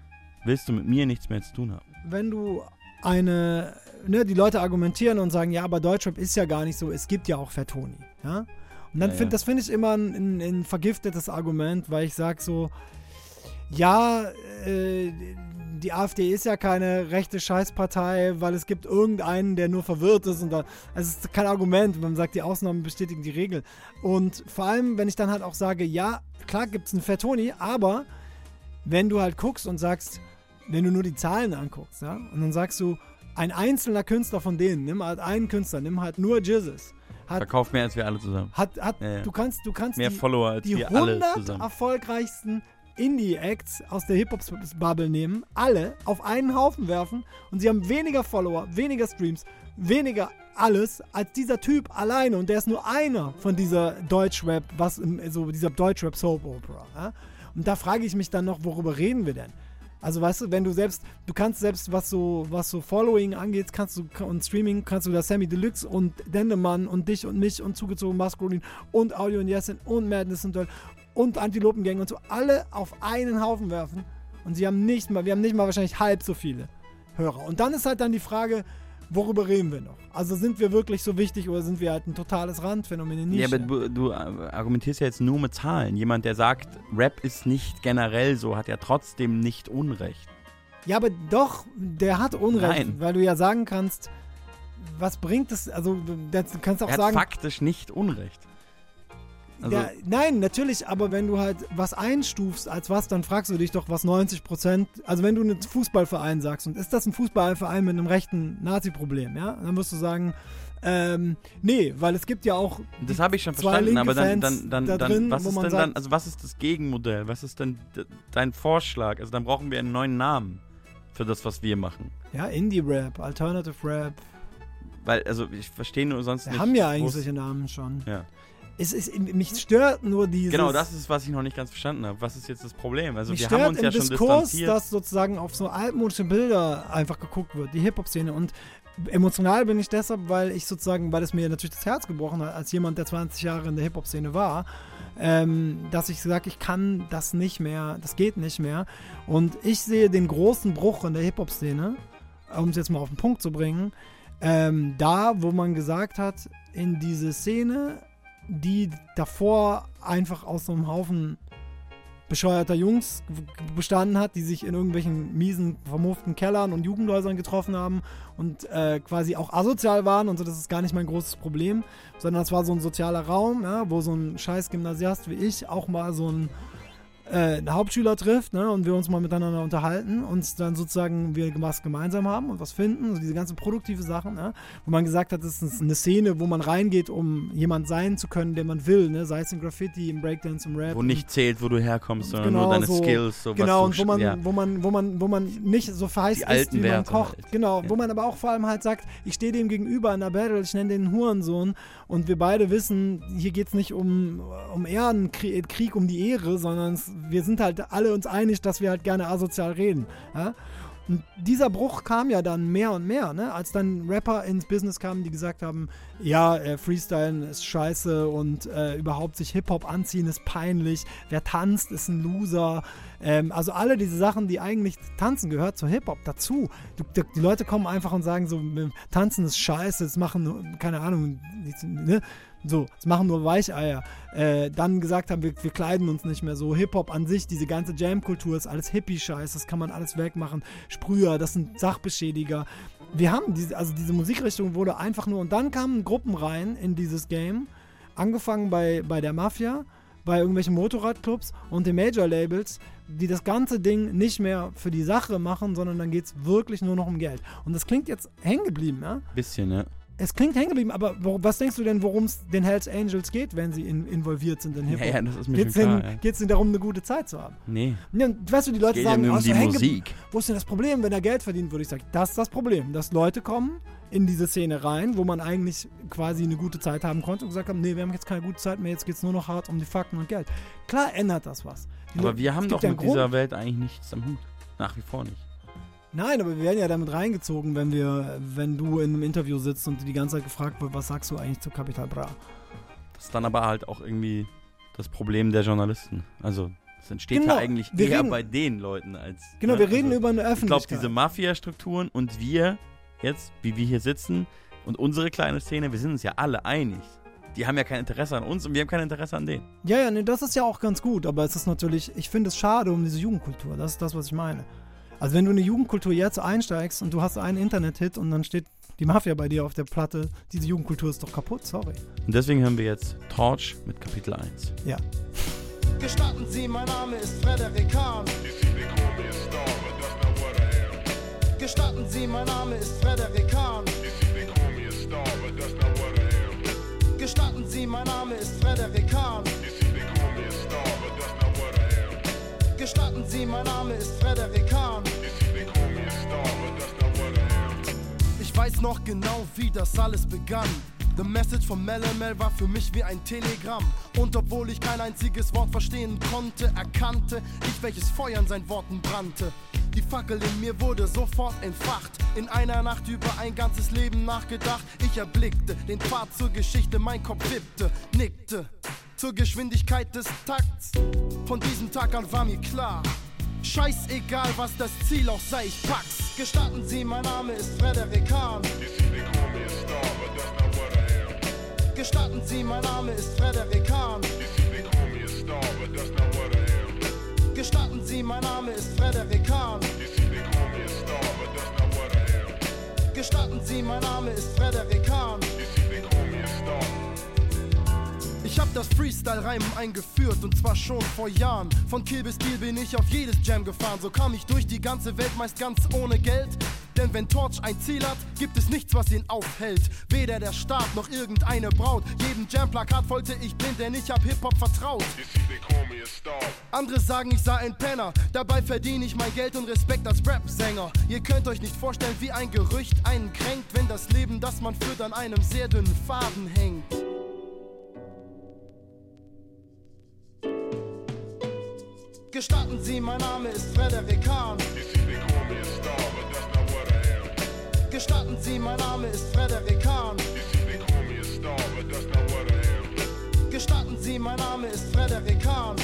willst du mit mir nichts mehr zu tun haben? Wenn du eine, ne, die Leute argumentieren und sagen, ja, aber Deutschrap ist ja gar nicht so, es gibt ja auch Vertoni, ja. Und dann Ja, find, ja. das finde ich immer ein, ein, ein vergiftetes Argument, weil ich sage so, ja, äh, die AfD ist ja keine rechte Scheißpartei, weil es gibt irgendeinen, der nur verwirrt ist und da, es ist kein Argument, man sagt, die Ausnahmen bestätigen die Regel. Und vor allem, wenn ich dann halt auch sage, ja, klar gibt es einen Vertoni, aber wenn du halt guckst und sagst, wenn du nur die Zahlen anguckst, ja, und dann sagst du, ein einzelner Künstler von denen, nimm halt einen Künstler, nimm halt nur Jizzes, hat, Verkauft mehr als wir alle zusammen. hat, hat Ja, ja. du kannst, du kannst Mehr die, Follower als die wir alle 100 zusammen. erfolgreichsten Indie-Acts aus der Hip-Hop-Bubble nehmen, alle auf einen Haufen werfen und sie haben weniger Follower, weniger Streams, weniger alles als dieser Typ alleine und der ist nur einer von dieser Deutschrap, was so dieser Deutschrap Soap Opera. Ja? Und da frage ich mich dann noch, worüber reden wir denn? Also weißt du, wenn du selbst, du kannst selbst, was so, was so Following angeht, kannst du und Streaming kannst du da Sammy Deluxe und Dendemann und dich und mich und zugezogen Maskulin und Audio und Yesin und Madness und Doll und Antilopengang und so alle auf einen Haufen werfen und sie haben nicht mal, wir haben nicht mal wahrscheinlich halb so viele Hörer. Und dann ist halt dann die Frage, worüber reden wir noch? Also sind wir wirklich so wichtig oder sind wir halt ein totales Randphänomen in Ja, Nische? aber du, du äh, argumentierst ja jetzt nur mit Zahlen. Jemand, der sagt, Rap ist nicht generell so, hat ja trotzdem nicht Unrecht. Ja, aber doch, der hat Unrecht, Nein. weil du ja sagen kannst, was bringt es, also du du kannst auch Er hat sagen, faktisch nicht Unrecht. Also, ja, nein, natürlich, aber wenn du halt was einstufst als was, dann fragst du dich doch, was 90 Prozent, also wenn du einen Fußballverein sagst und ist das ein Fußballverein mit einem rechten Nazi-Problem, ja, dann wirst du sagen, ähm, nee, weil es gibt ja auch das habe ich schon verstanden, aber dann, dann, dann, da dann drin, was wo ist denn sagt, dann, also was ist das Gegenmodell? Was ist denn dein Vorschlag? Also dann brauchen wir einen neuen Namen für das, was wir machen. ja, Indie-Rap, Alternative Rap, Weil, also ich verstehe nur sonst wir nicht. haben ja eigentlich solche Namen schon. Ja. Es ist, mich stört nur dieses... Genau, das ist, was ich noch nicht ganz verstanden habe. Was ist jetzt das Problem? Also Mich wir stört haben uns im ja schon Diskurs, distanziert. dass sozusagen auf so altmodische Bilder einfach geguckt wird, die Hip-Hop-Szene. Und emotional bin ich deshalb, weil ich sozusagen, weil es mir natürlich das Herz gebrochen hat, als jemand, der 20 Jahre in der Hip-Hop-Szene war, ähm, dass ich sage, ich kann das nicht mehr, das geht nicht mehr. Und ich sehe den großen Bruch in der Hip-Hop-Szene, um es jetzt mal auf den Punkt zu bringen, ähm, da, wo man gesagt hat, in diese Szene, die davor einfach aus so einem Haufen bescheuerter Jungs bestanden hat, die sich in irgendwelchen miesen, vermufften Kellern und Jugendhäusern getroffen haben und äh, quasi auch asozial waren und so, das ist gar nicht mein großes Problem, sondern es war so ein sozialer Raum, ja, wo so ein scheiß Gymnasiast wie ich auch mal so ein äh, Hauptschüler trifft ne, und wir uns mal miteinander unterhalten und dann sozusagen wir was gemeinsam haben und was finden, so diese ganzen produktive Sachen, ne, wo man gesagt hat, das ist eine Szene, wo man reingeht, um jemand sein zu können, der man will, ne, sei es im Graffiti, im Breakdance, im Rap. wo nicht zählt, wo du herkommst, sondern genau nur deine so, Skills. So genau, und wo man, ja. wo man, wo man, wo man nicht so verheißt Die ist, wie man Werte kocht. halt. Genau, Ja. wo man aber auch vor allem halt sagt, ich stehe dem gegenüber in der Battle, ich nenne den Hurensohn und wir beide wissen, hier geht es nicht um, um Ehrenkrieg, Krieg um die Ehre, sondern es, wir sind halt alle uns einig, dass wir halt gerne asozial reden. Ja? Und dieser Bruch kam ja dann mehr und mehr, ne? als dann Rapper ins Business kamen, die gesagt haben, ja, äh, Freestylen ist scheiße und äh, überhaupt sich Hip-Hop anziehen ist peinlich, wer tanzt ist ein Loser. Ähm, also alle diese Sachen, die eigentlich tanzen gehört zu Hip-Hop dazu. Du, die, die Leute kommen einfach und sagen so, tanzen ist scheiße, das machen, keine Ahnung, ne? So, das machen nur Weicheier. Äh, dann gesagt haben, wir, wir kleiden uns nicht mehr so. Hip-Hop an sich, diese ganze Jam-Kultur ist alles Hippie-Scheiß, das kann man alles wegmachen. Sprüher, das sind Sachbeschädiger. Wir haben diese, also diese Musikrichtung wurde einfach nur, und dann kamen Gruppen rein in dieses Game, angefangen bei, bei der Mafia, bei irgendwelchen Motorradclubs und den Major-Labels, die das ganze Ding nicht mehr für die Sache machen, sondern dann geht es wirklich nur noch um Geld. Und das klingt jetzt hängen geblieben, ja? Bisschen, ne? Es klingt hängen geblieben, aber was denkst du denn, worum es den Hells Angels geht, wenn sie in, involviert sind in Hip-Hop? ja, das ist mir Geht's schon klar, ja. geht's denn darum, eine gute Zeit zu haben? Nee. Ja, weißt du, die Leute geht ja sagen, nur um oh, die Musik. Wo ist denn das Problem, wenn er Geld verdient, würde ich sagen, das ist das Problem, dass Leute kommen in diese Szene rein, wo man eigentlich quasi eine gute Zeit haben konnte und gesagt haben, nee, wir haben jetzt keine gute Zeit mehr, jetzt geht es nur noch hart um die Fakten und Geld. Klar ändert das was. Die Aber Leute- wir es haben doch ja mit Grund. dieser Welt eigentlich nichts am Hut. Nach wie vor nicht. Nein, aber wir werden ja damit reingezogen, wenn wir, wenn du in einem Interview sitzt und die ganze Zeit gefragt wird, was sagst du eigentlich zu Capital Bra? Das ist dann aber halt auch irgendwie das Problem der Journalisten. Also, es entsteht Genau, ja eigentlich eher reden- bei den Leuten als. Genau, wir reden über eine Ich glaube, Öffentlichkeit. diese Mafia-Strukturen und wir jetzt, wie wir hier sitzen und unsere kleine Szene, wir sind uns ja alle einig. Die haben ja kein Interesse an uns und wir haben kein Interesse an denen. Ja, ja, nee, das ist ja auch ganz gut, aber es ist natürlich, ich finde es schade um diese Jugendkultur. Das ist das, was ich meine. Also wenn du in eine Jugendkultur jetzt einsteigst und du hast einen Internet-Hit und dann steht die Mafia bei dir auf der Platte, diese Jugendkultur ist doch kaputt, sorry. Und deswegen hören wir jetzt Torch mit Kapitel 1. Ja. Gestatten Sie, mein Name ist Frederik Hahn. Gestatten Sie, mein Name ist Frederik Hahn. Gestatten Sie, mein Name ist Frederik Hahn. Gestatten Sie, mein Name ist Frederik Hahn. Ich weiß noch genau, wie das alles begann. The Message von Melemel war für mich wie ein Telegramm. Und obwohl ich kein einziges Wort verstehen konnte, erkannte ich, welches Feuer in seinen Worten brannte. Die Fackel in mir wurde sofort entfacht. In einer Nacht über ein ganzes Leben nachgedacht. Ich erblickte den Pfad zur Geschichte, mein Kopf wippte, nickte. Zur Geschwindigkeit des Takts. Von diesem Tag an war mir klar. Scheißegal, was das Ziel auch sei, ich pack's. Gestatten Sie, mein Name ist Frederik Hahn. Gestatten Sie, mein Name ist Frederik Hahn. Gestatten Sie, mein Name ist Frederik Hahn. Gestatten Sie, mein Name ist Frederik Hahn. Ich hab das Freestyle-Reimen eingeführt und zwar schon vor Jahren. Von Kill bis Kill bin ich auf jedes Jam gefahren. So kam ich durch die ganze Welt meist ganz ohne Geld. Denn wenn Torch ein Ziel hat, gibt es nichts, was ihn aufhält. Weder der Staat noch irgendeine Braut. Jedem Jam-Plakat folgte ich blind, denn ich hab Hip-Hop vertraut. Andere sagen, ich sei ein Penner. Dabei verdiene ich mein Geld und Respekt als Rap-Sänger. Ihr könnt euch nicht vorstellen, wie ein Gerücht einen kränkt, wenn das Leben, das man führt, an einem sehr dünnen Faden hängt. Gestatten Sie, mein Name ist Frederik Hahn. Gestatten Sie, mein Name ist Frederik Hahn. Gestatten Sie, mein Name ist Frederik Hahn.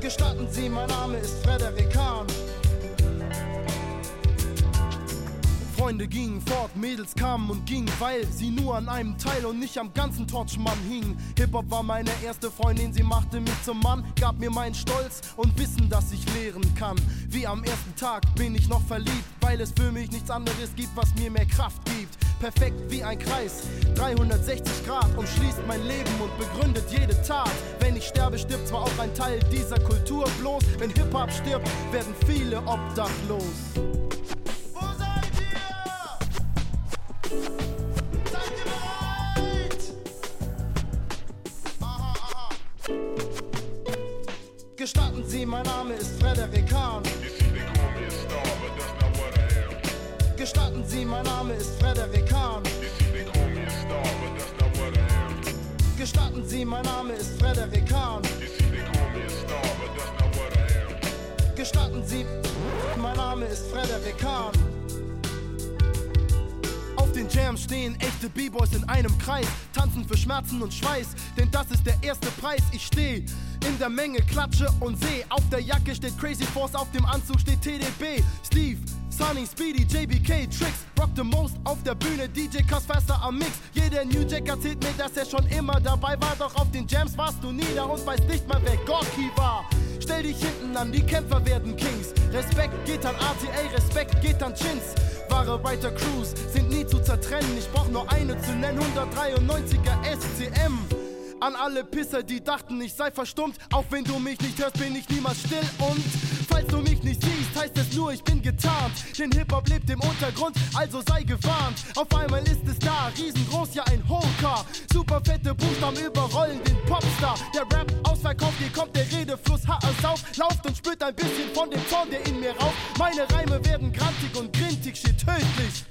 Gestatten Sie, mein Name ist Frederik Hahn. Freunde gingen fort, Mädels kamen und gingen, weil sie nur an einem Teil und nicht am ganzen Torchmann hingen. Hip-Hop war meine erste Freundin, sie machte mich zum Mann, gab mir meinen Stolz und Wissen, dass ich lehren kann. Wie am ersten Tag bin ich noch verliebt, weil es für mich nichts anderes gibt, was mir mehr Kraft gibt. Perfekt wie ein Kreis, 360 Grad umschließt mein Leben und begründet jede Tat. Wenn ich sterbe, stirbt zwar auch ein Teil dieser Kultur bloß. Wenn Hip-Hop stirbt, werden viele obdachlos. Gestatten Sie, mein Name ist Frederik Hahn. Gestatten Sie, mein Name ist Frederik Hahn. Gestatten Sie, mein Name ist Frederik Hahn. Gestatten Sie, mein Name ist Frederik Hahn. Den Jams stehen echte B-Boys in einem Kreis, tanzen für Schmerzen und Schweiß, denn das ist der erste Preis. Ich steh in der Menge, klatsche und seh. Auf der Jacke steht Crazy Force, auf dem Anzug steht TDB. Steve, Sunny, Speedy, JBK, Tricks, Rock the Most auf der Bühne, DJ Cuss faster am Mix. Jeder New Jack erzählt mir, dass er schon immer dabei war, doch auf den Jams warst du nie da und weißt nicht mal, wer Gorky war. Stell dich hinten an, die Kämpfer werden Kings. Respekt geht an RTA, Respekt geht an Chins. Wahre Writer Crews sind nie zu zertrennen. Ich brauch nur eine zu nennen, 193er SCM. An alle Pisser, die dachten, ich sei verstummt. Auch wenn du mich nicht hörst, bin ich niemals still. Und falls du mich nicht siehst, heißt es nur, ich bin getarnt. Denn Hip-Hop lebt im Untergrund, also sei gewarnt. Auf einmal ist es da, riesengroß, ja ein Holker. Super fette Buchstaben überrollen den Popstar. Der Rap ausverkauft, hier kommt der Redefluss, ha es auf. Lauft und spürt ein bisschen von dem Zorn, der in mir raucht. Meine Reime werden grantig und grintig, shit tödlich.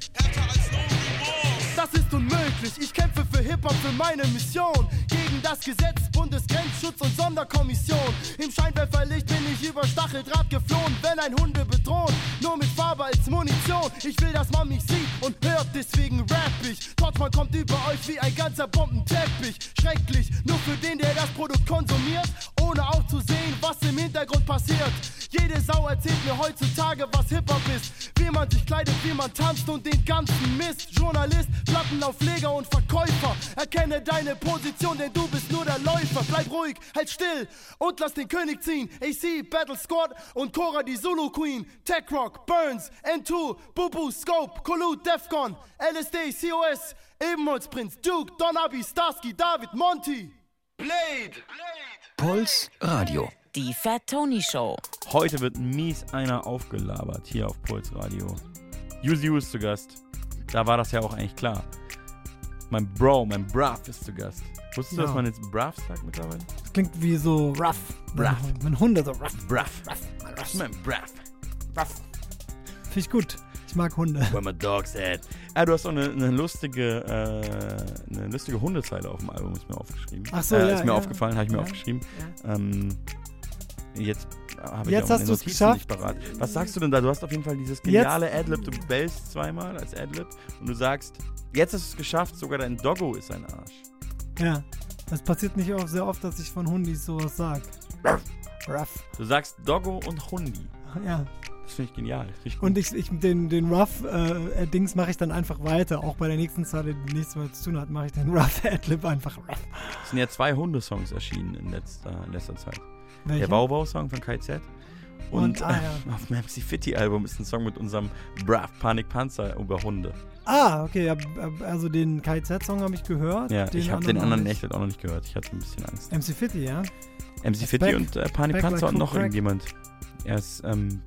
Das ist unmöglich. Ich kämpfe für Hip-Hop, für meine Mission. Gegen das Gesetz, Bundesgrenzschutz und Sonderkommission. Im Scheinwerferlicht bin ich über Stacheldraht geflohen. Wenn ein Hunde bedroht, nur mit Farbe als Munition. Ich will, dass man mich sieht und hört, deswegen rap ich. Torchmann kommt über euch wie ein ganzer Bombenteppich. Schrecklich, nur für den, der das Produkt konsumiert. Ohne auch zu sehen, was im Hintergrund passiert. Jede Sau erzählt mir heutzutage, was Hip-Hop ist. Wie man sich kleidet, wie man tanzt und den ganzen Mist. Journalist, Plattenaufleger und Verkäufer. Erkenne deine Position, denn du bist nur der Läufer. Bleib ruhig, halt still und lass den König ziehen. AC, Battle Squad und Cora die Zulu Queen. Tech Rock, Burns, N2, Bubu, Scope, Collude, Defcon, LSD, COS, Ebenholzprinz, Duke, Don Abi, Starsky, David, Monty. Blade! Puls Radio. Die Fat Tony Show. Heute wird mies einer aufgelabert hier auf Puls Radio. Yuzu ist zu Gast. Da war das ja auch eigentlich klar. Mein Bro, mein Bruv ist zu Gast. Wusstest du, Ja. dass man jetzt Bruv sagt mittlerweile? Das klingt wie so rough. Bruv. Wenn Hunde so rough. Bruv. Das ist mein Bruv. Rough. Finde ich gut. Ich mag Hunde. Where my dog's at. Ah, du hast auch eine, eine lustige, äh, eine lustige Hundezeile auf dem Album, ist mir aufgeschrieben. Ach so, äh, ja, Ist mir ja. aufgefallen, habe ich mir aufgeschrieben. Ähm, jetzt habe ich Jetzt auch hast du's Notizen geschafft. Was sagst du denn da? Du hast auf jeden Fall dieses geniale Adlib. Du bellst zweimal als Adlib und du sagst, jetzt hast du es geschafft, sogar dein Doggo ist ein Arsch. Ja. Das passiert nicht oft, sehr oft, dass ich von Hundis sowas sag. Rough. Du sagst Doggo und Hundi. Ja. Das finde ich genial. Richtig gut. Und ich, ich den, den Rough-Dings mache ich dann einfach weiter. Auch bei der nächsten Zeile, die nichts mehr zu tun hat, mache ich den [LAUGHS] Rough-Adlib einfach rough. Es sind ja zwei Hundesongs erschienen in letzter, in letzter Zeit. Welche? Der Wow-Wow-Song von KZ. Und, Und, ah, äh, [LAUGHS] auf dem MC Fitty-Album ist ein Song mit unserem Brav Panik Panzer über Hunde. Ah, okay. ja, Also den KZ-Song habe ich gehört. Ja, ich habe den anderen echt auch noch nicht gehört. Ich hatte ein bisschen Angst. MC Fitty, ja? MC Ist Fitty back. und äh, Panik Panzer like und noch crack. irgendjemand. Er ist ähm,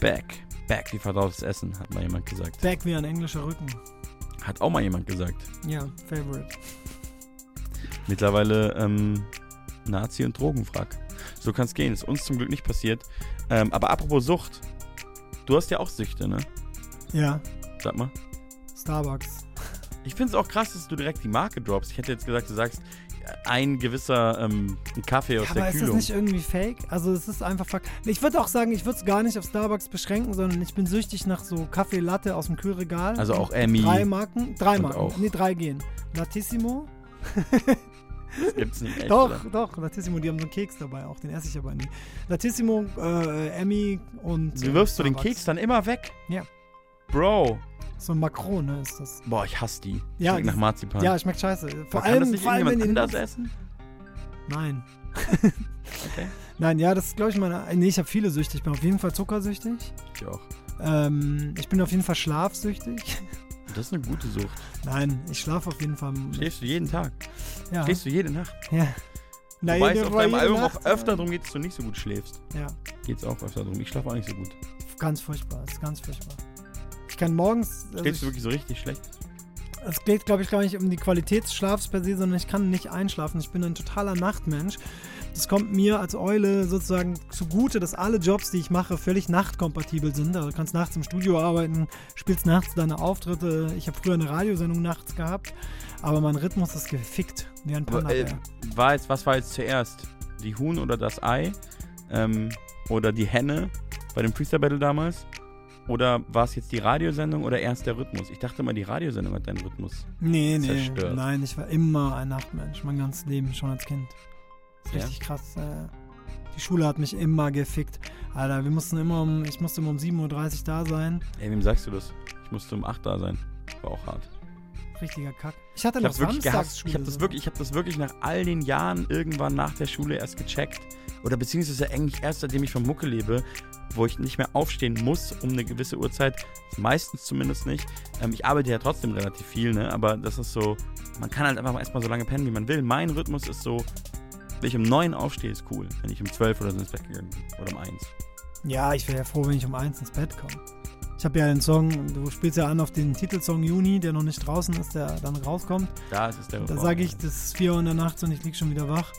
back. Back wie verdautes Essen, hat mal jemand gesagt. Back wie ein englischer Rücken. Hat auch mal jemand gesagt. Ja, Favorite. Mittlerweile ähm, Nazi und Drogenwrack. So kann es gehen. Ist uns zum Glück nicht passiert. Ähm, aber apropos Sucht. Du hast ja auch Süchte, ne? Ja, Sag mal. Starbucks. Ich finde es auch krass, dass du direkt die Marke droppst. Ich hätte jetzt gesagt, du sagst, ein gewisser ähm, Kaffee aus Ja, der aber ist das Kühlung. nicht irgendwie fake? Also es ist einfach fuck. Ich würde auch sagen, ich würde es gar nicht auf Starbucks beschränken, sondern ich bin süchtig nach so Kaffee Latte aus dem Kühlregal. Also auch Emmy Drei Marken. Drei Marken. auch- Nee, drei gehen. Latissimo. [LAUGHS] Das gibt's nicht echt, doch, oder? doch, Latissimo, die haben so einen Keks dabei auch, den esse ich aber nie. Latissimo, äh, Emmy und. Du äh, wirfst du den. Keks dann immer weg. Ja. Bro. So ein Macron, ne, ist das. Boah, ich hasse die. Ja, Schmeckt nach Marzipan. Ja, schmeckt scheiße. Vor Aber allem, kann das nicht vor allem wenn die- anders essen? Nein. [LAUGHS] Okay. Nein, ja, das ist, glaube ich, meine. Nee, ich habe viele Süchte. Ich bin auf jeden Fall zuckersüchtig. Ich auch. Ähm, ich bin auf jeden Fall schlafsüchtig. Das ist eine gute Sucht. Nein, ich schlafe auf jeden Fall. Schläfst du jeden Tag? Ja. Schläfst du jede Nacht? Ja. Na, Wobei es auf deinem Album Nacht, auch öfter darum geht, dass du nicht so gut schläfst. Ja. Geht's auch öfter darum. Ich schlafe auch nicht so gut. Ganz furchtbar, ist ganz furchtbar. Ich kann morgens. also Schläfst du ich- wirklich so richtig schlecht? Es geht, glaube ich, gar nicht um die Qualität des Schlafs per se, sondern ich kann nicht einschlafen. Ich bin ein totaler Nachtmensch. Das kommt mir als Eule sozusagen zugute, dass alle Jobs, die ich mache, völlig nachtkompatibel sind. Also du kannst nachts im Studio arbeiten, spielst nachts deine Auftritte. Ich habe früher eine Radiosendung nachts gehabt, aber mein Rhythmus ist gefickt, wie ein Panda. Äh, war jetzt, was war jetzt zuerst? Die Huhn oder das Ei? Ähm, oder die Henne bei dem Freestyle Battle damals? Oder war es jetzt die Radiosendung oder erst der Rhythmus? Ich dachte mal, die Radiosendung hat deinen Rhythmus Nee, nee, zerstört. nein, ich war immer ein Nachtmensch, mein ganzes Leben, schon als Kind. Das ist Ja? richtig krass. Äh, die Schule hat mich immer gefickt. Alter, wir mussten immer um, ich musste immer um 7.30 Uhr da sein. Ey, wem sagst du das? Ich musste um 8 da sein. War auch hart. richtiger Kack. Ich hatte Ich noch wirklich gehasst. Ich habe das wirklich, ich habe das wirklich nach all den Jahren irgendwann nach der Schule erst gecheckt. Oder beziehungsweise eigentlich erst seitdem ich vom Mucke lebe, wo ich nicht mehr aufstehen muss um eine gewisse Uhrzeit. Meistens zumindest nicht. Ähm, ich arbeite ja trotzdem relativ viel, ne? Aber das ist so, man kann halt einfach erstmal so lange pennen, wie man will. Mein Rhythmus ist so, wenn ich um 9 aufstehe, ist cool. Wenn ich um 12 oder so ins Bett gegangen bin. Oder um 1. Ja, ich wäre ja froh, wenn ich um eins ins Bett komme. Ich habe ja den Song, du spielst ja an auf den Titelsong Juni, der noch nicht draußen ist, der dann rauskommt. Da ist es der Da sage ich, das ist 4 Uhr in der Nacht und ich lieg schon wieder wach.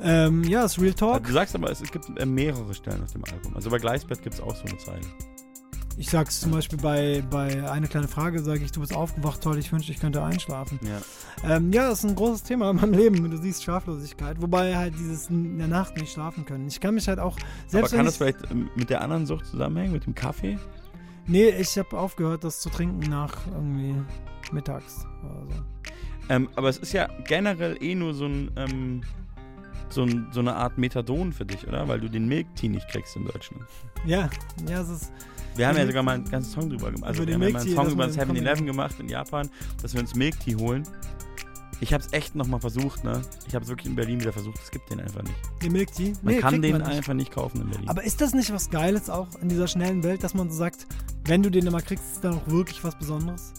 Ähm, ja, ist Real Talk. Du sagst aber, es, es gibt mehrere Stellen auf dem Album. Also bei Gleisbett gibt es auch so eine Zeile. Ich sag's zum Beispiel bei, bei Eine kleine Frage, sage ich, du bist aufgewacht, toll, ich wünschte, ich könnte einschlafen. Ja. Ähm, ja, das ist ein großes Thema in meinem Leben. Du siehst Schlaflosigkeit. Wobei halt dieses in der Nacht nicht schlafen können. Ich kann mich halt auch selbst aber kann wenn das ich, vielleicht ähm, mit der anderen Sucht zusammenhängen, mit dem Kaffee? Nee, ich habe aufgehört, das zu trinken nach irgendwie mittags oder so. Ähm, aber es ist ja generell eh nur so ein, ähm, so, ein, so eine Art Methadon für dich, oder? Weil du den Milk Tea nicht kriegst in Deutschland. Ja, ja, es ist. Wir haben ja Milk sogar mal einen ganzen Song drüber gemacht. Also wir den haben ja mal einen Song über das kann man- 7-Eleven gemacht in Japan, dass wir uns Milk Tea holen. Ich habe es echt nochmal versucht, ne? Ich habe es wirklich in Berlin wieder versucht. Es gibt den einfach nicht. Den Milk Tea? Man Nee, kann den man nicht. einfach nicht kaufen in Berlin. Aber ist das nicht was Geiles auch in dieser schnellen Welt, dass man so sagt, wenn du den immer kriegst, ist dann auch wirklich was Besonderes?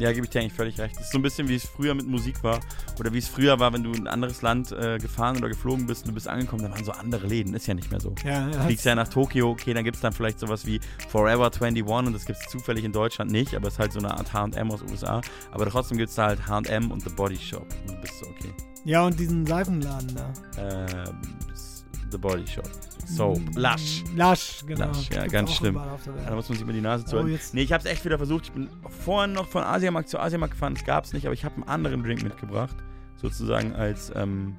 Ja, gebe ich dir eigentlich völlig recht. Das ist so ein bisschen wie es früher mit Musik war. Oder wie es früher war, wenn du in ein anderes Land äh, gefahren oder geflogen bist und du bist angekommen, da waren so andere Läden. Ist ja nicht mehr so. Ja, ja. Du fliegst ja nach Tokio, okay, dann gibt es dann vielleicht sowas wie Forever 21 und das gibt es zufällig in Deutschland nicht, aber es ist halt so eine Art HM aus USA. Aber trotzdem gibt es da halt HM und The Body Shop. Und du bist so, okay. Ja, und diesen Seifenladen da. Ähm, The Body Shop. So, Mm, Lush. Lush, genau. Lush, ja, Gibt's ganz schlimm. Da muss man sich über die Nase Oh, zuhalten. jetzt- nee, ich habe es echt wieder versucht. Ich bin vorhin noch von Asiamarkt zu Asiamarkt gefahren. Das gab es nicht, aber ich habe einen anderen Drink mitgebracht. Sozusagen als, ähm,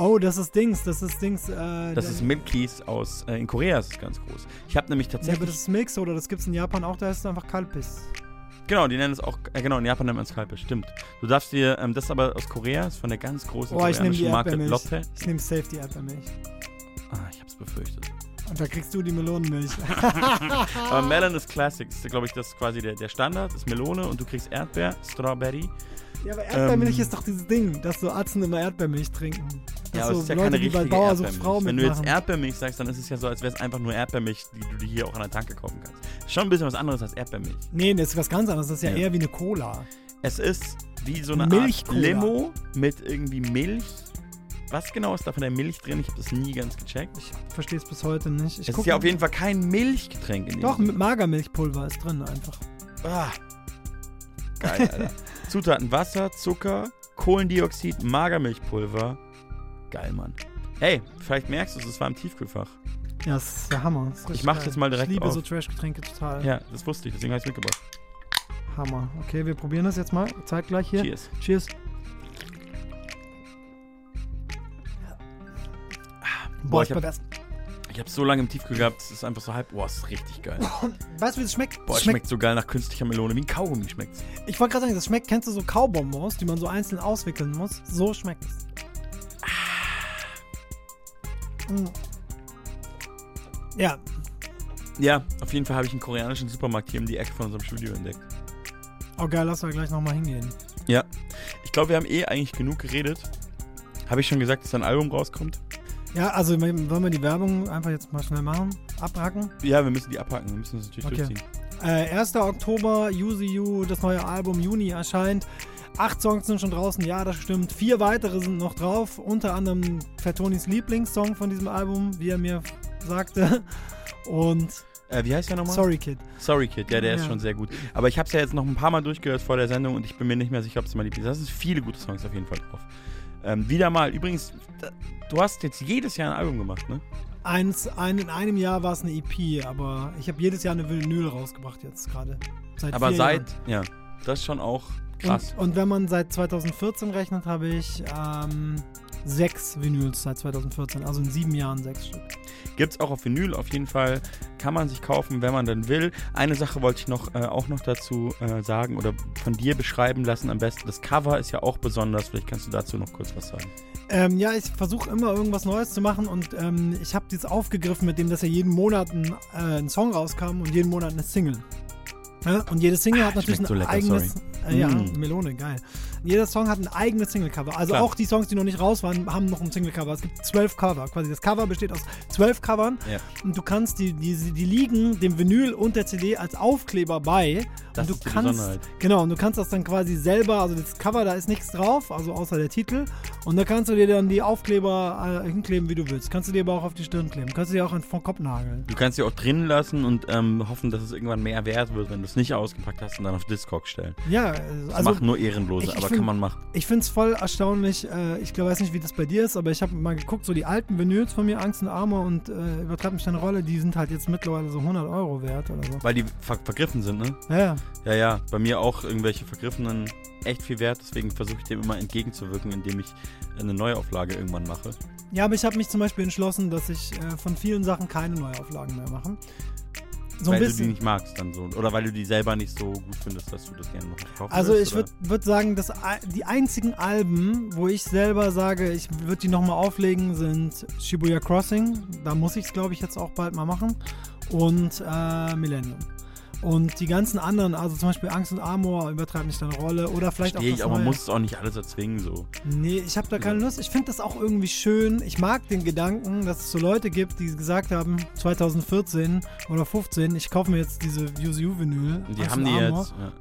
Oh, das ist Dings, das ist Dings. Äh, das ist Milkies aus, äh, in Korea ist es ganz groß. Ich habe nämlich Ja, tatsächlich... aber das ist Milk Soda, das gibt's in Japan auch, da ist es einfach Kalpis. Genau, die nennen es auch, äh, genau, in Japan nennt man es Kalpe, stimmt. Du darfst dir, ähm, das ist aber aus Korea, ist von der ganz großen Oh, koreanischen Marke. Lotte. Ich nehme safe die Erdbeermilch. Ah, ich hab's befürchtet. Und da kriegst du die Melonenmilch. [LAUGHS] aber Melon [LAUGHS] ist Classic, ist, glaube ich, das ist quasi der, der Standard, ist Melone und du kriegst Erdbeer, Strawberry. Ja, aber Erdbeermilch Ähm, ist doch dieses Ding, dass so Atzen immer Erdbeermilch trinken. Dass Ja, aber so ist ja Leute, keine richtige Erdbeermilch. Wenn du jetzt. Erdbeermilch sagst, dann ist es ja so, als wäre es einfach nur Erdbeermilch, die du dir hier auch an der Tanke kaufen kannst. Schon ein bisschen was anderes als Erdbeermilch. Nee, das ist was ganz anderes. Das ist ja, Ja. eher wie eine Cola. Es ist wie so eine Milchcola. Art Limo mit irgendwie Milch. Was genau ist da von der Milch drin? Ich habe das nie ganz gecheckt. Ich verstehe es bis heute nicht. Ich es ist ja auf jeden Fall kein Milchgetränk in Doch, mit Magermilchpulver ist drin einfach. Ah. Geil, Alter. [LAUGHS] Zutaten: Wasser, Zucker, Kohlendioxid, Magermilchpulver. Geil, Mann. Hey, vielleicht merkst du es, es war im Tiefkühlfach. Ja, das ist der Hammer. Ist Ich richtig mach geil. das mal direkt Ich liebe auf. so Trash-Getränke total. Ja, das wusste ich, deswegen habe ich es mitgebracht. Hammer. Okay, wir probieren das jetzt mal. Zeitgleich hier. Cheers. Cheers. Boah, ich hab, das. ich hab so lange im Tiefkühl gehabt, es ist einfach so halb. Boah, es ist richtig geil. [CLEARS THROAT] Weißt du, wie es schmeckt? Boah, es schmeckt so geil nach künstlicher Melone. Wie ein Kaugummi schmeckt's. Ich wollte gerade sagen, das schmeckt, kennst du so Kaubonbons, die man so einzeln auswickeln muss? So schmeckt es. Mm. Ja, Ja, auf jeden Fall habe ich einen koreanischen Supermarkt hier um die Ecke von unserem Studio entdeckt. oh geil, lass da gleich nochmal hingehen. Ja. Ich glaube, wir haben eh eigentlich genug geredet. Habe ich schon gesagt, dass ein Album rauskommt? Ja, also wollen wir die Werbung einfach jetzt mal schnell machen? Abhaken? Ja, wir müssen die abhaken. Wir müssen das natürlich Okay. durchziehen. Äh, 1. Oktober, Use You, das neue Album Juni erscheint. Acht Songs sind schon draußen, ja, das stimmt. Vier weitere sind noch drauf, unter anderem Fertonis Lieblingssong von diesem Album, wie er mir sagte. Und Äh, wie heißt der nochmal? Sorry Kid. Sorry Kid, ja, der ist Ja. schon sehr gut. Aber ich habe es ja jetzt noch ein paar Mal durchgehört vor der Sendung und ich bin mir nicht mehr sicher, ob es mein Lieblings ist. Da sind viele gute Songs auf jeden Fall drauf. Ähm, wieder mal, übrigens, du hast jetzt jedes Jahr ein Album gemacht, ne? eins, ein, in einem Jahr war es eine EP, aber ich habe jedes Jahr eine Vinyl rausgebracht jetzt gerade. Seit Aber seit, Jahren. ja, das ist schon auch krass. Und, und wenn man seit 2014 rechnet, habe ich ähm, sechs Vinyls seit 2014, also in sieben Jahren sechs Stück. Gibt's auch auf Vinyl auf jeden Fall. Kann man sich kaufen, wenn man dann will. Eine Sache wollte ich noch äh, auch noch dazu äh, sagen oder von dir beschreiben lassen am besten. Das Cover ist ja auch besonders. Vielleicht kannst du dazu noch kurz was sagen. Ähm, ja, ich versuche immer irgendwas Neues zu machen und ähm, ich habe das aufgegriffen mit dem, dass ja jeden Monat ein, äh, ein Song rauskam und jeden Monat eine Single. Ja, und jede Single hat natürlich schmeckt ein so lecker, eigenes. Äh, ja, Mm. Melone, geil. Jeder Song hat ein eigenes Single-Cover. Also Klar. auch die Songs, die noch nicht raus waren, haben noch ein Single-Cover. Es gibt zwölf Cover. Quasi das Cover besteht aus zwölf Covern. Ja. Und du kannst die, die, die liegen dem Vinyl und der CD als Aufkleber bei. Das und du kannst. Genau, und du kannst das dann quasi selber, also das Cover, da ist nichts drauf, also außer der Titel. Und da kannst du dir dann die Aufkleber äh, hinkleben, wie du willst. Kannst du dir aber auch auf die Stirn kleben. Kannst du dir auch an den Kopf nageln. Du kannst sie auch drin lassen und ähm, hoffen, dass es irgendwann mehr wert wird, wenn du es nicht ausgepackt hast und dann auf Discog stellen. Ja, Das also. machen nur Ehrenlose, ich- ich aber find- kann man machen. Ich finde es voll erstaunlich. Äh, ich glaube, weiß nicht, wie das bei dir ist, aber ich habe mal geguckt, so die alten Vinyls von mir, Angst und Armor und äh, übertreib mich deine Rolle, die sind halt jetzt mittlerweile so 100 Euro wert oder so. Weil die ver vergriffen sind, ne? Ja, ja. Ja, ja. Bei mir auch irgendwelche vergriffenen echt viel wert, deswegen versuche ich dem immer entgegenzuwirken, indem ich eine Neuauflage irgendwann mache. Ja, aber ich habe mich zum Beispiel entschlossen, dass ich äh, von vielen Sachen keine Neuauflagen mehr mache. So ein weil du die bisschen. nicht magst dann so. Oder weil du die selber nicht so gut findest, dass du das gerne noch kaufen Also willst, ich würde würd sagen, dass die einzigen Alben, wo ich selber sage, ich würde die nochmal auflegen, sind Shibuya Crossing. Da muss ich es, glaube ich, jetzt auch bald mal machen. Und äh, Millennium. Und die ganzen anderen, also zum Beispiel Angst und Amor, übertreibt nicht deine Rolle. Oder vielleicht Verstehe auch ich, aber man muss es auch nicht alles erzwingen so. Nee, ich habe da keine Lust. Ich finde das auch irgendwie schön. Ich mag den Gedanken, dass es so Leute gibt, die gesagt haben, 2014 oder 15, ich kaufe mir jetzt diese. Und die haben die jetzt. Ja.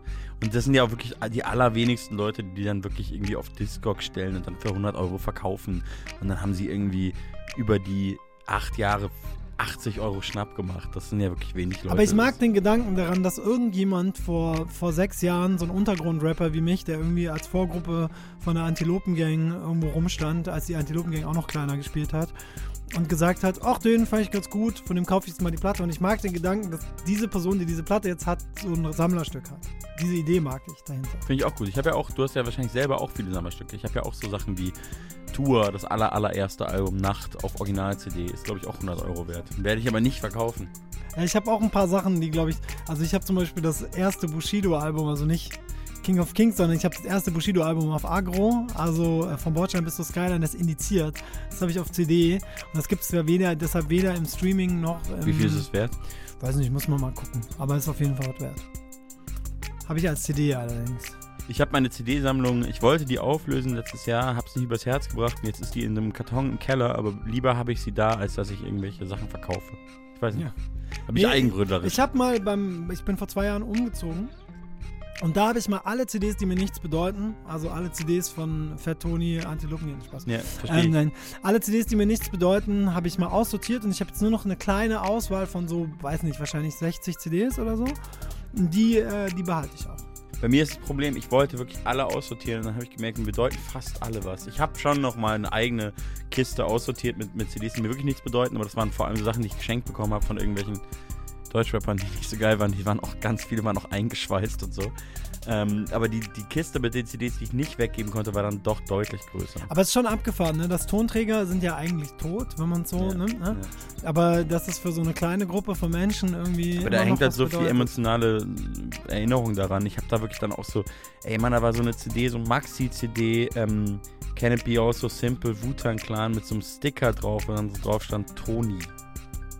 Und das sind ja auch wirklich die allerwenigsten Leute, die dann wirklich irgendwie auf Discog stellen und dann für 100 Euro verkaufen. Und dann haben sie irgendwie über die acht Jahre 80 Euro Schnapp gemacht. Das sind ja wirklich wenig Leute. Aber ich mag den Gedanken daran, dass irgendjemand vor, vor sechs Jahren, so ein Untergrundrapper wie mich, der irgendwie als Vorgruppe von der Antilopengang irgendwo rumstand, als die Antilopengang auch noch kleiner gespielt hat, und gesagt hat, ach, den fand ich ganz gut, von dem kaufe ich jetzt mal die Platte. Und ich mag den Gedanken, dass diese Person, die diese Platte jetzt hat, so ein Sammlerstück hat. Diese Idee mag ich dahinter. Finde ich auch gut. Ich habe ja auch, du hast ja wahrscheinlich selber auch viele Sammlerstücke. Ich habe ja auch so Sachen wie Tour, das aller, allererste Album Nacht auf Original-CD, ist glaube ich auch 100 Euro wert. Werde ich aber nicht verkaufen. Ja, ich habe auch ein paar Sachen, die glaube ich, also ich habe zum Beispiel das erste Bushido-Album, also nicht King of Kings, sondern ich habe das erste Bushido-Album auf Agro, also äh, vom Bordstein bis zur Skyline, das indiziert. Das habe ich auf CD und das gibt es ja weder, deshalb weder im Streaming noch im, Wie viel ist es wert? Weiß nicht, muss man mal gucken, aber ist auf jeden Fall was wert. Habe ich als CD allerdings. Ich habe meine CD-Sammlung, ich wollte die auflösen letztes Jahr, habe sie übers Herz gebracht und jetzt ist die in einem Karton im Keller, aber lieber habe ich sie da, als dass ich irgendwelche Sachen verkaufe. Ich weiß nicht. Ja. Habe ich eigenbrödlerisch. Ich habe mal beim, ich bin vor zwei Jahren umgezogen und da habe ich mal alle CDs, die mir nichts bedeuten, also alle CDs von Fat Tony, Antilopen, nee, Spaß. Ja, verstehe Ähm, nein, alle CDs, die mir nichts bedeuten, habe ich mal aussortiert und ich habe jetzt nur noch eine kleine Auswahl von so, weiß nicht, wahrscheinlich 60 CDs oder so. Die, äh, die behalte ich auch. Bei mir ist das Problem, ich wollte wirklich alle aussortieren und dann habe ich gemerkt, mir bedeuten fast alle was. Ich habe schon noch mal eine eigene Kiste aussortiert mit, mit CDs, die mir wirklich nichts bedeuten, aber das waren vor allem so Sachen, die ich geschenkt bekommen habe von irgendwelchen Deutschrappern, die nicht so geil waren. Die waren auch ganz viele waren auch eingeschweißt und so. Ähm, aber die, die Kiste mit den CDs, die ich nicht weggeben konnte, war dann doch deutlich größer. Aber es ist schon abgefahren, ne? Das Tonträger sind ja eigentlich tot, wenn man es so Ja, nimmt, ne? Aber das ist für so eine kleine Gruppe von Menschen irgendwie. Aber da hängt halt so viel bedeutet. emotionale Erinnerung daran. Ich habe da wirklich dann auch so, ey Mann, da war so eine CD, so ein Maxi-CD, ähm, Can It Be All So Simple, Wu-Tang Clan mit so einem Sticker drauf und dann so drauf stand Toni.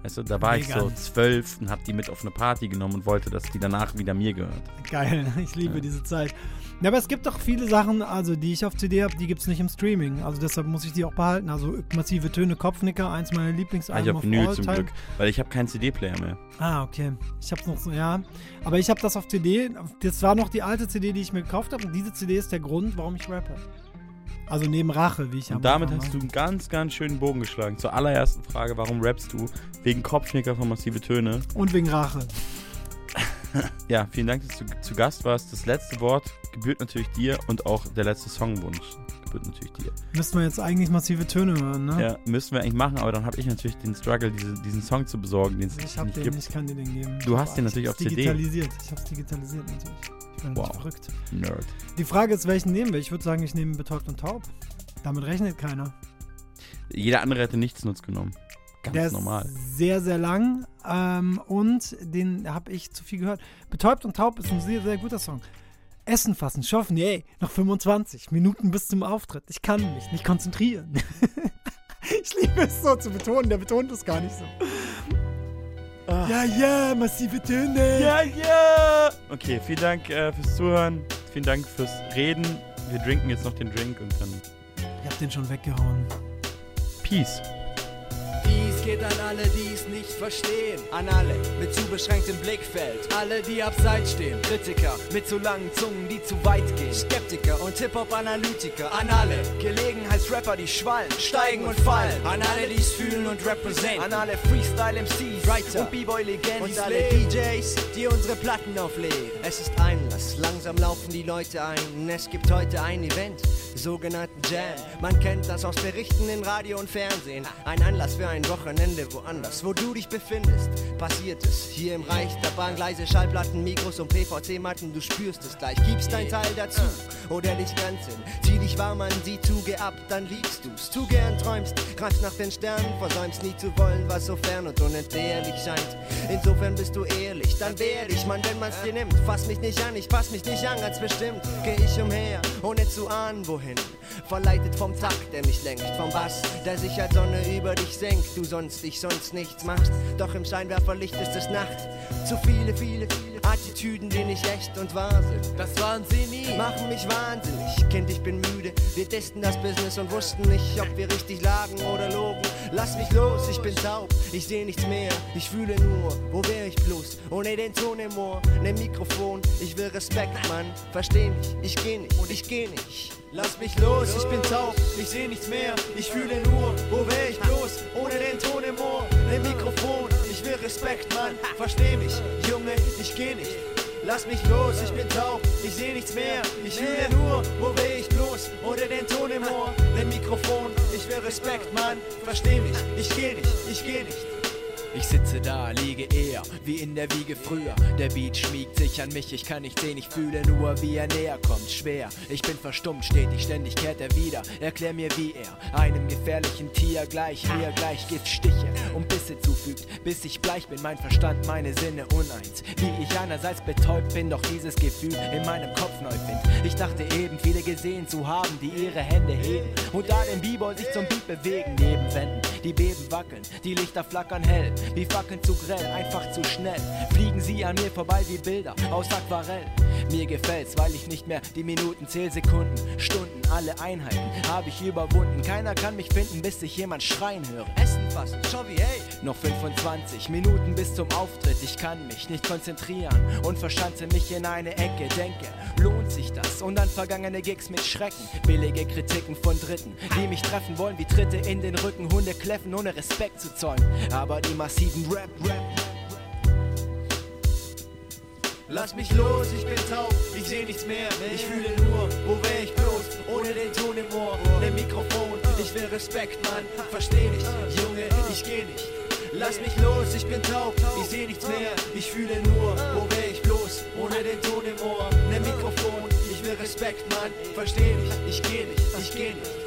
Weißt du, da war ich Mega. so zwölf und hab die mit auf eine Party genommen und wollte, dass die danach wieder mir gehört. Geil, ich liebe diese Zeit. Ja, aber es gibt doch viele Sachen, also die ich auf CD habe, die gibt es nicht im Streaming. Also deshalb muss ich die auch behalten. Also massive Töne, Kopfnicker, eins meiner Ah, ich Lieblingsalben hab of Vinyl zum time. Glück, weil ich habe keinen CD-Player mehr. Ah, okay. Ich hab's noch so, ja. Aber ich habe das auf CD. Das war noch die alte CD, die ich mir gekauft habe. Und diese CD ist der Grund, warum ich rappe. Also neben Rache, wie ich Und damit hast du einen ganz, ganz schönen Bogen geschlagen. Zur allerersten Frage, warum rappst du? Wegen Kopfschnicker von Massive Töne. Und wegen Rache. [LAUGHS] Ja, vielen Dank, dass du zu Gast warst. Das letzte Wort gebührt natürlich dir und auch der letzte Songwunsch gebührt natürlich dir. Müssten wir jetzt eigentlich massive Töne hören, ne? Ja, müssen wir eigentlich machen, aber dann habe ich natürlich den Struggle, diese, diesen Song zu besorgen, den es nicht den, gibt. ich kann dir den geben. Du hast Ich den hab's natürlich auf CD. digitalisiert. Ich hab's digitalisiert natürlich. Bin Wow. verrückt. Nerd. Die Frage ist, welchen nehmen wir? Ich würde sagen, ich nehme Betäubt und Taub. Damit rechnet keiner. Jeder andere hätte nichts Nutz genommen. Ganz Der normal. ist sehr, sehr lang ähm, und den habe ich zu viel gehört. Betäubt und Taub ist ein sehr, sehr guter Song. Essen fassen, schaffen, yay, noch 25 Minuten bis zum Auftritt. Ich kann mich nicht konzentrieren. [LAUGHS] ich liebe es so zu betonen, der betont es gar nicht so. Ah. Ja, ja, massive Töne. Ja, ja. Okay, vielen Dank äh, fürs Zuhören. Vielen Dank fürs Reden. Wir trinken jetzt noch den Drink und dann Ich hab den schon weggehauen. Peace. Dies geht an alle, die es nicht verstehen. An alle mit zu beschränktem Blickfeld. Alle, die abseits stehen. Kritiker mit zu langen Zungen, die zu weit gehen. Skeptiker und Hip-Hop-Analytiker. An alle Gelegenheitsrapper, die schwallen, steigen und fallen. An alle, die es fühlen und representen. An alle Freestyle-MCs Writer und B-Boy-Legenden. Und alle DJs, die unsere Platten auflegen. Es ist Einlass, langsam laufen die Leute ein. Es gibt heute ein Event, sogenannten Jam. Man kennt das aus Berichten in Radio und Fernsehen. Ein Anlass für ein Wochenende woanders, wo du dich befindest. Passiert es hier im Reich der Bahngleise, Schallplatten, Mikros und PVC-Matten. Du spürst es gleich, gibst dein Teil dazu oder dich ganz hin. Zieh dich warm an, sieh zu ab, dann liebst du's. Zu gern träumst, greifst nach den Sternen, versäumst nie zu wollen, was so fern und unentbehrlich scheint. Insofern bist du ehrlich, dann wehr dich, Mann, wenn man's dir nimmt. Fass mich nicht an, ich pass mich nicht an, ganz bestimmt. Geh ich umher, ohne zu ahnen, wohin. Verleitet vom Takt, der mich lenkt, vom Bass, der sich als Sonne über dich senkt. Du sonst dich sonst nichts machst, doch im Scheinwerferlicht ist es Nacht. Zu viele, viele, viele Attitüden, die nicht echt und wahr sind. Das waren sie nie. Machen mich wahnsinnig, Kind, ich bin müde. Wir testen das Business und wussten nicht, ob wir richtig lagen oder logen. Lass mich los, ich bin taub, ich seh nichts mehr. Ich fühle nur, wo wär ich bloß? Ohne den Ton im Ohr, ne Mikrofon. Ich will Respekt, Mann, versteh mich, ich geh nicht und ich geh nicht. Lass mich los, ich bin taub, ich seh nichts mehr. Ich fühle nur, wo wär ich bloß? Ohne den Ton im Ohr, ne Mikrofon. Ich will Respekt, Mann, versteh mich, Junge, ich geh nicht. Lass mich los, ich bin taub, ich seh nichts mehr. Ich fühle nur, wo wär ich bloß? Ohne den Ton im Ohr, ne Mikrofon. Ich will Respekt, Mann, versteh mich, ich geh nicht, ich geh nicht. Ich sitze da, liege eher wie in der Wiege früher. Der Beat schmiegt sich an mich, ich kann nicht sehen, ich fühle nur, wie er näher kommt. Schwer, ich bin verstummt, stetig, ständig kehrt er wieder. Erklär mir, wie er einem gefährlichen Tier gleich mir gleich Giftstiche und Bisse zufügt, bis ich bleich bin, mein Verstand, meine Sinne uneins. Wie ich einerseits betäubt bin, doch dieses Gefühl in meinem Kopf neu find. Ich dachte eben, viele gesehen zu haben, die ihre Hände heben und da den B-Boy sich zum Beat bewegen, neben Wänden. Die Beben wackeln, die Lichter flackern hell, wie Fackeln zu grell, einfach zu schnell. Fliegen sie an mir vorbei wie Bilder aus Aquarell. Mir gefällt's, weil ich nicht mehr die Minuten zähl, Sekunden, Stunden, alle Einheiten habe ich überwunden. Keiner kann mich finden, bis ich jemand schreien höre. Essen fassen, schau wie hey. Noch 25 Minuten bis zum Auftritt, ich kann mich nicht konzentrieren und verschanze mich in eine Ecke. Denke, lohnt sich das? Und dann vergangene Gigs mit Schrecken, billige Kritiken von Dritten, die mich treffen wollen wie Tritte in den Rücken, Hunde kläffen ohne Respekt zu zollen. Aber die massiven Rap, Rap, Lass mich los, ich bin taub, ich seh nichts mehr. Ich fühle nur, wo wär ich bloß? Ohne den Ton im Ohr, der Mikrofon. Ich will Respekt, Mann, versteh nicht, Junge, ich geh nicht. Lass mich los, ich bin taub, ich seh nichts mehr. Ich fühle nur, wo wär ich bloß? Ohne den Ton im Ohr, der Mikrofon. Ich will Respekt, Mann, versteh nicht, ich geh nicht, ich geh nicht.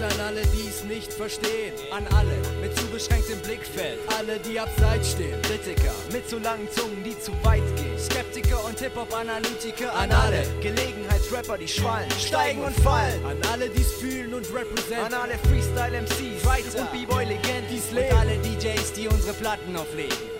Geht an alle, die es nicht verstehen. An alle mit zu beschränktem Blickfeld. Alle, die abseits stehen. Kritiker mit zu langen Zungen, die zu weit gehen. Skeptiker und Hip-Hop-Analytiker. An alle Gelegenheitsrapper, die schwallen, steigen und fallen. An alle, die es fühlen und representen. An alle Freestyle-MCs, Writer und B-Boy-Legenden, die's leben. Und alle DJs, die unsere Platten auflegen.